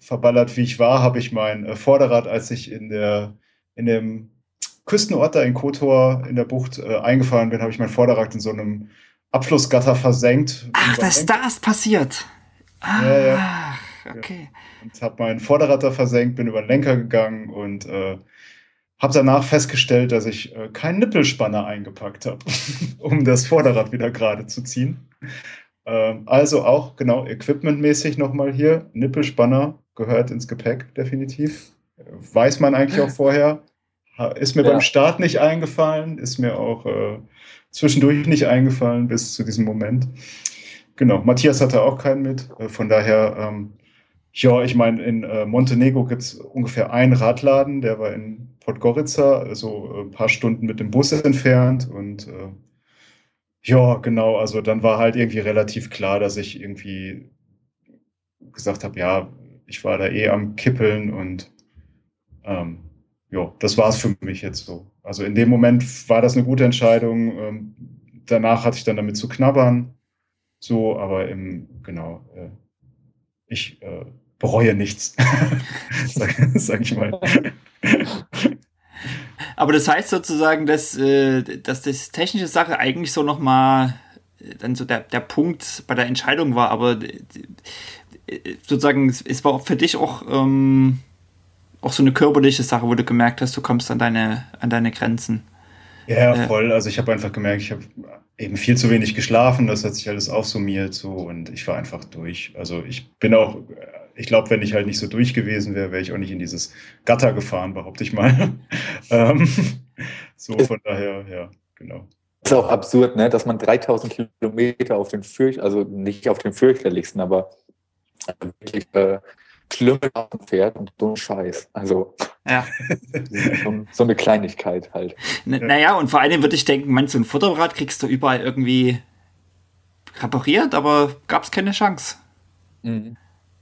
verballert wie ich war, habe ich mein äh, Vorderrad, als ich in der in dem Küstenort da in Kotor in der Bucht äh, eingefahren bin, habe ich mein Vorderrad in so einem Abflussgatter versenkt. Ach, das ist das passiert. Ah, ja, ja. okay. Ja. Und habe mein Vorderrad da versenkt, bin über den Lenker gegangen und äh, habe danach festgestellt, dass ich äh, keinen Nippelspanner eingepackt habe, um das Vorderrad wieder gerade zu ziehen. Ähm, also auch genau equipmentmäßig nochmal hier. Nippelspanner gehört ins Gepäck, definitiv. Weiß man eigentlich auch vorher. Ist mir ja. beim Start nicht eingefallen, ist mir auch äh, zwischendurch nicht eingefallen bis zu diesem Moment. Genau, Matthias hatte auch keinen mit. Äh, von daher ähm, ja, ich meine, in äh, Montenegro gibt es ungefähr einen Radladen, der war in Podgorica, also ein paar Stunden mit dem Bus entfernt. Und äh, ja, genau, also dann war halt irgendwie relativ klar, dass ich irgendwie gesagt habe, ja, ich war da eh am Kippeln und ähm, ja, das war es für mich jetzt so. Also in dem Moment war das eine gute Entscheidung. Ähm, danach hatte ich dann damit zu knabbern. So, aber im, genau, äh, ich äh, bereue nichts, sag, sag, ich mal. Aber das heißt sozusagen, dass, äh, dass das technische Sache eigentlich so nochmal äh, dann so der, der Punkt bei der Entscheidung war, aber äh, sozusagen, es war für dich auch, ähm, auch so eine körperliche Sache, wo du gemerkt hast, du kommst an deine, an deine Grenzen. Ja, voll. Also ich habe einfach gemerkt, ich habe eben viel zu wenig geschlafen, das hat sich alles aufsummiert so und ich war einfach durch. Also ich bin auch ich glaube, wenn ich halt nicht so durch gewesen wäre, wäre ich auch nicht in dieses Gatter gefahren, behaupte ich mal. ähm, so, von daher, ja, genau. Das ist auch absurd, ne? dass man 3000 Kilometer auf den Fürcht, also nicht auf den fürchterlichsten, aber wirklich äh, schlimme fährt und so ein Scheiß. Also ja. so, so, eine Kleinigkeit halt. N naja, und vor allem würde ich denken, man, so ein Futterrad kriegst du überall irgendwie repariert, aber gab es keine Chance. Mhm.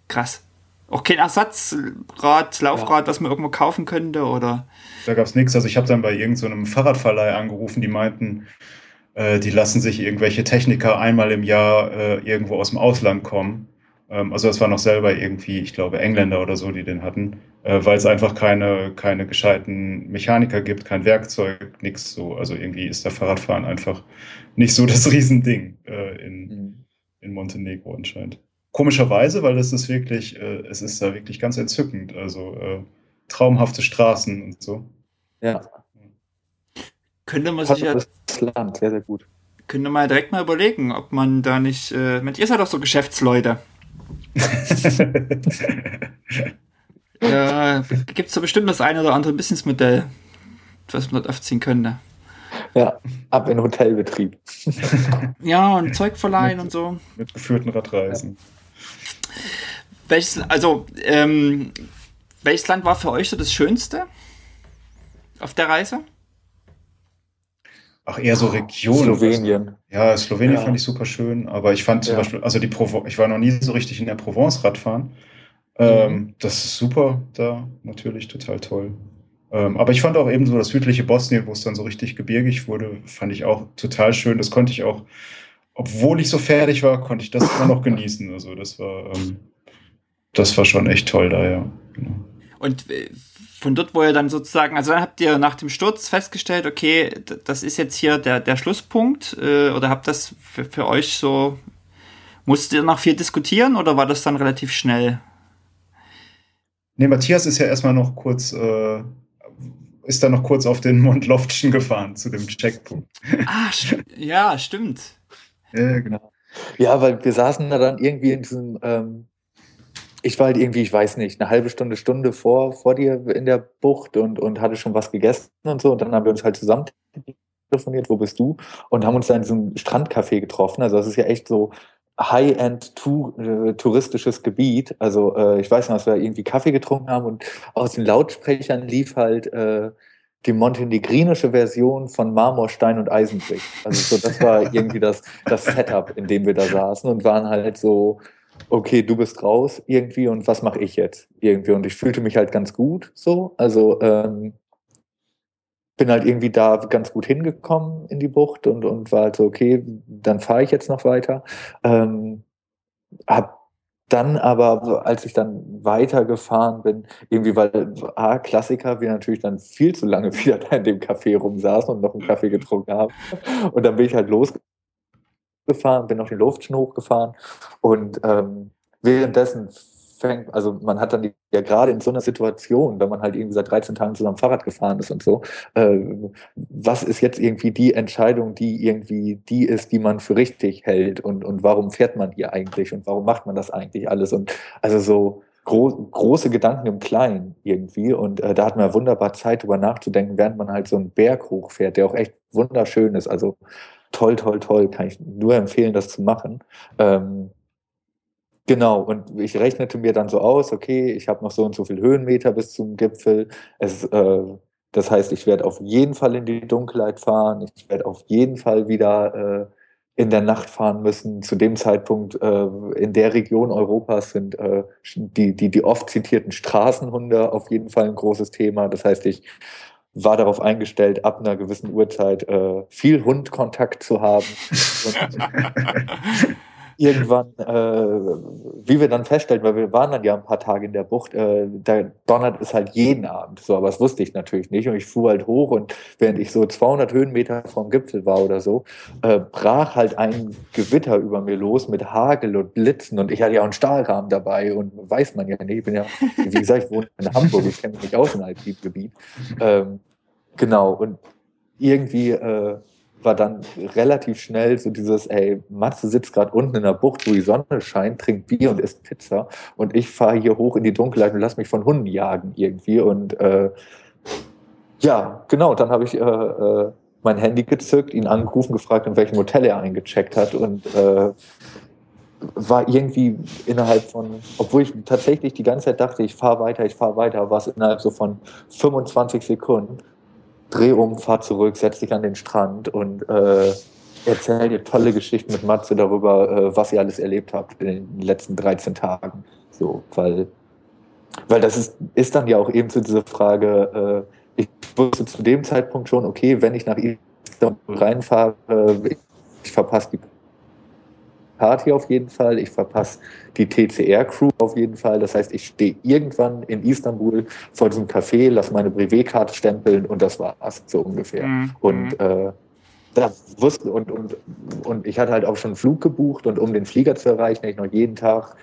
Krass. Auch kein Ersatzrad, Laufrad, ja. was man irgendwo kaufen könnte, oder? Da gab es nichts. Also ich habe dann bei irgendeinem so Fahrradverleih angerufen, die meinten, äh, die lassen sich irgendwelche Techniker einmal im Jahr äh, irgendwo aus dem Ausland kommen. Ähm, also das war noch selber irgendwie, ich glaube, Engländer oder so, die den hatten, äh, weil es einfach keine, keine gescheiten Mechaniker gibt, kein Werkzeug, nichts so. Also irgendwie ist der Fahrradfahren einfach nicht so das Riesending äh, in, mhm. in Montenegro anscheinend komischerweise, weil das ist wirklich, äh, es ist da wirklich ganz entzückend. Also äh, traumhafte Straßen und so. Ja. Könnte man sich ja. Das Land, sehr, sehr gut. Könnte man direkt mal überlegen, ob man da nicht. Äh, ihr seid doch so Geschäftsleute. Ja, gibt es da bestimmt das eine oder andere Businessmodell, was man dort aufziehen könnte. Ja, ab in Hotelbetrieb. ja, und Zeug verleihen und so. Mit geführten Radreisen. Welches, also, ähm, welches Land war für euch so das Schönste auf der Reise? Ach, eher so Region. Slowenien. Ja, Slowenien ja. fand ich super schön, aber ich fand zum ja. Beispiel, also die Provo ich war noch nie so richtig in der Provence Radfahren. Ähm, mhm. Das ist super da, natürlich total toll. Ähm, aber ich fand auch eben so das südliche Bosnien, wo es dann so richtig gebirgig wurde, fand ich auch total schön. Das konnte ich auch obwohl ich so fertig war, konnte ich das immer noch genießen. Also das war, ähm, das war schon echt toll da, ja. Genau. Und äh, von dort, wo ihr dann sozusagen, also dann habt ihr nach dem Sturz festgestellt, okay, das ist jetzt hier der, der Schlusspunkt, äh, oder habt das für, für euch so, musstet ihr noch viel diskutieren oder war das dann relativ schnell? Nee, Matthias ist ja erstmal noch kurz, äh, ist dann noch kurz auf den Mondloftschen gefahren zu dem Checkpunkt. Ah, st ja, stimmt. Ja, genau. Ja, weil wir saßen da dann irgendwie in diesem, ähm, ich war halt irgendwie, ich weiß nicht, eine halbe Stunde, Stunde vor, vor dir in der Bucht und, und hatte schon was gegessen und so. Und dann haben wir uns halt zusammen telefoniert, wo bist du? Und haben uns da in diesem Strandcafé getroffen. Also das ist ja echt so High-End -tu äh, touristisches Gebiet. Also äh, ich weiß noch, dass wir irgendwie Kaffee getrunken haben und aus den Lautsprechern lief halt äh, die montenegrinische Version von Marmorstein und Eisenbrick. Also so, das war irgendwie das, das Setup, in dem wir da saßen und waren halt so, okay, du bist raus irgendwie und was mache ich jetzt irgendwie? Und ich fühlte mich halt ganz gut so. Also ähm, bin halt irgendwie da ganz gut hingekommen in die Bucht und, und war halt so, okay, dann fahre ich jetzt noch weiter. Ähm, hab dann aber, als ich dann weitergefahren bin, irgendwie, weil A, Klassiker, wir natürlich dann viel zu lange wieder da in dem Café rumsaßen und noch einen Kaffee getrunken haben. Und dann bin ich halt losgefahren, bin noch den Luftschen hochgefahren und ähm, währenddessen fängt, also man hat dann die, ja gerade in so einer Situation, wenn man halt irgendwie seit 13 Tagen zusammen Fahrrad gefahren ist und so, äh, was ist jetzt irgendwie die Entscheidung, die irgendwie die ist, die man für richtig hält und, und warum fährt man hier eigentlich und warum macht man das eigentlich alles? Und also so gro große Gedanken im Kleinen irgendwie und äh, da hat man wunderbar Zeit drüber nachzudenken, während man halt so einen Berg hochfährt, der auch echt wunderschön ist, also toll, toll, toll, kann ich nur empfehlen, das zu machen. Ähm, Genau, und ich rechnete mir dann so aus, okay, ich habe noch so und so viel Höhenmeter bis zum Gipfel. Es, äh, das heißt, ich werde auf jeden Fall in die Dunkelheit fahren, ich werde auf jeden Fall wieder äh, in der Nacht fahren müssen. Zu dem Zeitpunkt äh, in der Region Europas sind äh, die, die, die oft zitierten Straßenhunde auf jeden Fall ein großes Thema. Das heißt, ich war darauf eingestellt, ab einer gewissen Uhrzeit äh, viel Hundkontakt zu haben. irgendwann, äh, wie wir dann feststellten, weil wir waren dann ja ein paar Tage in der Bucht, äh, da donnert es halt jeden Abend, so, aber das wusste ich natürlich nicht. Und ich fuhr halt hoch und während ich so 200 Höhenmeter vom Gipfel war oder so, äh, brach halt ein Gewitter über mir los mit Hagel und Blitzen. Und ich hatte ja auch einen Stahlrahmen dabei und weiß man ja nicht, ich bin ja, wie gesagt, ich wohne in Hamburg, ich kenne mich nicht aus im Alpingebiet. Ähm, genau, und irgendwie äh, war dann relativ schnell so dieses, ey, Matze sitzt gerade unten in der Bucht, wo die Sonne scheint, trinkt Bier und isst Pizza. Und ich fahre hier hoch in die Dunkelheit und lass mich von Hunden jagen irgendwie. Und äh, ja, genau, dann habe ich äh, äh, mein Handy gezückt, ihn angerufen, gefragt, in welchem Hotel er eingecheckt hat. Und äh, war irgendwie innerhalb von, obwohl ich tatsächlich die ganze Zeit dachte, ich fahre weiter, ich fahre weiter, war es innerhalb so von 25 Sekunden dreh um, fahr zurück, setz dich an den Strand und äh, erzähl dir tolle Geschichten mit Matze darüber, äh, was ihr alles erlebt habt in den letzten 13 Tagen. So, weil, weil das ist, ist dann ja auch eben so diese Frage, äh, ich wusste zu dem Zeitpunkt schon, okay, wenn ich nach Istanbul reinfahre, ich, ich verpasse die Party auf jeden Fall, ich verpasse die TCR-Crew auf jeden Fall. Das heißt, ich stehe irgendwann in Istanbul vor diesem Café, lasse meine Brevetkarte stempeln und das war's so ungefähr. Mhm. Und mhm. äh, das wusste und, und, und ich hatte halt auch schon einen Flug gebucht und um den Flieger zu erreichen, hätte ich noch jeden Tag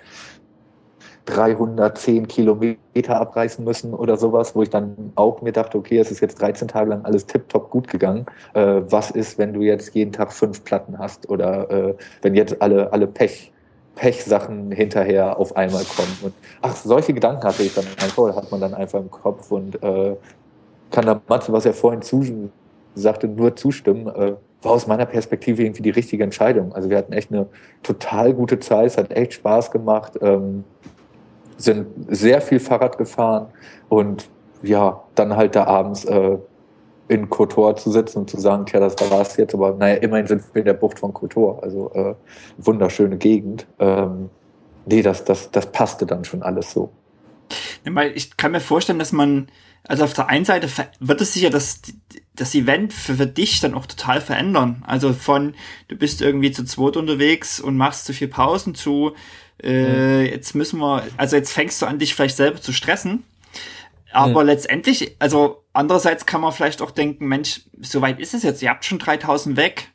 310 Kilometer abreißen müssen oder sowas, wo ich dann auch mir dachte, okay, es ist jetzt 13 Tage lang alles tiptop gut gegangen. Äh, was ist, wenn du jetzt jeden Tag fünf Platten hast oder äh, wenn jetzt alle, alle Pech, Pech-Sachen hinterher auf einmal kommen? Und ach, solche Gedanken hatte ich dann einfach, hat man dann einfach im Kopf und äh, kann da Matze, was er vorhin zu, sagte, nur zustimmen. Äh, war aus meiner Perspektive irgendwie die richtige Entscheidung. Also wir hatten echt eine total gute Zeit, es hat echt Spaß gemacht. Ähm, sind sehr viel Fahrrad gefahren und ja, dann halt da abends äh, in Kotor zu sitzen und zu sagen, tja, das war es jetzt, aber naja, immerhin sind wir in der Bucht von Kotor, also äh, wunderschöne Gegend. Ähm, nee, das, das, das passte dann schon alles so. Ich kann mir vorstellen, dass man, also auf der einen Seite wird es sicher das, das Event für, für dich dann auch total verändern. Also von, du bist irgendwie zu zweit unterwegs und machst zu viel Pausen zu, äh, jetzt müssen wir, also jetzt fängst du an, dich vielleicht selber zu stressen. Aber mhm. letztendlich, also andererseits kann man vielleicht auch denken, Mensch, so weit ist es jetzt, ihr habt schon 3000 weg.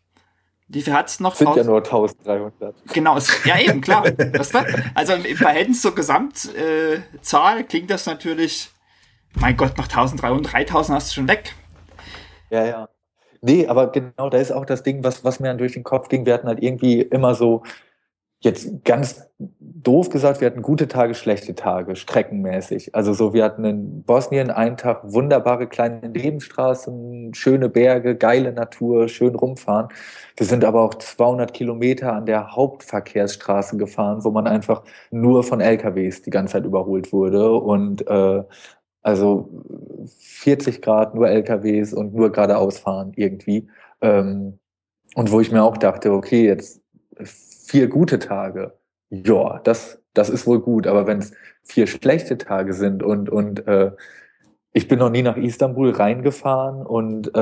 Wie viel hat's noch? Sind ja nur 1300. Genau, ja eben, klar. weißt du? Also im Verhältnis zur Gesamtzahl äh, klingt das natürlich Mein Gott, noch 1300, 3000 hast du schon weg. Ja, ja. Nee, aber genau, da ist auch das Ding, was, was mir dann durch den Kopf ging. Wir hatten halt irgendwie immer so, jetzt ganz doof gesagt, wir hatten gute Tage, schlechte Tage, streckenmäßig. Also so, wir hatten in Bosnien einen Tag wunderbare kleine Nebenstraßen, schöne Berge, geile Natur, schön rumfahren. Wir sind aber auch 200 Kilometer an der Hauptverkehrsstraße gefahren, wo man einfach nur von LKWs die ganze Zeit überholt wurde und äh, also 40 Grad nur LKWs und nur geradeaus fahren irgendwie. Ähm, und wo ich mir auch dachte, okay, jetzt vier gute Tage, ja, das, das ist wohl gut. Aber wenn es vier schlechte Tage sind und, und äh, ich bin noch nie nach Istanbul reingefahren und äh,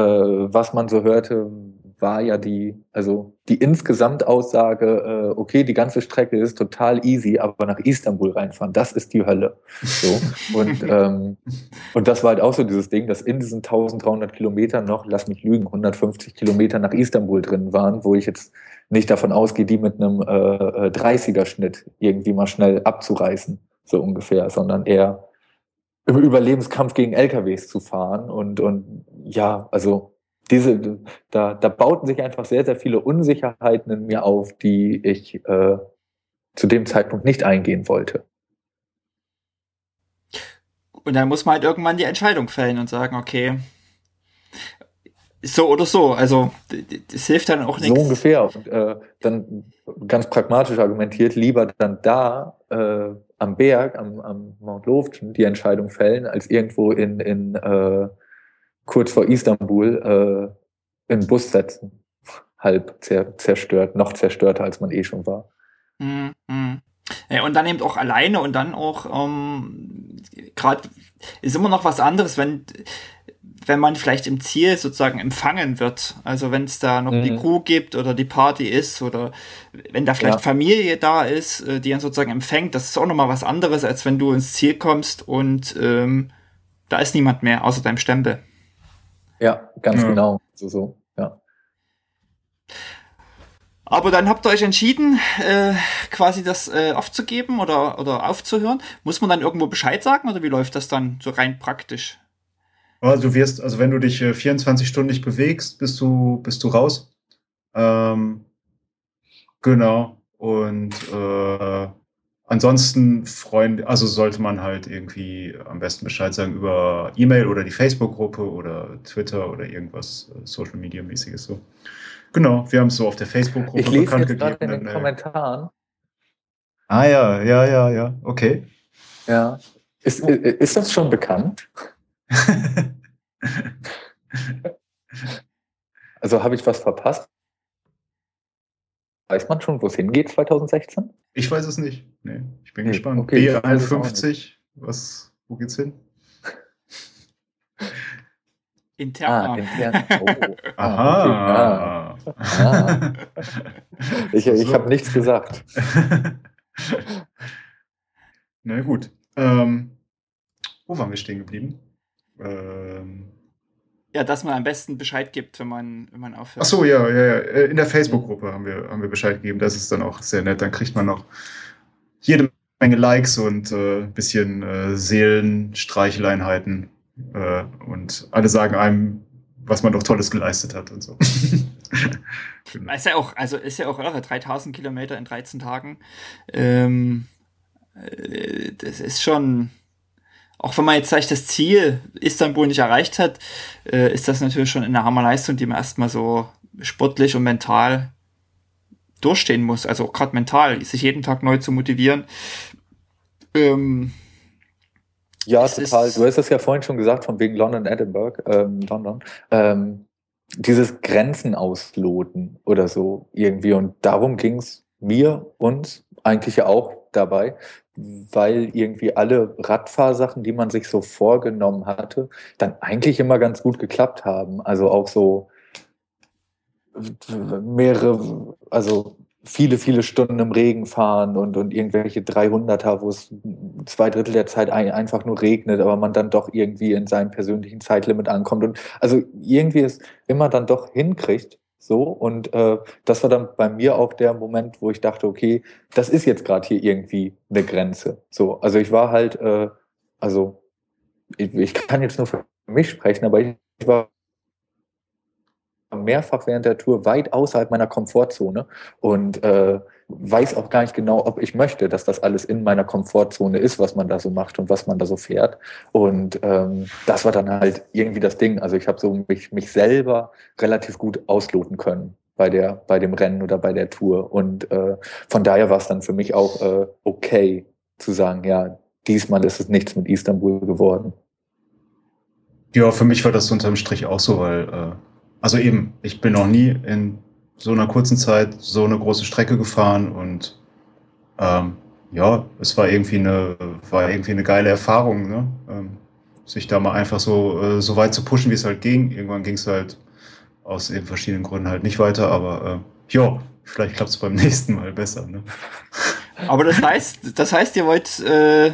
was man so hörte, war ja die, also die Insgesamtaussage, äh, okay, die ganze Strecke ist total easy, aber nach Istanbul reinfahren, das ist die Hölle. So. Und, ähm, und das war halt auch so dieses Ding, dass in diesen 1300 Kilometern noch, lass mich lügen, 150 Kilometer nach Istanbul drin waren, wo ich jetzt nicht davon ausgehe, die mit einem äh, 30er-Schnitt äh, irgendwie mal schnell abzureißen, so ungefähr, sondern eher im Überlebenskampf gegen LKWs zu fahren und, und ja, also diese, da, da bauten sich einfach sehr, sehr viele Unsicherheiten in mir auf, die ich äh, zu dem Zeitpunkt nicht eingehen wollte. Und dann muss man halt irgendwann die Entscheidung fällen und sagen, okay, so oder so. Also das hilft dann auch nichts. So ungefähr. Und äh, dann ganz pragmatisch argumentiert, lieber dann da äh, am Berg, am, am Mount Loften, die Entscheidung fällen, als irgendwo in, in äh, kurz vor Istanbul äh, in Bus setzen. Halb zer zerstört, noch zerstörter, als man eh schon war. Mm, mm. Ja, und dann eben auch alleine und dann auch ähm, gerade ist immer noch was anderes, wenn wenn man vielleicht im Ziel sozusagen empfangen wird. Also wenn es da noch mhm. die Crew gibt oder die Party ist oder wenn da vielleicht ja. Familie da ist, äh, die dann sozusagen empfängt, das ist auch nochmal was anderes, als wenn du ins Ziel kommst und ähm, da ist niemand mehr außer deinem Stempel. Ja, ganz ja. genau. So, so, ja. Aber dann habt ihr euch entschieden, äh, quasi das äh, aufzugeben oder, oder aufzuhören. Muss man dann irgendwo Bescheid sagen oder wie läuft das dann so rein praktisch? Also du wirst, also wenn du dich äh, 24 Stunden nicht bewegst, bist du, bist du raus. Ähm, genau. Und äh, Ansonsten freuen, also sollte man halt irgendwie am besten Bescheid sagen über E-Mail oder die Facebook-Gruppe oder Twitter oder irgendwas äh, Social Media mäßiges so. Genau, wir haben es so auf der Facebook-Gruppe bekannt jetzt gegeben. in den äh, Kommentaren. Ah ja, ja, ja, ja, okay. Ja. Ist, ist das schon bekannt? also habe ich was verpasst? Weiß man schon, wo es hingeht 2016? Ich weiß es nicht. Nee, ich bin nee, gespannt. Okay, B51, was, wo geht's hin? Intern. Ah, intern. Oh. Aha. Okay. Ah. Ich, ich so. habe nichts gesagt. Na gut. Ähm, wo waren wir stehen geblieben? Ähm, ja, dass man am besten Bescheid gibt, wenn man, wenn man aufhört. Ach so, ja, ja, ja. Äh, in der Facebook-Gruppe haben wir, haben wir Bescheid gegeben. Das ist dann auch sehr nett. Dann kriegt man noch jede Menge Likes und ein äh, bisschen äh, Seelenstreicheleinheiten. Äh, und alle sagen einem, was man doch Tolles geleistet hat und so. genau. Ist ja auch, also ist ja auch irre, 3000 Kilometer in 13 Tagen. Ähm, äh, das ist schon, auch wenn man jetzt vielleicht das Ziel Istanbul nicht erreicht hat, äh, ist das natürlich schon eine Hammerleistung, die man erstmal so sportlich und mental durchstehen muss. Also auch gerade mental, sich jeden Tag neu zu motivieren. Ähm, ja, total. Du hast es ja vorhin schon gesagt, von wegen London, Edinburgh, ähm, London. Ähm, dieses Grenzen ausloten oder so irgendwie. Und darum ging es mir und eigentlich ja auch dabei, weil irgendwie alle Radfahrsachen, die man sich so vorgenommen hatte, dann eigentlich immer ganz gut geklappt haben. Also auch so mehrere, also viele, viele Stunden im Regen fahren und, und irgendwelche 300er, wo es zwei Drittel der Zeit ein, einfach nur regnet, aber man dann doch irgendwie in seinem persönlichen Zeitlimit ankommt und also irgendwie es immer dann doch hinkriegt, so, und äh, das war dann bei mir auch der Moment, wo ich dachte, okay, das ist jetzt gerade hier irgendwie eine Grenze. So, also ich war halt, äh, also ich, ich kann jetzt nur für mich sprechen, aber ich war mehrfach während der Tour weit außerhalb meiner Komfortzone und äh, weiß auch gar nicht genau, ob ich möchte, dass das alles in meiner Komfortzone ist, was man da so macht und was man da so fährt. Und ähm, das war dann halt irgendwie das Ding. Also ich habe so mich, mich selber relativ gut ausloten können bei der bei dem Rennen oder bei der Tour. Und äh, von daher war es dann für mich auch äh, okay zu sagen, ja, diesmal ist es nichts mit Istanbul geworden. Ja, für mich war das unterm Strich auch so, weil äh, also eben, ich bin noch nie in so einer kurzen Zeit so eine große Strecke gefahren und ähm, ja, es war irgendwie eine, war irgendwie eine geile Erfahrung, ne? Ähm, sich da mal einfach so, äh, so weit zu pushen, wie es halt ging. Irgendwann ging es halt aus eben verschiedenen Gründen halt nicht weiter, aber äh, ja, vielleicht klappt es beim nächsten Mal besser. Ne? Aber das heißt, das heißt, ihr wollt äh,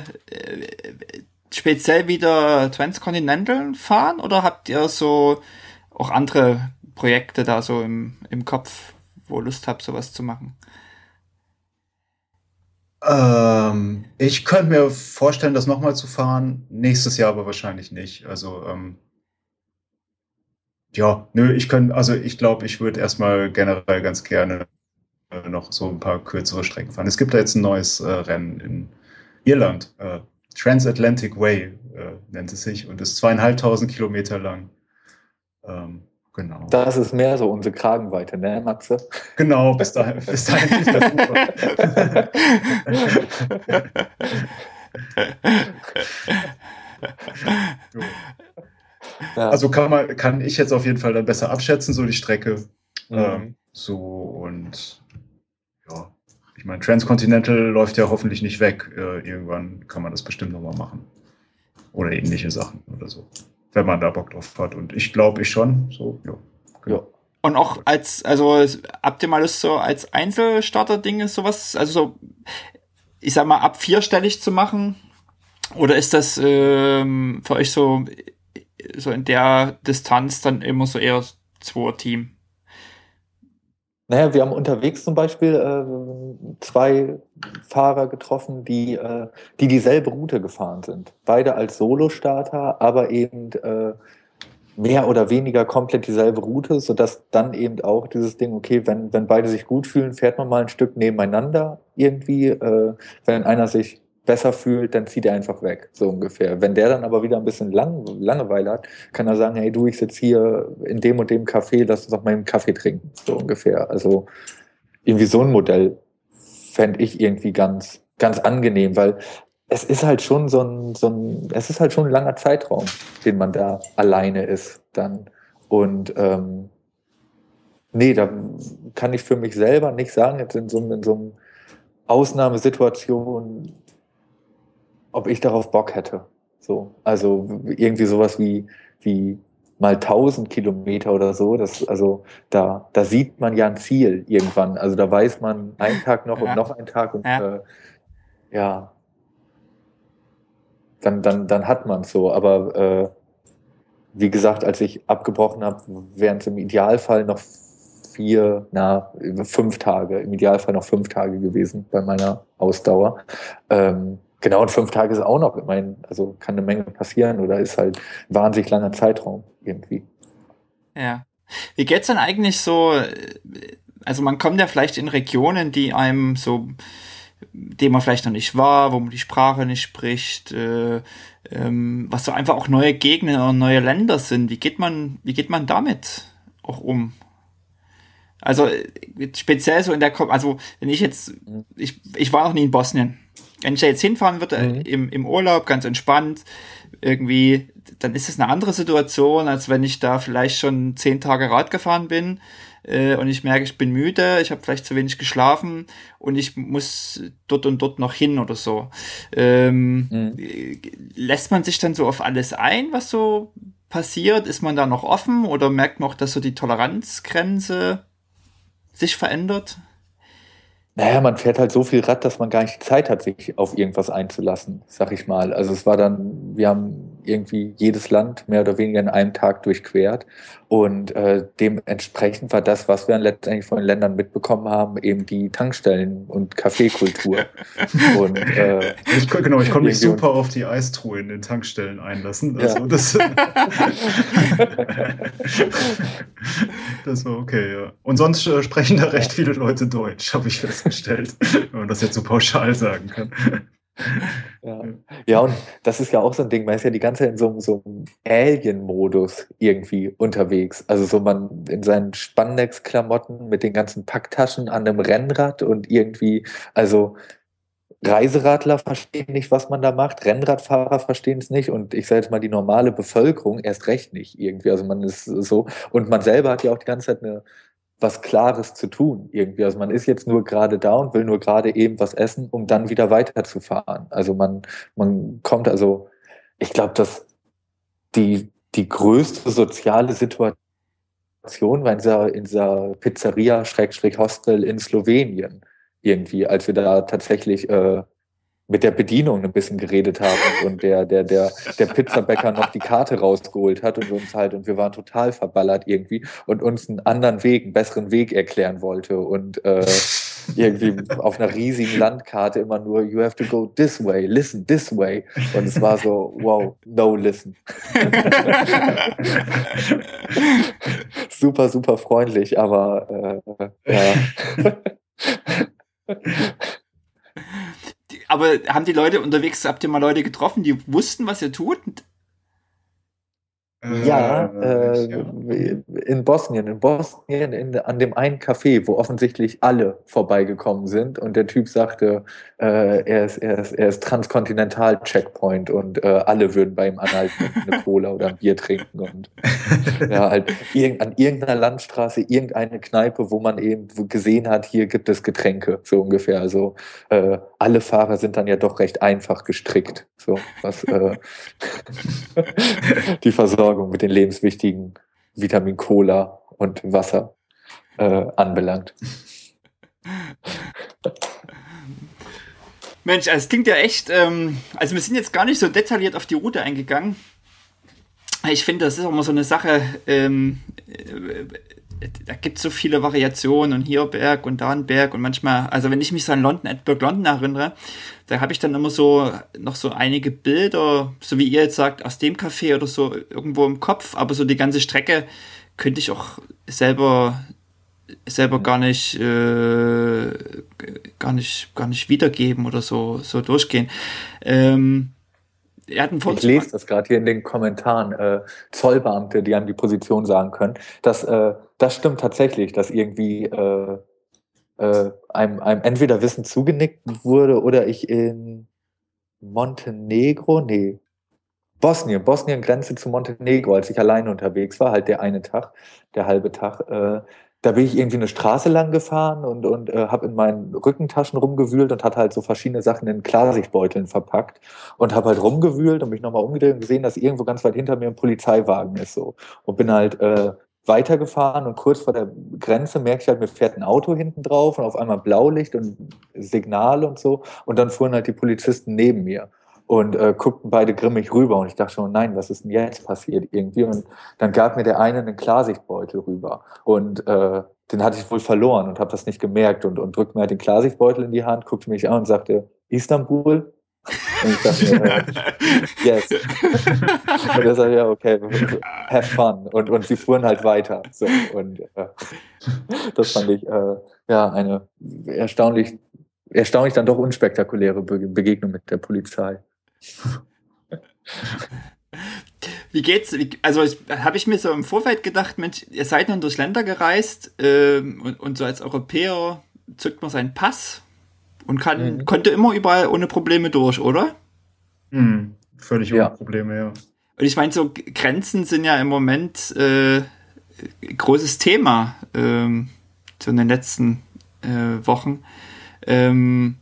speziell wieder Transcontinental fahren oder habt ihr so auch andere Projekte da so im, im Kopf, wo Lust habt, sowas zu machen? Ähm, ich könnte mir vorstellen, das nochmal zu fahren. Nächstes Jahr aber wahrscheinlich nicht. Also, ähm, ja, nö, ich könnte, also ich glaube, ich würde erstmal generell ganz gerne äh, noch so ein paar kürzere Strecken fahren. Es gibt da jetzt ein neues äh, Rennen in Irland. Äh, Transatlantic Way äh, nennt es sich und ist zweieinhalbtausend Kilometer lang. Ähm, genau. Das ist mehr so unsere Kragenweite, ne, Matze? Genau, bis dahin, bis dahin ist das super. Also kann man, kann ich jetzt auf jeden Fall dann besser abschätzen, so die Strecke. Mhm. Ähm, so und ja, ich meine, Transcontinental läuft ja hoffentlich nicht weg. Äh, irgendwann kann man das bestimmt nochmal machen. Oder ähnliche Sachen oder so wenn man da Bock drauf hat. Und ich glaube, ich schon. So, ja. Genau. ja. Und auch als, also habt ihr mal Lust so als Einzelstarter-Ding ist sowas, also so, ich sag mal, ab vierstellig zu machen? Oder ist das ähm, für euch so, so in der Distanz dann immer so eher zwei Team? Naja, wir haben unterwegs zum Beispiel äh, zwei Fahrer getroffen, die, äh, die dieselbe Route gefahren sind. Beide als Solostarter, aber eben äh, mehr oder weniger komplett dieselbe Route, sodass dann eben auch dieses Ding, okay, wenn, wenn beide sich gut fühlen, fährt man mal ein Stück nebeneinander irgendwie. Äh, wenn einer sich besser fühlt, dann zieht er einfach weg, so ungefähr. Wenn der dann aber wieder ein bisschen Lang Langeweile hat, kann er sagen, hey du, ich sitze hier in dem und dem Café, lass uns doch mal einen Kaffee trinken, so ungefähr. Also irgendwie so ein Modell fände ich irgendwie ganz, ganz angenehm, weil es ist halt schon so ein, so ein, es ist halt schon ein langer Zeitraum, den man da alleine ist dann. Und ähm, nee, da kann ich für mich selber nicht sagen, jetzt in so, in so einer Ausnahmesituation ob ich darauf Bock hätte. So, also irgendwie sowas wie, wie mal 1000 Kilometer oder so. Das, also da, da sieht man ja ein Ziel irgendwann. Also da weiß man einen Tag noch ja. und noch einen Tag und ja, äh, ja. dann, dann, dann hat man es so. Aber äh, wie gesagt, als ich abgebrochen habe, wären es im Idealfall noch vier, na, fünf Tage, im Idealfall noch fünf Tage gewesen bei meiner Ausdauer. Ähm, Genau, und fünf Tage ist auch noch, ich meine, also kann eine Menge passieren oder ist halt ein wahnsinnig langer Zeitraum irgendwie. Ja. Wie geht's denn eigentlich so, also man kommt ja vielleicht in Regionen, die einem so, dem man vielleicht noch nicht war, wo man die Sprache nicht spricht, äh, ähm, was so einfach auch neue Gegner oder neue Länder sind. Wie geht man, wie geht man damit auch um? Also speziell so in der, also wenn ich jetzt, ich, ich war noch nie in Bosnien wenn ich da jetzt hinfahren würde mhm. im, im Urlaub, ganz entspannt, irgendwie, dann ist es eine andere Situation, als wenn ich da vielleicht schon zehn Tage Rad gefahren bin äh, und ich merke, ich bin müde, ich habe vielleicht zu wenig geschlafen und ich muss dort und dort noch hin oder so. Ähm, mhm. Lässt man sich dann so auf alles ein, was so passiert? Ist man da noch offen oder merkt man auch, dass so die Toleranzgrenze sich verändert? Naja, man fährt halt so viel Rad, dass man gar nicht die Zeit hat, sich auf irgendwas einzulassen, sag ich mal. Also es war dann, wir haben irgendwie jedes Land mehr oder weniger in einem Tag durchquert. Und äh, dementsprechend war das, was wir letztendlich von den Ländern mitbekommen haben, eben die Tankstellen- und Kaffeekultur. und, äh, ich, genau, ich konnte mich super auf die Eistruhe in den Tankstellen einlassen. Also ja. das, das war okay, ja. Und sonst äh, sprechen da recht viele Leute Deutsch, habe ich festgestellt, wenn man das jetzt so pauschal sagen kann. Ja. ja, und das ist ja auch so ein Ding, man ist ja die ganze Zeit in so, so einem Alien-Modus irgendwie unterwegs. Also so man in seinen Spandex-Klamotten mit den ganzen Packtaschen an einem Rennrad und irgendwie, also Reiseradler verstehen nicht, was man da macht, Rennradfahrer verstehen es nicht und ich sage jetzt mal die normale Bevölkerung erst recht nicht irgendwie. Also man ist so und man selber hat ja auch die ganze Zeit eine was Klares zu tun irgendwie. Also man ist jetzt nur gerade da und will nur gerade eben was essen, um dann wieder weiterzufahren. Also man, man kommt also, ich glaube, dass die, die größte soziale Situation war in dieser, in dieser Pizzeria, Schrägstrich Hostel in Slowenien irgendwie, als wir da tatsächlich äh, mit der Bedienung ein bisschen geredet haben und der, der, der, der Pizzabäcker noch die Karte rausgeholt hat und uns halt, und wir waren total verballert irgendwie und uns einen anderen Weg, einen besseren Weg erklären wollte und äh, irgendwie auf einer riesigen Landkarte immer nur, you have to go this way, listen this way. Und es war so, wow, no listen. super, super freundlich, aber äh, ja. aber haben die Leute unterwegs, habt ihr mal Leute getroffen, die wussten, was ihr tut? Ja, äh, äh in Bosnien, in Bosnien in, an dem einen Café, wo offensichtlich alle vorbeigekommen sind und der Typ sagte, äh, er, ist, er, ist, er ist Transkontinental-Checkpoint und äh, alle würden bei ihm anhalten und eine Cola oder ein Bier trinken und ja, halt irg an irgendeiner Landstraße, irgendeine Kneipe, wo man eben gesehen hat, hier gibt es Getränke, so ungefähr. Also äh, alle Fahrer sind dann ja doch recht einfach gestrickt, so was äh, die Versorgung mit den lebenswichtigen Vitamin Cola und Wasser äh, anbelangt. Mensch, also es klingt ja echt, ähm, also wir sind jetzt gar nicht so detailliert auf die Route eingegangen. Ich finde, das ist auch immer so eine Sache, ähm, äh, da gibt es so viele Variationen und hier Berg und da ein Berg und manchmal, also wenn ich mich so an London, Edinburgh, London erinnere, da habe ich dann immer so noch so einige Bilder, so wie ihr jetzt sagt, aus dem Café oder so irgendwo im Kopf, aber so die ganze Strecke könnte ich auch selber selber gar nicht äh, gar nicht gar nicht wiedergeben oder so so durchgehen. Ähm, er hat einen ich lese das gerade hier in den Kommentaren. Äh, Zollbeamte, die an die Position sagen können. Das, äh, das stimmt tatsächlich, dass irgendwie äh, äh, einem, einem entweder Wissen zugenickt wurde oder ich in Montenegro, nee, Bosnien, Bosnien Grenze zu Montenegro, als ich alleine unterwegs war, halt der eine Tag, der halbe Tag, äh, da bin ich irgendwie eine Straße lang gefahren und, und äh, habe in meinen Rückentaschen rumgewühlt und hatte halt so verschiedene Sachen in Klarsichtbeuteln verpackt und habe halt rumgewühlt und mich nochmal umgedreht und gesehen, dass irgendwo ganz weit hinter mir ein Polizeiwagen ist so. Und bin halt äh, weitergefahren und kurz vor der Grenze merke ich halt, mir fährt ein Auto hinten drauf und auf einmal Blaulicht und Signal und so. Und dann fuhren halt die Polizisten neben mir und äh, guckten beide grimmig rüber und ich dachte schon, nein, was ist denn jetzt passiert irgendwie? Und dann gab mir der eine einen Klarsichtbeutel rüber und äh, den hatte ich wohl verloren und habe das nicht gemerkt und, und drückte mir halt den Klarsichtbeutel in die Hand, guckte mich an und sagte, Istanbul? Und ich dachte, äh, yes. und er sagte, ja, okay, have fun. Und, und sie fuhren halt weiter. So, und äh, das fand ich äh, ja eine erstaunlich, erstaunlich dann doch unspektakuläre Begegnung mit der Polizei. Wie geht's? Also habe ich mir so im Vorfeld gedacht, Mensch, ihr seid nun durch Länder gereist ähm, und, und, so als Europäer zückt man seinen Pass und kann, mhm. konnte immer überall ohne Probleme durch, oder? Mhm. Völlig ohne ja. Probleme, ja. Und ich meine, so Grenzen sind ja im Moment äh, großes Thema ähm, so in den letzten äh, Wochen. Ähm,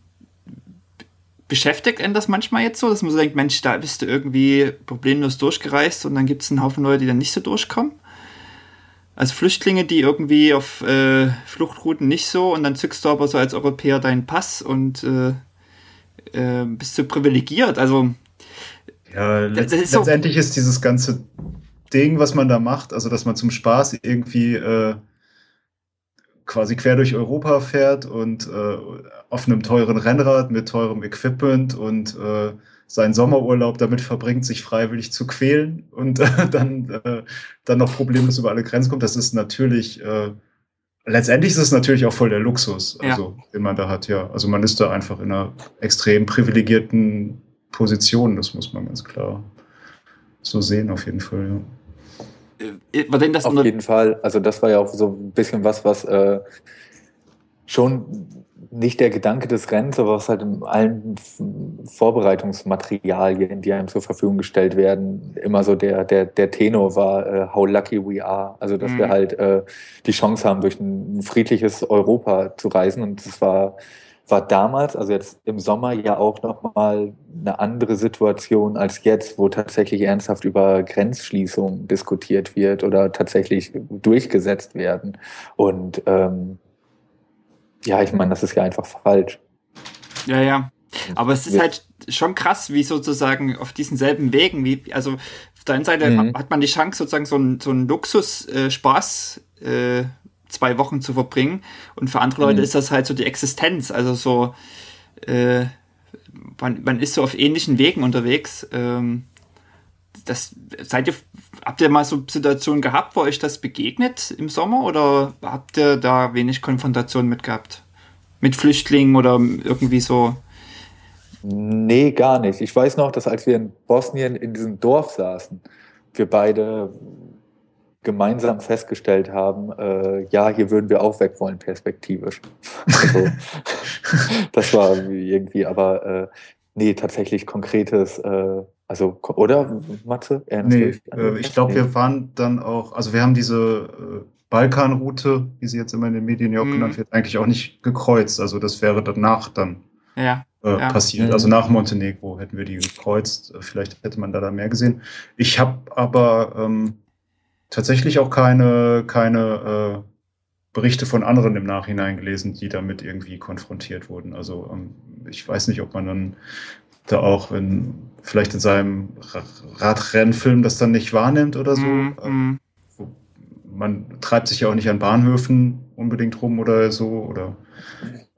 beschäftigt einen das manchmal jetzt so, dass man so denkt, Mensch, da bist du irgendwie problemlos durchgereist und dann gibt es einen Haufen Leute, die dann nicht so durchkommen? Also Flüchtlinge, die irgendwie auf äh, Fluchtrouten nicht so und dann zückst du aber so als Europäer deinen Pass und äh, äh, bist du privilegiert. Also Ja, letzt, ist letztendlich so ist dieses ganze Ding, was man da macht, also dass man zum Spaß irgendwie äh, quasi quer durch Europa fährt und äh, auf einem teuren Rennrad mit teurem Equipment und äh, seinen Sommerurlaub damit verbringt, sich freiwillig zu quälen und äh, dann, äh, dann noch problemlos über alle Grenzen kommt. Das ist natürlich, äh, letztendlich ist es natürlich auch voll der Luxus, also, ja. den man da hat, ja. Also man ist da einfach in einer extrem privilegierten Position, das muss man ganz klar so sehen, auf jeden Fall, ja. Äh, war denn das Auf jeden Fall. Also das war ja auch so ein bisschen was, was äh, schon nicht der Gedanke des Rennens, aber was halt in allen Vorbereitungsmaterialien, die einem zur Verfügung gestellt werden, immer so der, der, der Tenor war, äh, how lucky we are. Also dass mhm. wir halt äh, die Chance haben, durch ein friedliches Europa zu reisen. Und das war war damals, also jetzt im Sommer ja auch nochmal eine andere Situation als jetzt, wo tatsächlich ernsthaft über Grenzschließungen diskutiert wird oder tatsächlich durchgesetzt werden. Und ähm, ja, ich meine, das ist ja einfach falsch. Ja, ja. Aber es ist halt schon krass, wie sozusagen auf diesen selben Wegen, wie, also auf der einen Seite mhm. hat man die Chance, sozusagen so einen so ein Luxus-Spaß äh, äh, zwei Wochen zu verbringen. Und für andere Leute mhm. ist das halt so die Existenz. Also so, äh, man, man ist so auf ähnlichen Wegen unterwegs. Ähm, das, seid ihr, habt ihr mal so Situationen gehabt, wo euch das begegnet im Sommer oder habt ihr da wenig Konfrontation mit gehabt? Mit Flüchtlingen oder irgendwie so? Nee, gar nicht. Ich weiß noch, dass als wir in Bosnien in diesem Dorf saßen, wir beide gemeinsam festgestellt haben, äh, ja, hier würden wir auch weg wollen, perspektivisch. Also, das war irgendwie, aber äh, nee, tatsächlich konkretes, äh, also, oder, Matze? Nee, äh, ich glaube, nee. wir waren dann auch, also wir haben diese äh, Balkanroute, wie sie jetzt immer in den Medien ja auch mhm. genannt wird, eigentlich auch nicht gekreuzt. Also das wäre danach dann ja, äh, ja. passiert. Also nach Montenegro hätten wir die gekreuzt. Vielleicht hätte man da, da mehr gesehen. Ich habe aber ähm, tatsächlich auch keine, keine äh, Berichte von anderen im Nachhinein gelesen, die damit irgendwie konfrontiert wurden. Also ähm, ich weiß nicht, ob man dann da auch in, vielleicht in seinem Radrennfilm das dann nicht wahrnimmt oder so. Mm, ähm, man treibt sich ja auch nicht an Bahnhöfen unbedingt rum oder so oder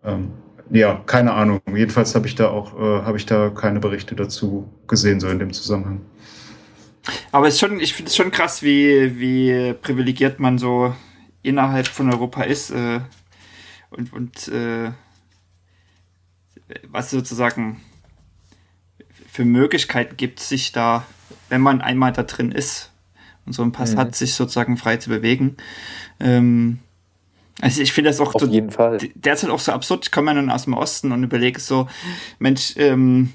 ähm, ja, keine Ahnung. Jedenfalls habe ich da auch äh, habe ich da keine Berichte dazu gesehen so in dem Zusammenhang. Aber ist schon, ich finde es schon krass, wie, wie privilegiert man so innerhalb von Europa ist äh, und, und äh, was sozusagen für Möglichkeiten gibt, sich da, wenn man einmal da drin ist und so ein Pass mhm. hat, sich sozusagen frei zu bewegen. Ähm, also ich finde das auch auf so, jeden Fall derzeit auch so absurd. Ich komme ja dann aus dem Osten und überlege so, Mensch, ähm,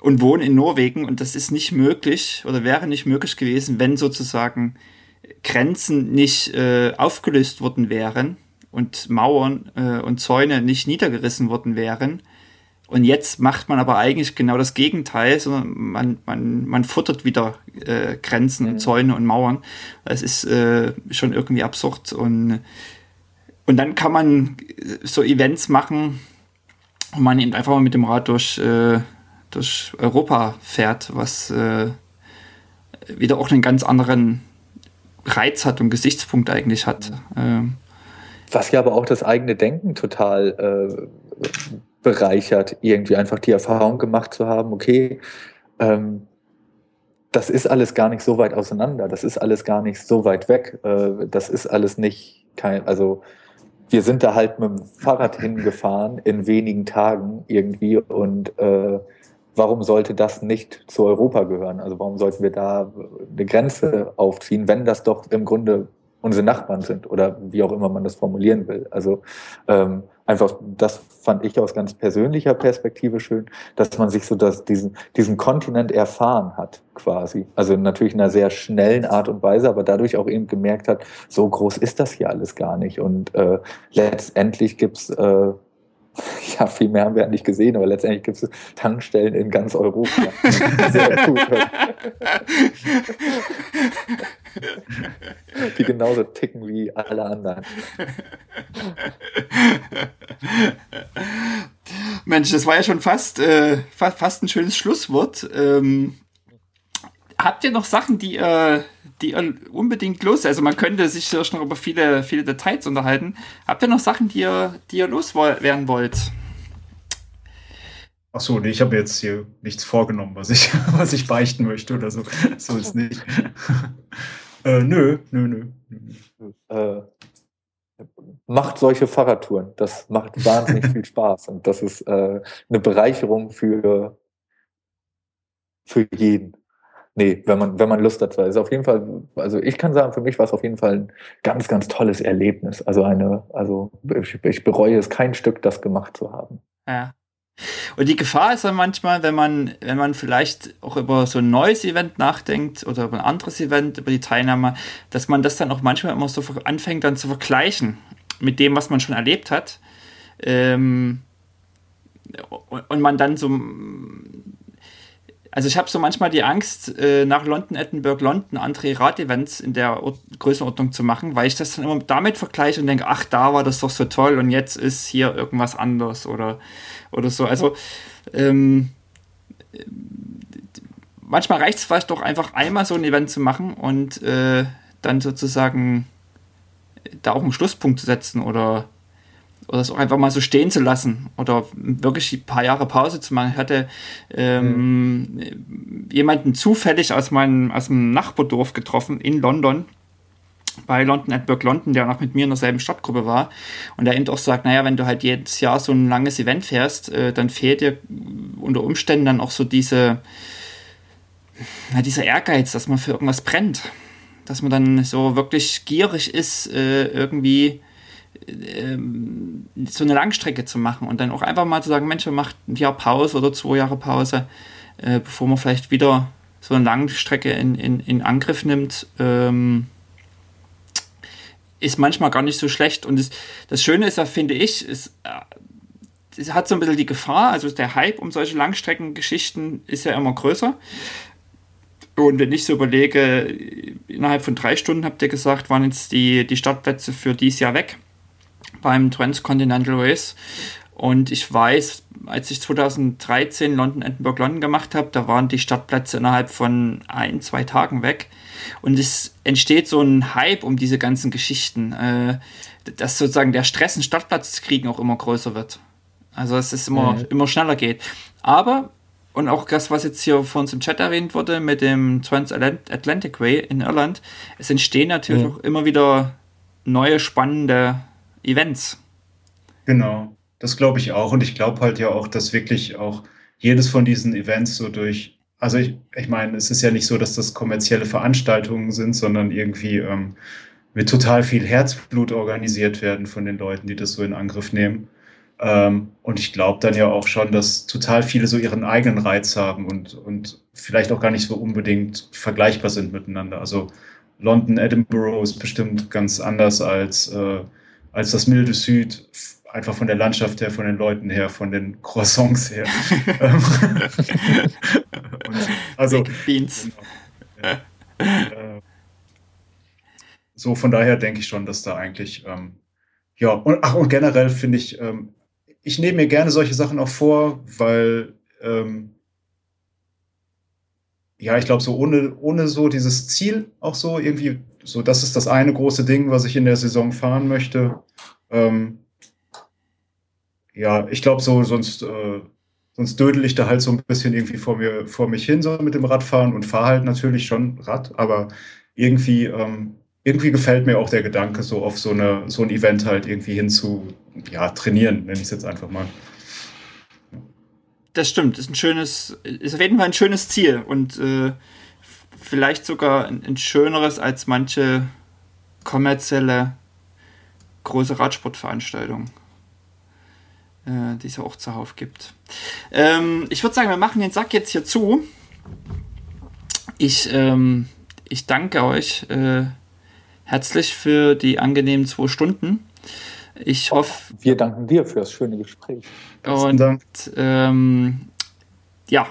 und wohne in Norwegen und das ist nicht möglich oder wäre nicht möglich gewesen, wenn sozusagen Grenzen nicht äh, aufgelöst worden wären und Mauern äh, und Zäune nicht niedergerissen worden wären. Und jetzt macht man aber eigentlich genau das Gegenteil, sondern man, man, man futtert wieder äh, Grenzen mhm. und Zäune und Mauern. Das ist äh, schon irgendwie absurd. Und, und dann kann man so Events machen, wo man eben einfach mal mit dem Rad durch äh, durch Europa fährt, was äh, wieder auch einen ganz anderen Reiz hat und Gesichtspunkt eigentlich hat. Ähm, was ja aber auch das eigene Denken total äh, bereichert, irgendwie einfach die Erfahrung gemacht zu haben, okay, ähm, das ist alles gar nicht so weit auseinander, das ist alles gar nicht so weit weg, äh, das ist alles nicht kein, also wir sind da halt mit dem Fahrrad hingefahren in wenigen Tagen irgendwie und äh, warum sollte das nicht zu Europa gehören? Also warum sollten wir da eine Grenze aufziehen, wenn das doch im Grunde unsere Nachbarn sind oder wie auch immer man das formulieren will. Also ähm, einfach, das fand ich aus ganz persönlicher Perspektive schön, dass man sich so das, diesen, diesen Kontinent erfahren hat, quasi. Also natürlich in einer sehr schnellen Art und Weise, aber dadurch auch eben gemerkt hat, so groß ist das hier alles gar nicht. Und äh, letztendlich gibt's äh, ja, viel mehr haben wir ja nicht gesehen, aber letztendlich gibt es Tankstellen in ganz Europa. Sehr gut. Die genauso ticken wie alle anderen. Mensch, das war ja schon fast, äh, fast, fast ein schönes Schlusswort. Ähm, habt ihr noch Sachen, die ihr, die ihr unbedingt los? Also man könnte sich schon über viele, viele Details unterhalten. Habt ihr noch Sachen, die ihr, die ihr loswerden wollt? Ach so, nee, ich habe jetzt hier nichts vorgenommen, was ich, was ich beichten möchte oder so. So ist nicht. äh, nö, nö, nö. Äh, macht solche Fahrradtouren. Das macht wahnsinnig viel Spaß und das ist äh, eine Bereicherung für, für jeden. Nee, wenn man, wenn man Lust dazu hat. Ist auf jeden Fall, also ich kann sagen, für mich war es auf jeden Fall ein ganz, ganz tolles Erlebnis. Also eine, also ich, ich bereue es kein Stück, das gemacht zu haben. Ja. Und die Gefahr ist dann manchmal, wenn man, wenn man vielleicht auch über so ein neues Event nachdenkt oder über ein anderes Event, über die Teilnahme, dass man das dann auch manchmal immer so anfängt dann zu vergleichen mit dem, was man schon erlebt hat. Ähm, und man dann so also ich habe so manchmal die Angst, äh, nach London, Edinburgh, London andere Rad-Events in der Or Größenordnung zu machen, weil ich das dann immer damit vergleiche und denke, ach, da war das doch so toll und jetzt ist hier irgendwas anders oder, oder so. Also ähm, manchmal reicht es vielleicht doch einfach einmal so ein Event zu machen und äh, dann sozusagen da auch einen Schlusspunkt zu setzen oder oder es auch einfach mal so stehen zu lassen oder wirklich ein paar Jahre Pause zu machen. Ich hatte ähm, mhm. jemanden zufällig aus meinem aus dem Nachbardorf getroffen in London bei London Edinburgh London, der noch mit mir in derselben Stadtgruppe war und der eben auch sagt, naja, wenn du halt jedes Jahr so ein langes Event fährst, äh, dann fehlt dir unter Umständen dann auch so diese na, dieser Ehrgeiz, dass man für irgendwas brennt. Dass man dann so wirklich gierig ist, äh, irgendwie ähm, so eine Langstrecke zu machen und dann auch einfach mal zu sagen, Mensch, man macht ein Jahr Pause oder zwei Jahre Pause, äh, bevor man vielleicht wieder so eine Langstrecke in, in, in Angriff nimmt, ähm, ist manchmal gar nicht so schlecht. Und das, das Schöne ist ja, finde ich, ist, es äh, hat so ein bisschen die Gefahr, also der Hype um solche Langstreckengeschichten ist ja immer größer. Und wenn ich so überlege, innerhalb von drei Stunden habt ihr gesagt, waren jetzt die, die Startplätze für dieses Jahr weg beim Transcontinental Race. Und ich weiß, als ich 2013 London Edinburgh London gemacht habe, da waren die Startplätze innerhalb von ein, zwei Tagen weg. Und es entsteht so ein Hype um diese ganzen Geschichten, äh, dass sozusagen der Stress, einen Startplatz zu kriegen, auch immer größer wird. Also dass es immer, mhm. immer schneller geht. Aber, und auch das, was jetzt hier von uns im Chat erwähnt wurde, mit dem Transatlantic Way in Irland, es entstehen natürlich mhm. auch immer wieder neue spannende Events. Genau, das glaube ich auch. Und ich glaube halt ja auch, dass wirklich auch jedes von diesen Events so durch, also ich, ich meine, es ist ja nicht so, dass das kommerzielle Veranstaltungen sind, sondern irgendwie ähm, mit total viel Herzblut organisiert werden von den Leuten, die das so in Angriff nehmen. Ähm, und ich glaube dann ja auch schon, dass total viele so ihren eigenen Reiz haben und, und vielleicht auch gar nicht so unbedingt vergleichbar sind miteinander. Also London, Edinburgh ist bestimmt ganz anders als äh, als das milde Süd, einfach von der Landschaft her, von den Leuten her, von den Croissants her. Also, Beans. Genau, äh, so von daher denke ich schon, dass da eigentlich, ähm, ja, und, ach, und generell finde ich, ähm, ich nehme mir gerne solche Sachen auch vor, weil, ähm, ja, ich glaube, so ohne, ohne so dieses Ziel auch so irgendwie so, das ist das eine große Ding, was ich in der Saison fahren möchte. Ähm, ja, ich glaube, so sonst, äh, sonst dödel ich da halt so ein bisschen irgendwie vor mir, vor mich hin, so mit dem Radfahren und fahre halt natürlich schon Rad, aber irgendwie, ähm, irgendwie gefällt mir auch der Gedanke, so auf so, eine, so ein Event halt irgendwie hin zu, ja, trainieren, nenne ich es jetzt einfach mal. Das stimmt, ist ein schönes, ist auf jeden Fall ein schönes Ziel und äh, vielleicht sogar ein, ein schöneres als manche kommerzielle große Radsportveranstaltung, äh, die es ja auch zuhauf gibt. Ähm, ich würde sagen, wir machen den Sack jetzt hier zu. Ich, ähm, ich danke euch äh, herzlich für die angenehmen zwei Stunden. Ich hoffe. Wir danken dir für das schöne Gespräch. Und ähm, ja,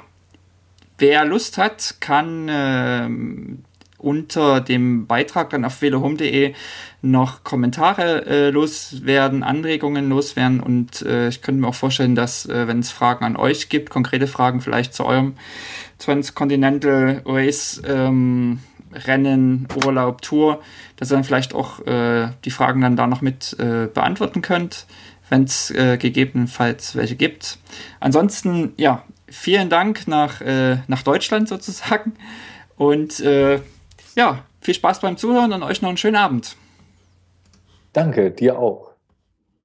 Wer Lust hat, kann ähm, unter dem Beitrag dann auf velohome.de noch Kommentare äh, loswerden, Anregungen loswerden und äh, ich könnte mir auch vorstellen, dass äh, wenn es Fragen an euch gibt, konkrete Fragen vielleicht zu eurem Transcontinental Race ähm, Rennen, Urlaub, Tour, dass ihr dann vielleicht auch äh, die Fragen dann da noch mit äh, beantworten könnt, wenn es äh, gegebenenfalls welche gibt. Ansonsten, ja, vielen Dank nach, äh, nach Deutschland sozusagen und äh, ja, viel Spaß beim Zuhören und euch noch einen schönen Abend. Danke, dir auch.